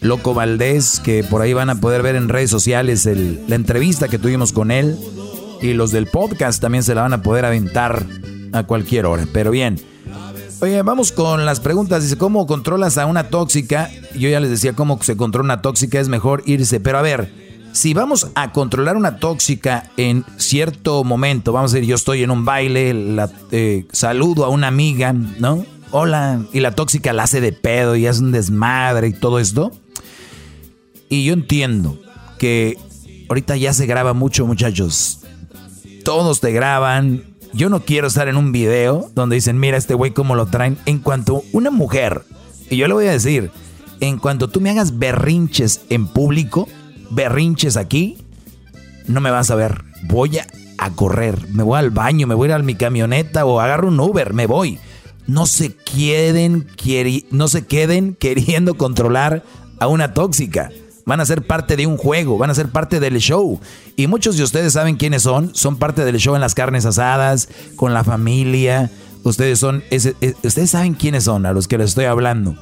Loco Valdés, que por ahí van a poder ver en redes sociales la entrevista que tuvimos con él. Y los del podcast también se la van a poder aventar a cualquier hora. Pero bien. Oye, vamos con las preguntas. Dice, ¿cómo controlas a una tóxica? Yo ya les decía cómo se controla una tóxica, es mejor irse. Pero a ver, si vamos a controlar una tóxica en cierto momento, vamos a decir, yo estoy en un baile, eh, saludo a una amiga, ¿no? Hola, y la tóxica la hace de pedo y hace un desmadre y todo esto. Y yo entiendo que ahorita ya se graba mucho, muchachos. Todos te graban. Yo no quiero estar en un video donde dicen, mira este güey cómo lo traen. En cuanto una mujer, y yo le voy a decir, en cuanto tú me hagas berrinches en público, berrinches aquí, no me vas a ver. Voy a, correr, me voy al baño, me voy a ir a mi camioneta o agarro un Uber, me voy. No se queden, no se queden queriendo controlar a una tóxica van a ser parte de un juego, van a ser parte del show. Y muchos de ustedes saben quiénes son, son parte del show en las carnes asadas, con la familia. Ustedes son, ustedes saben quiénes son a los que les estoy hablando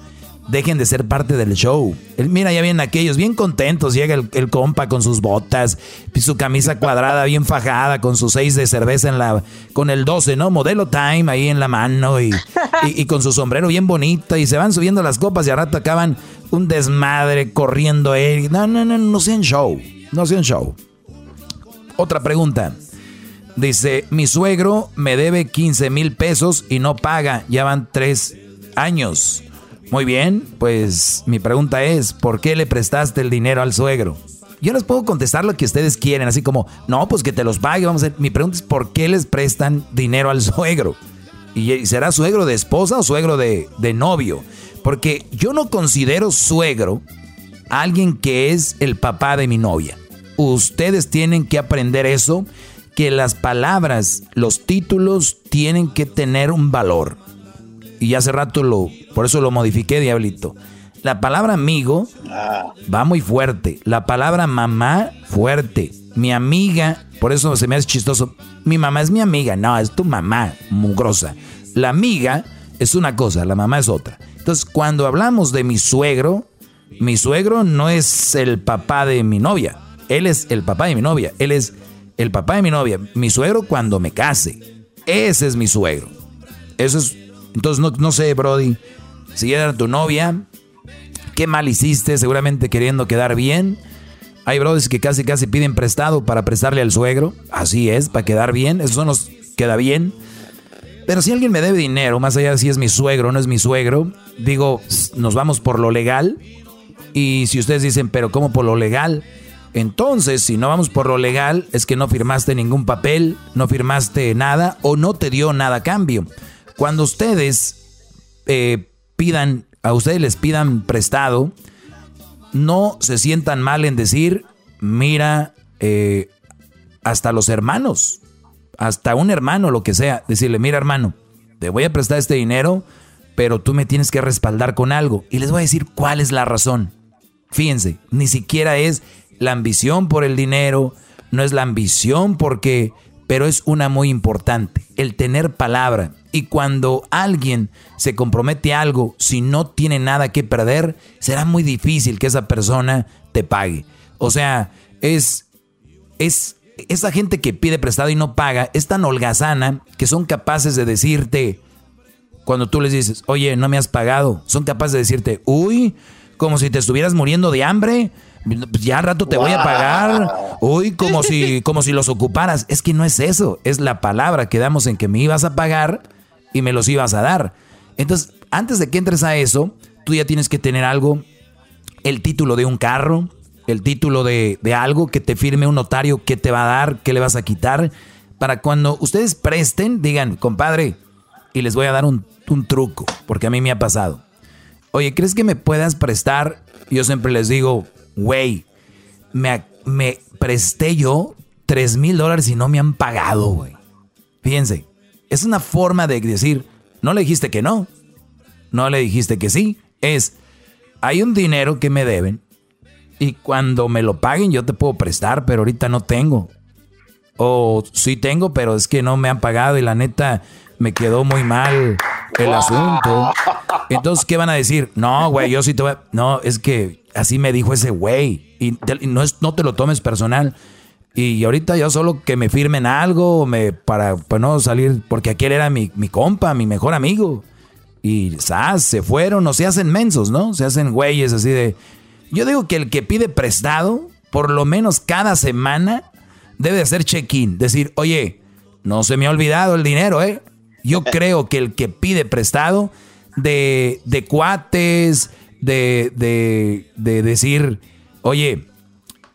dejen de ser parte del show. mira, ya vienen aquellos bien contentos. Llega el, compa con sus botas, su camisa cuadrada bien fajada, con sus seis de cerveza en la, con el 12, ¿no? Modelo Time ahí en la mano y, y, con su sombrero bien bonito. Y se van subiendo las copas y a rato acaban un desmadre corriendo él. No, no, no, no sean show. No sean show. Otra pregunta. Dice, mi suegro me debe 15 mil pesos y no paga. Ya van tres años. Muy bien, pues mi pregunta es, ¿por qué le prestaste el dinero al suegro? Yo les puedo contestar lo que ustedes quieren, así como, no, pues que te los pague, vamos a ver. Mi pregunta es, ¿por qué les prestan dinero al suegro? ¿Y será suegro de esposa o suegro de, de novio? Porque yo no considero suegro alguien que es el papá de mi novia. Ustedes tienen que aprender eso que las palabras, los títulos tienen que tener un valor. Y hace rato lo, por eso lo modifiqué, diablito. La palabra amigo va muy fuerte. La palabra mamá, fuerte. Mi amiga, por eso se me hace chistoso. Mi mamá es mi amiga. No, es tu mamá, mugrosa. La amiga es una cosa, la mamá es otra. Entonces, cuando hablamos de mi suegro, mi suegro no es el papá de mi novia. Él es el papá de mi novia. Él es el papá de mi novia. Mi suegro cuando me case. Ese es mi suegro. Eso es. Entonces, no, no sé, Brody. Si era tu novia, qué mal hiciste, seguramente queriendo quedar bien. Hay brothers que casi casi piden prestado para prestarle al suegro. Así es, para quedar bien. Eso no nos queda bien. Pero si alguien me debe dinero, más allá de si es mi suegro o no es mi suegro, digo, nos vamos por lo legal. Y si ustedes dicen, pero ¿cómo por lo legal? Entonces, si no vamos por lo legal, es que no firmaste ningún papel, no firmaste nada o no te dio nada a cambio. Cuando ustedes eh, pidan, a ustedes les pidan prestado, no se sientan mal en decir, mira, eh, hasta los hermanos, hasta un hermano, lo que sea, decirle, mira hermano, te voy a prestar este dinero, pero tú me tienes que respaldar con algo. Y les voy a decir cuál es la razón. Fíjense, ni siquiera es la ambición por el dinero, no es la ambición porque, pero es una muy importante, el tener palabra. Y cuando alguien se compromete a algo, si no tiene nada que perder, será muy difícil que esa persona te pague. O sea, es, es esa gente que pide prestado y no paga, es tan holgazana que son capaces de decirte, cuando tú les dices, oye, no me has pagado, son capaces de decirte, uy, como si te estuvieras muriendo de hambre, ya rato te voy a pagar, uy, como si, como si los ocuparas. Es que no es eso, es la palabra que damos en que me ibas a pagar y me los ibas a dar. Entonces, antes de que entres a eso, tú ya tienes que tener algo, el título de un carro, el título de, de algo que te firme un notario, qué te va a dar, qué le vas a quitar, para cuando ustedes presten, digan, compadre, y les voy a dar un, un truco, porque a mí me ha pasado. Oye, ¿crees que me puedas prestar? Yo siempre les digo, güey, me, me presté yo 3 mil dólares y no me han pagado, güey. Fíjense, es una forma de decir, no le dijiste que no, no le dijiste que sí, es, hay un dinero que me deben y cuando me lo paguen yo te puedo prestar, pero ahorita no tengo. O sí tengo, pero es que no me han pagado y la neta me quedó muy mal el asunto. Entonces, ¿qué van a decir? No, güey, yo sí te voy a... No, es que así me dijo ese güey. Y, no, es, no te lo tomes personal. Y ahorita yo solo que me firmen algo me, para, para no salir, porque aquel era mi, mi compa, mi mejor amigo. Y ¿sabes? se fueron, o se hacen mensos, ¿no? Se hacen güeyes así de... Yo digo que el que pide prestado, por lo menos cada semana, debe hacer check-in. Decir, oye, no se me ha olvidado el dinero, ¿eh? Yo creo que el que pide prestado de, de cuates, de, de, de, decir, oye,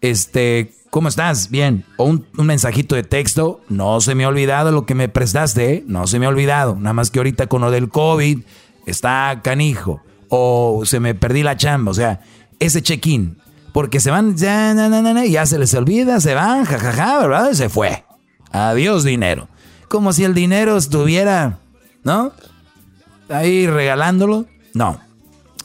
este, ¿cómo estás? Bien. O un, mensajito de texto, no se me ha olvidado lo que me prestaste, ¿eh? no se me ha olvidado. Nada más que ahorita con lo del COVID está canijo. O se me perdí la chamba. O sea, ese check-in. Porque se van, ya, ya se les olvida, se van, jajaja, ¿verdad? Y se fue. Adiós dinero como si el dinero estuviera, ¿no? Ahí regalándolo. No.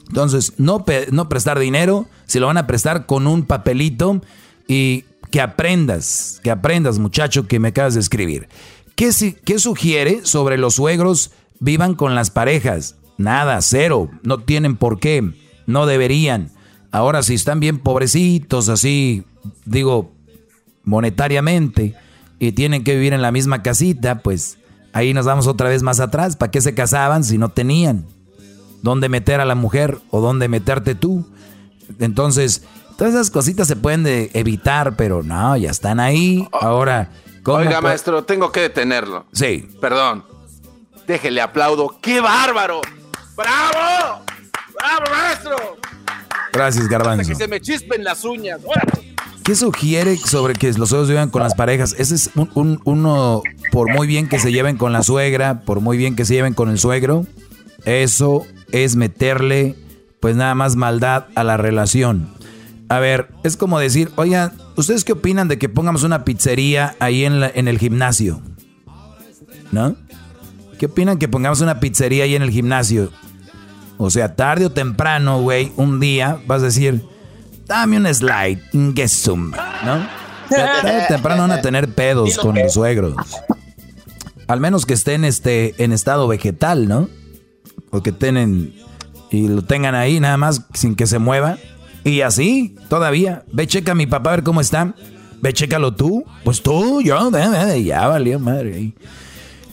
Entonces, no, no prestar dinero, si lo van a prestar con un papelito y que aprendas, que aprendas, muchacho, que me acabas de escribir. ¿Qué, ¿Qué sugiere sobre los suegros vivan con las parejas? Nada, cero, no tienen por qué, no deberían. Ahora, si están bien pobrecitos, así, digo, monetariamente, y tienen que vivir en la misma casita, pues ahí nos vamos otra vez más atrás. ¿Para qué se casaban si no tenían? ¿Dónde meter a la mujer o dónde meterte tú? Entonces, todas esas cositas se pueden evitar, pero no, ya están ahí. Ahora, ¿cómo Oiga, maestro, tengo que detenerlo. Sí. Perdón. Déjele aplaudo. ¡Qué bárbaro! ¡Bravo! ¡Bravo, maestro! Gracias, Garbanzo. Hasta que se me chispen las uñas. ¿Qué sugiere sobre que los suegros vivan con las parejas? Ese es un, uno, por muy bien que se lleven con la suegra, por muy bien que se lleven con el suegro, eso es meterle, pues nada más maldad a la relación. A ver, es como decir, oiga, ¿Ustedes qué opinan de que pongamos una pizzería ahí en, en el gimnasio? ¿No? ¿Qué opinan que pongamos una pizzería ahí en el gimnasio? O sea, tarde o temprano, güey, un día vas a decir, dame un slide, gesum, ¿no? Tarde o temprano van a tener pedos con los suegros. Al menos que estén este, en estado vegetal, ¿no? O que tengan y lo tengan ahí nada más sin que se mueva. Y así, todavía. Ve, checa a mi papá a ver cómo está. Ve, chécalo tú. Pues tú, yo, ya valió madre.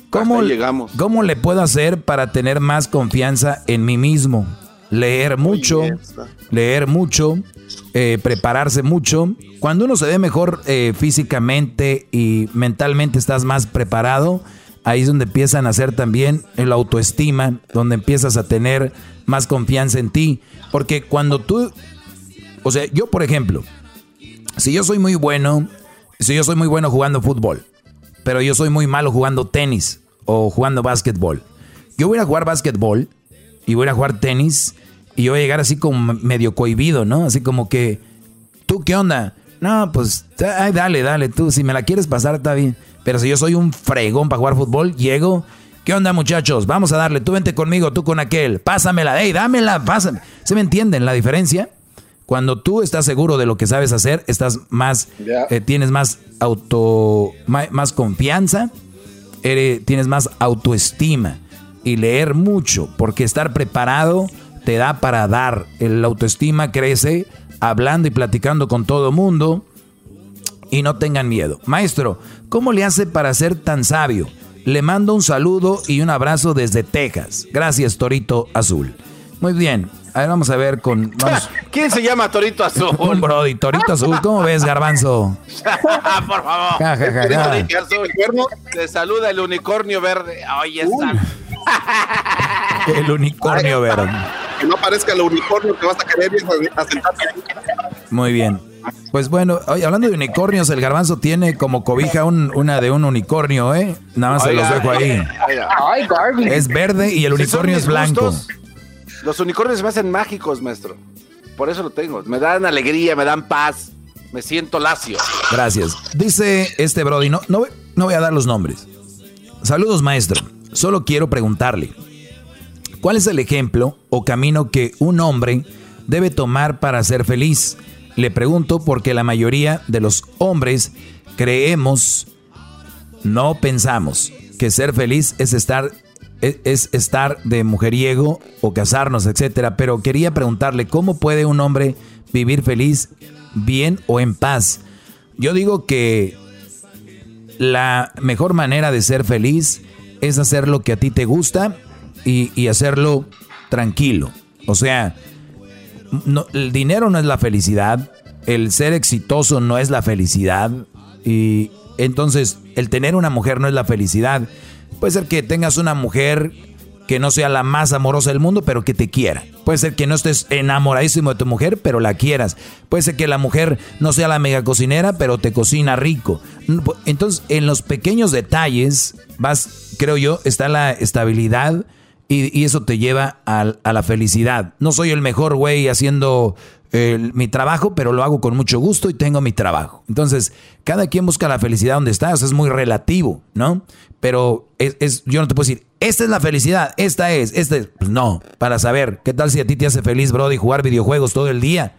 ¿Cómo, llegamos. ¿Cómo le puedo hacer para tener más confianza en mí mismo? Leer mucho, leer mucho, eh, prepararse mucho. Cuando uno se ve mejor eh, físicamente y mentalmente estás más preparado, ahí es donde empiezan a hacer también el autoestima, donde empiezas a tener más confianza en ti. Porque cuando tú, o sea, yo por ejemplo, si yo soy muy bueno, si yo soy muy bueno jugando fútbol, pero yo soy muy malo jugando tenis o jugando básquetbol, yo voy a jugar básquetbol y voy a jugar tenis y yo voy a llegar así como medio cohibido, ¿no? Así como que, ¿tú qué onda? No, pues, ay, dale, dale, tú, si me la quieres pasar, está bien. Pero si yo soy un fregón para jugar fútbol, llego. ¿Qué onda, muchachos? Vamos a darle. Tú vente conmigo, tú con aquel. Pásamela. Ey, dámela, pásame. ¿Se me entienden la diferencia? Cuando tú estás seguro de lo que sabes hacer, estás más, eh, tienes más auto, más, confianza, tienes más autoestima y leer mucho, porque estar preparado te da para dar. El autoestima crece hablando y platicando con todo mundo y no tengan miedo. Maestro, ¿cómo le hace para ser tan sabio? Le mando un saludo y un abrazo desde Texas. Gracias, Torito Azul. Muy bien. A ver, vamos a ver con. ¿Quién se llama Torito Azul? Un Brody, Torito Azul. ¿Cómo ves, Garbanzo? Por favor. Ja, Te saluda el unicornio verde. Oye, está. El unicornio verde. Que no aparezca el unicornio que vas a querer asentarte. Muy bien. Pues bueno, hablando de unicornios, el garbanzo tiene como cobija una de un unicornio, ¿eh? Nada más se los dejo ahí. Es verde y el unicornio es blanco. Los unicornios me hacen mágicos, maestro. Por eso lo tengo. Me dan alegría, me dan paz. Me siento lacio. Gracias. Dice este Brody, no, no, no voy a dar los nombres. Saludos, maestro. Solo quiero preguntarle, ¿cuál es el ejemplo o camino que un hombre debe tomar para ser feliz? Le pregunto porque la mayoría de los hombres creemos, no pensamos que ser feliz es estar es estar de mujeriego o casarnos, etcétera, pero quería preguntarle cómo puede un hombre vivir feliz, bien o en paz. Yo digo que la mejor manera de ser feliz es hacer lo que a ti te gusta y, y hacerlo tranquilo. O sea, no, el dinero no es la felicidad, el ser exitoso no es la felicidad y entonces el tener una mujer no es la felicidad. Puede ser que tengas una mujer que no sea la más amorosa del mundo, pero que te quiera. Puede ser que no estés enamoradísimo de tu mujer, pero la quieras. Puede ser que la mujer no sea la mega cocinera, pero te cocina rico. Entonces, en los pequeños detalles, vas, creo yo, está la estabilidad y, eso te lleva a, a, la felicidad. No soy el mejor güey haciendo mi trabajo, pero lo hago con mucho gusto y tengo mi trabajo. Entonces, cada quien busca la felicidad donde está, es muy relativo, ¿no? Pero es, yo no te puedo decir, esta es la felicidad, esta es, esta es. Pues no, para saber, ¿qué tal si a ti te hace feliz, Brody, jugar videojuegos todo el día?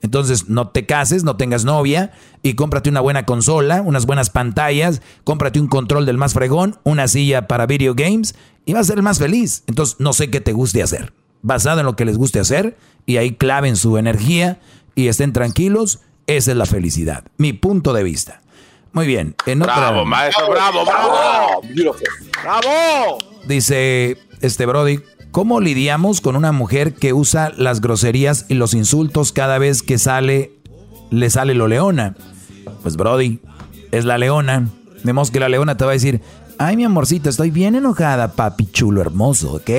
Entonces, no te cases, no tengas novia y cómprate una buena consola, unas buenas pantallas, cómprate un control del más fregón, una silla para video games y vas a ser el más feliz. Entonces, no sé qué te guste hacer. Basado en lo que les guste hacer y ahí claven su energía y estén tranquilos, esa es la felicidad. Mi punto de vista. Muy bien. En bravo, maestro, bravo, bravo. Bravo. Dice este Brody, ¿cómo lidiamos con una mujer que usa las groserías y los insultos cada vez que sale, le sale lo leona? Pues Brody, es la leona. Vemos que la leona te va a decir, Ay, mi amorcito, estoy bien enojada, papi chulo hermoso, ¿ok?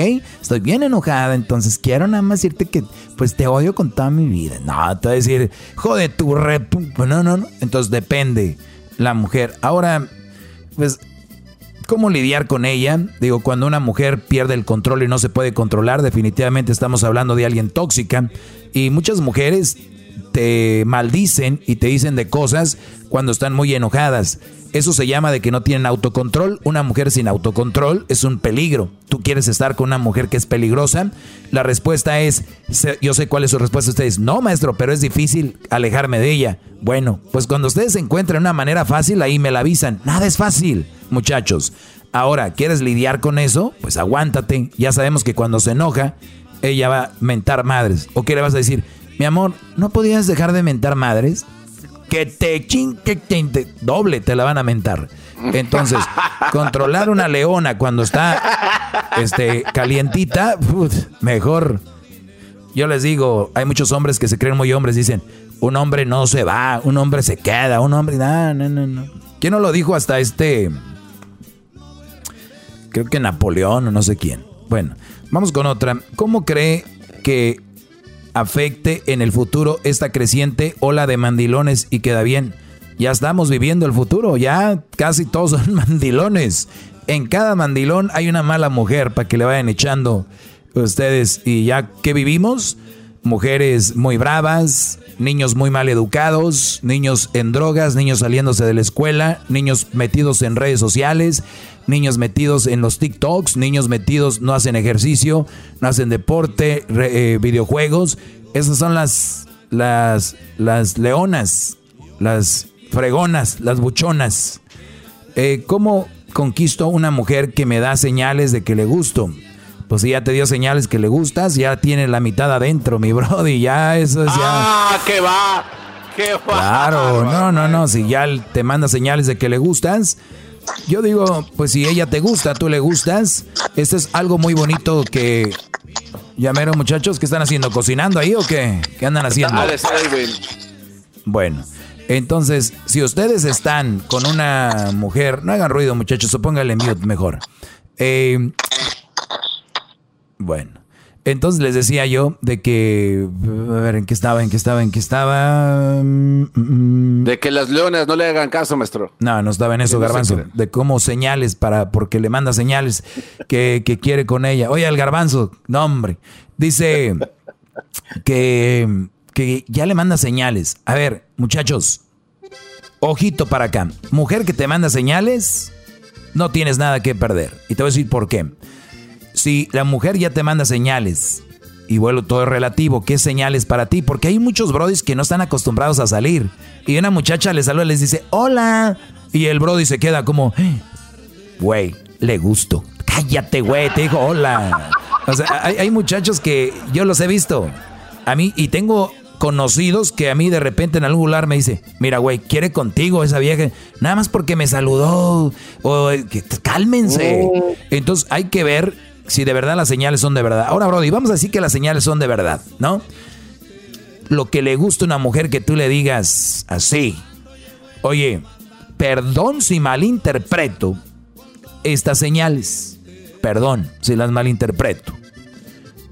Estoy bien enojada, entonces quiero nada más decirte que pues te odio con toda mi vida. No, te voy a decir, jode tu rep. No, no, no. Entonces depende la mujer. Ahora, pues, ¿cómo lidiar con ella? Digo, cuando una mujer pierde el control y no se puede controlar, definitivamente estamos hablando de alguien tóxica. Y muchas mujeres te maldicen y te dicen de cosas cuando están muy enojadas. Eso se llama de que no tienen autocontrol. Una mujer sin autocontrol es un peligro. ¿Tú quieres estar con una mujer que es peligrosa? La respuesta es, yo sé cuál es su respuesta ustedes. No, maestro, pero es difícil alejarme de ella. Bueno, pues cuando ustedes encuentren una manera fácil, ahí me la avisan. Nada es fácil, muchachos. Ahora, ¿quieres lidiar con eso? Pues aguántate. Ya sabemos que cuando se enoja, ella va a mentar madres. ¿O qué le vas a decir? Mi amor, ¿no podías dejar de mentar madres? que te ching, que te, doble te la van a mentar. Entonces, controlar una leona cuando está este, calientita, mejor. Yo les digo, hay muchos hombres que se creen muy hombres, dicen, un hombre no se va, un hombre se queda, un hombre, no, no, no, no. ¿Quién no lo dijo hasta este? Creo que Napoleón o no sé quién. Bueno, vamos con otra. ¿Cómo cree que afecte en el futuro esta creciente ola de mandilones y queda bien. Ya estamos viviendo el futuro, ya casi todos son mandilones. En cada mandilón hay una mala mujer para que le vayan echando ustedes. Y ya que vivimos, mujeres muy bravas, niños muy mal educados, niños en drogas, niños saliéndose de la escuela, niños metidos en redes sociales, niños metidos en los TikToks, niños metidos no hacen ejercicio, no hacen deporte, eh, videojuegos. Esas son las, las, las leonas, las fregonas, las buchonas. Eh, ¿Cómo conquisto una mujer que me da señales de que le gusto? Pues si ya te dio señales que le gustas, ya tiene la mitad adentro, mi brody, ya eso es ya. ¡Ah, qué va! ¡Qué va! Claro, no, no, no, si ya te manda señales de que le gustas, yo digo, pues si ella te gusta, tú le gustas, esto es algo muy bonito que... Llamaron muchachos, ¿qué están haciendo? ¿Cocinando ahí o qué? ¿Qué andan haciendo? Bueno, entonces, si ustedes están con una mujer, no hagan ruido muchachos, o pónganle mute mejor. Eh, bueno, entonces les decía yo de que, a ver, ¿en qué estaba? ¿En qué estaba? ¿En qué estaba? Mm, mm. De que las leonas no le hagan caso, maestro. No, no estaba en eso, Garbanzo. De cómo señales para, porque le manda señales que, quiere con ella. Oye, el Garbanzo, no, hombre. Dice que, que ya le manda señales. A ver, muchachos, ojito para acá. Mujer que te manda señales, no tienes nada que perder. Y te voy a decir por qué si la mujer ya te manda señales, y bueno, todo relativo, ¿qué señales para ti? Porque hay muchos brodis que no están acostumbrados a salir. Y una muchacha les saluda y les dice, hola. Y el brody se queda como, güey, le gusto. Cállate, güey, te dijo hola. O sea, hay, hay muchachos que yo los he visto. A mí, y tengo conocidos que a mí de repente en algún lugar me dice, mira, güey, quiere contigo esa vieja, nada más porque me saludó, o que cálmense. Mm. Entonces hay que ver si de verdad las señales son de verdad. Ahora, Brody, vamos a decir que las señales son de verdad, ¿no? Lo que le gusta a una mujer que tú le digas así, oye, perdón si malinterpreto estas señales, perdón si las malinterpreto.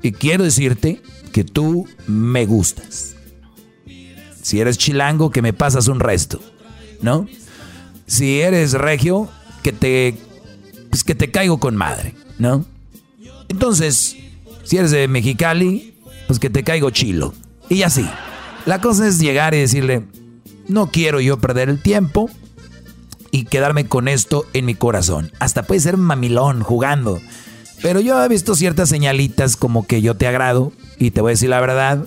Y quiero decirte que tú me gustas. Si eres chilango, que me pasas un resto, ¿no? Si eres regio, que te, pues que te caigo con madre, ¿no? Entonces, si eres de Mexicali, pues que te caigo chilo. Y así. La cosa es llegar y decirle, no quiero yo perder el tiempo y quedarme con esto en mi corazón. Hasta puede ser mamilón jugando. Pero yo he visto ciertas señalitas como que yo te agrado y te voy a decir la verdad,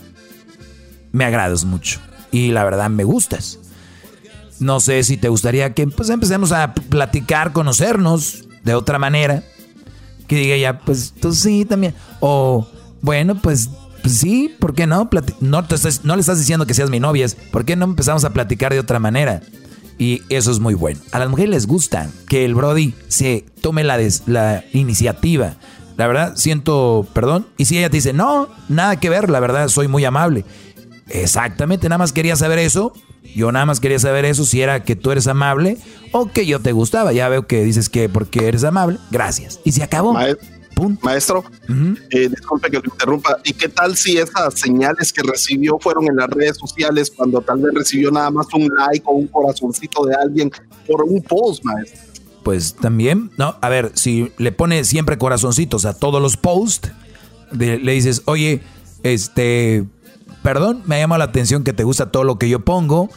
me agradas mucho y la verdad me gustas. No sé si te gustaría que pues empecemos a platicar, conocernos de otra manera que diga ya, pues tú sí también. O, bueno, pues, pues sí, ¿por qué no? no, no le estás diciendo que seas mi novia, ¿por qué no empezamos a platicar de otra manera? Y eso es muy bueno. A las mujeres les gusta que el Brody se tome la, la iniciativa. La verdad, siento perdón. Y si ella te dice, no, nada que ver, la verdad, soy muy amable. Exactamente, nada más quería saber eso. Yo nada más quería saber eso, si era que tú eres amable o que yo te gustaba. Ya veo que dices que porque eres amable, gracias. Y se acabó. Maestro, eh, disculpe que lo interrumpa. ¿Y qué tal si esas señales que recibió fueron en las redes sociales cuando tal vez recibió nada más un like o un corazoncito de alguien por un post, maestro? Pues también, no, a ver, si le pone siempre corazoncitos a todos los posts, le dices, oye, este, perdón, me ha llamado la atención que te gusta todo lo que yo pongo.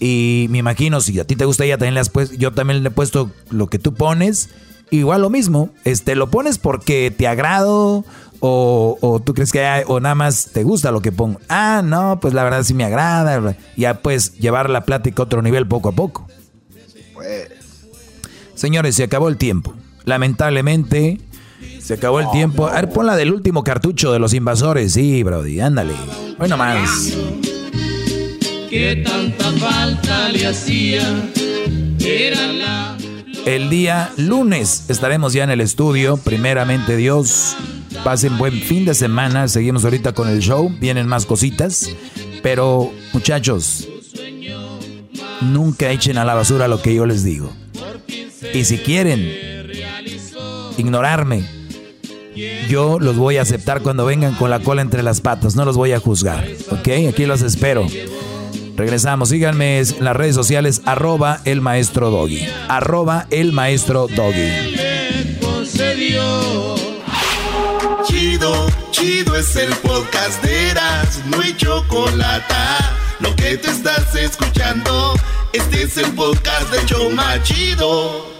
Y me imagino, si a ti te gusta, ella también le has puesto, yo también le he puesto lo que tú pones. Igual lo mismo, este, lo pones porque te agrado o, tú crees que hay, o nada más te gusta lo que pongo. Ah, no, pues la verdad sí me agrada. Ya pues llevar la plática a otro nivel poco a poco. Pues. Señores, se acabó el tiempo. Lamentablemente, se acabó el tiempo. A ver, pon la del último cartucho de los invasores. Sí, Brody, ándale. Bueno, más. ¿Qué tanta falta le hacía? El día lunes estaremos ya en el estudio. Primeramente, Dios. Pasen buen fin de semana. Seguimos ahorita con el show. Vienen más cositas. Pero, muchachos, nunca echen a la basura lo que yo les digo. Y si quieren ignorarme, yo los voy a aceptar cuando vengan con la cola entre las patas. No los voy a juzgar. ¿Ok? Aquí los espero. Regresamos. Síganme en las redes sociales. Arroba el maestro Doggy. Arroba el maestro Doggy. Chido, chido es el podcast de Eras. No hay chocolate. Lo que te estás escuchando. Este es el podcast de Choma Chido.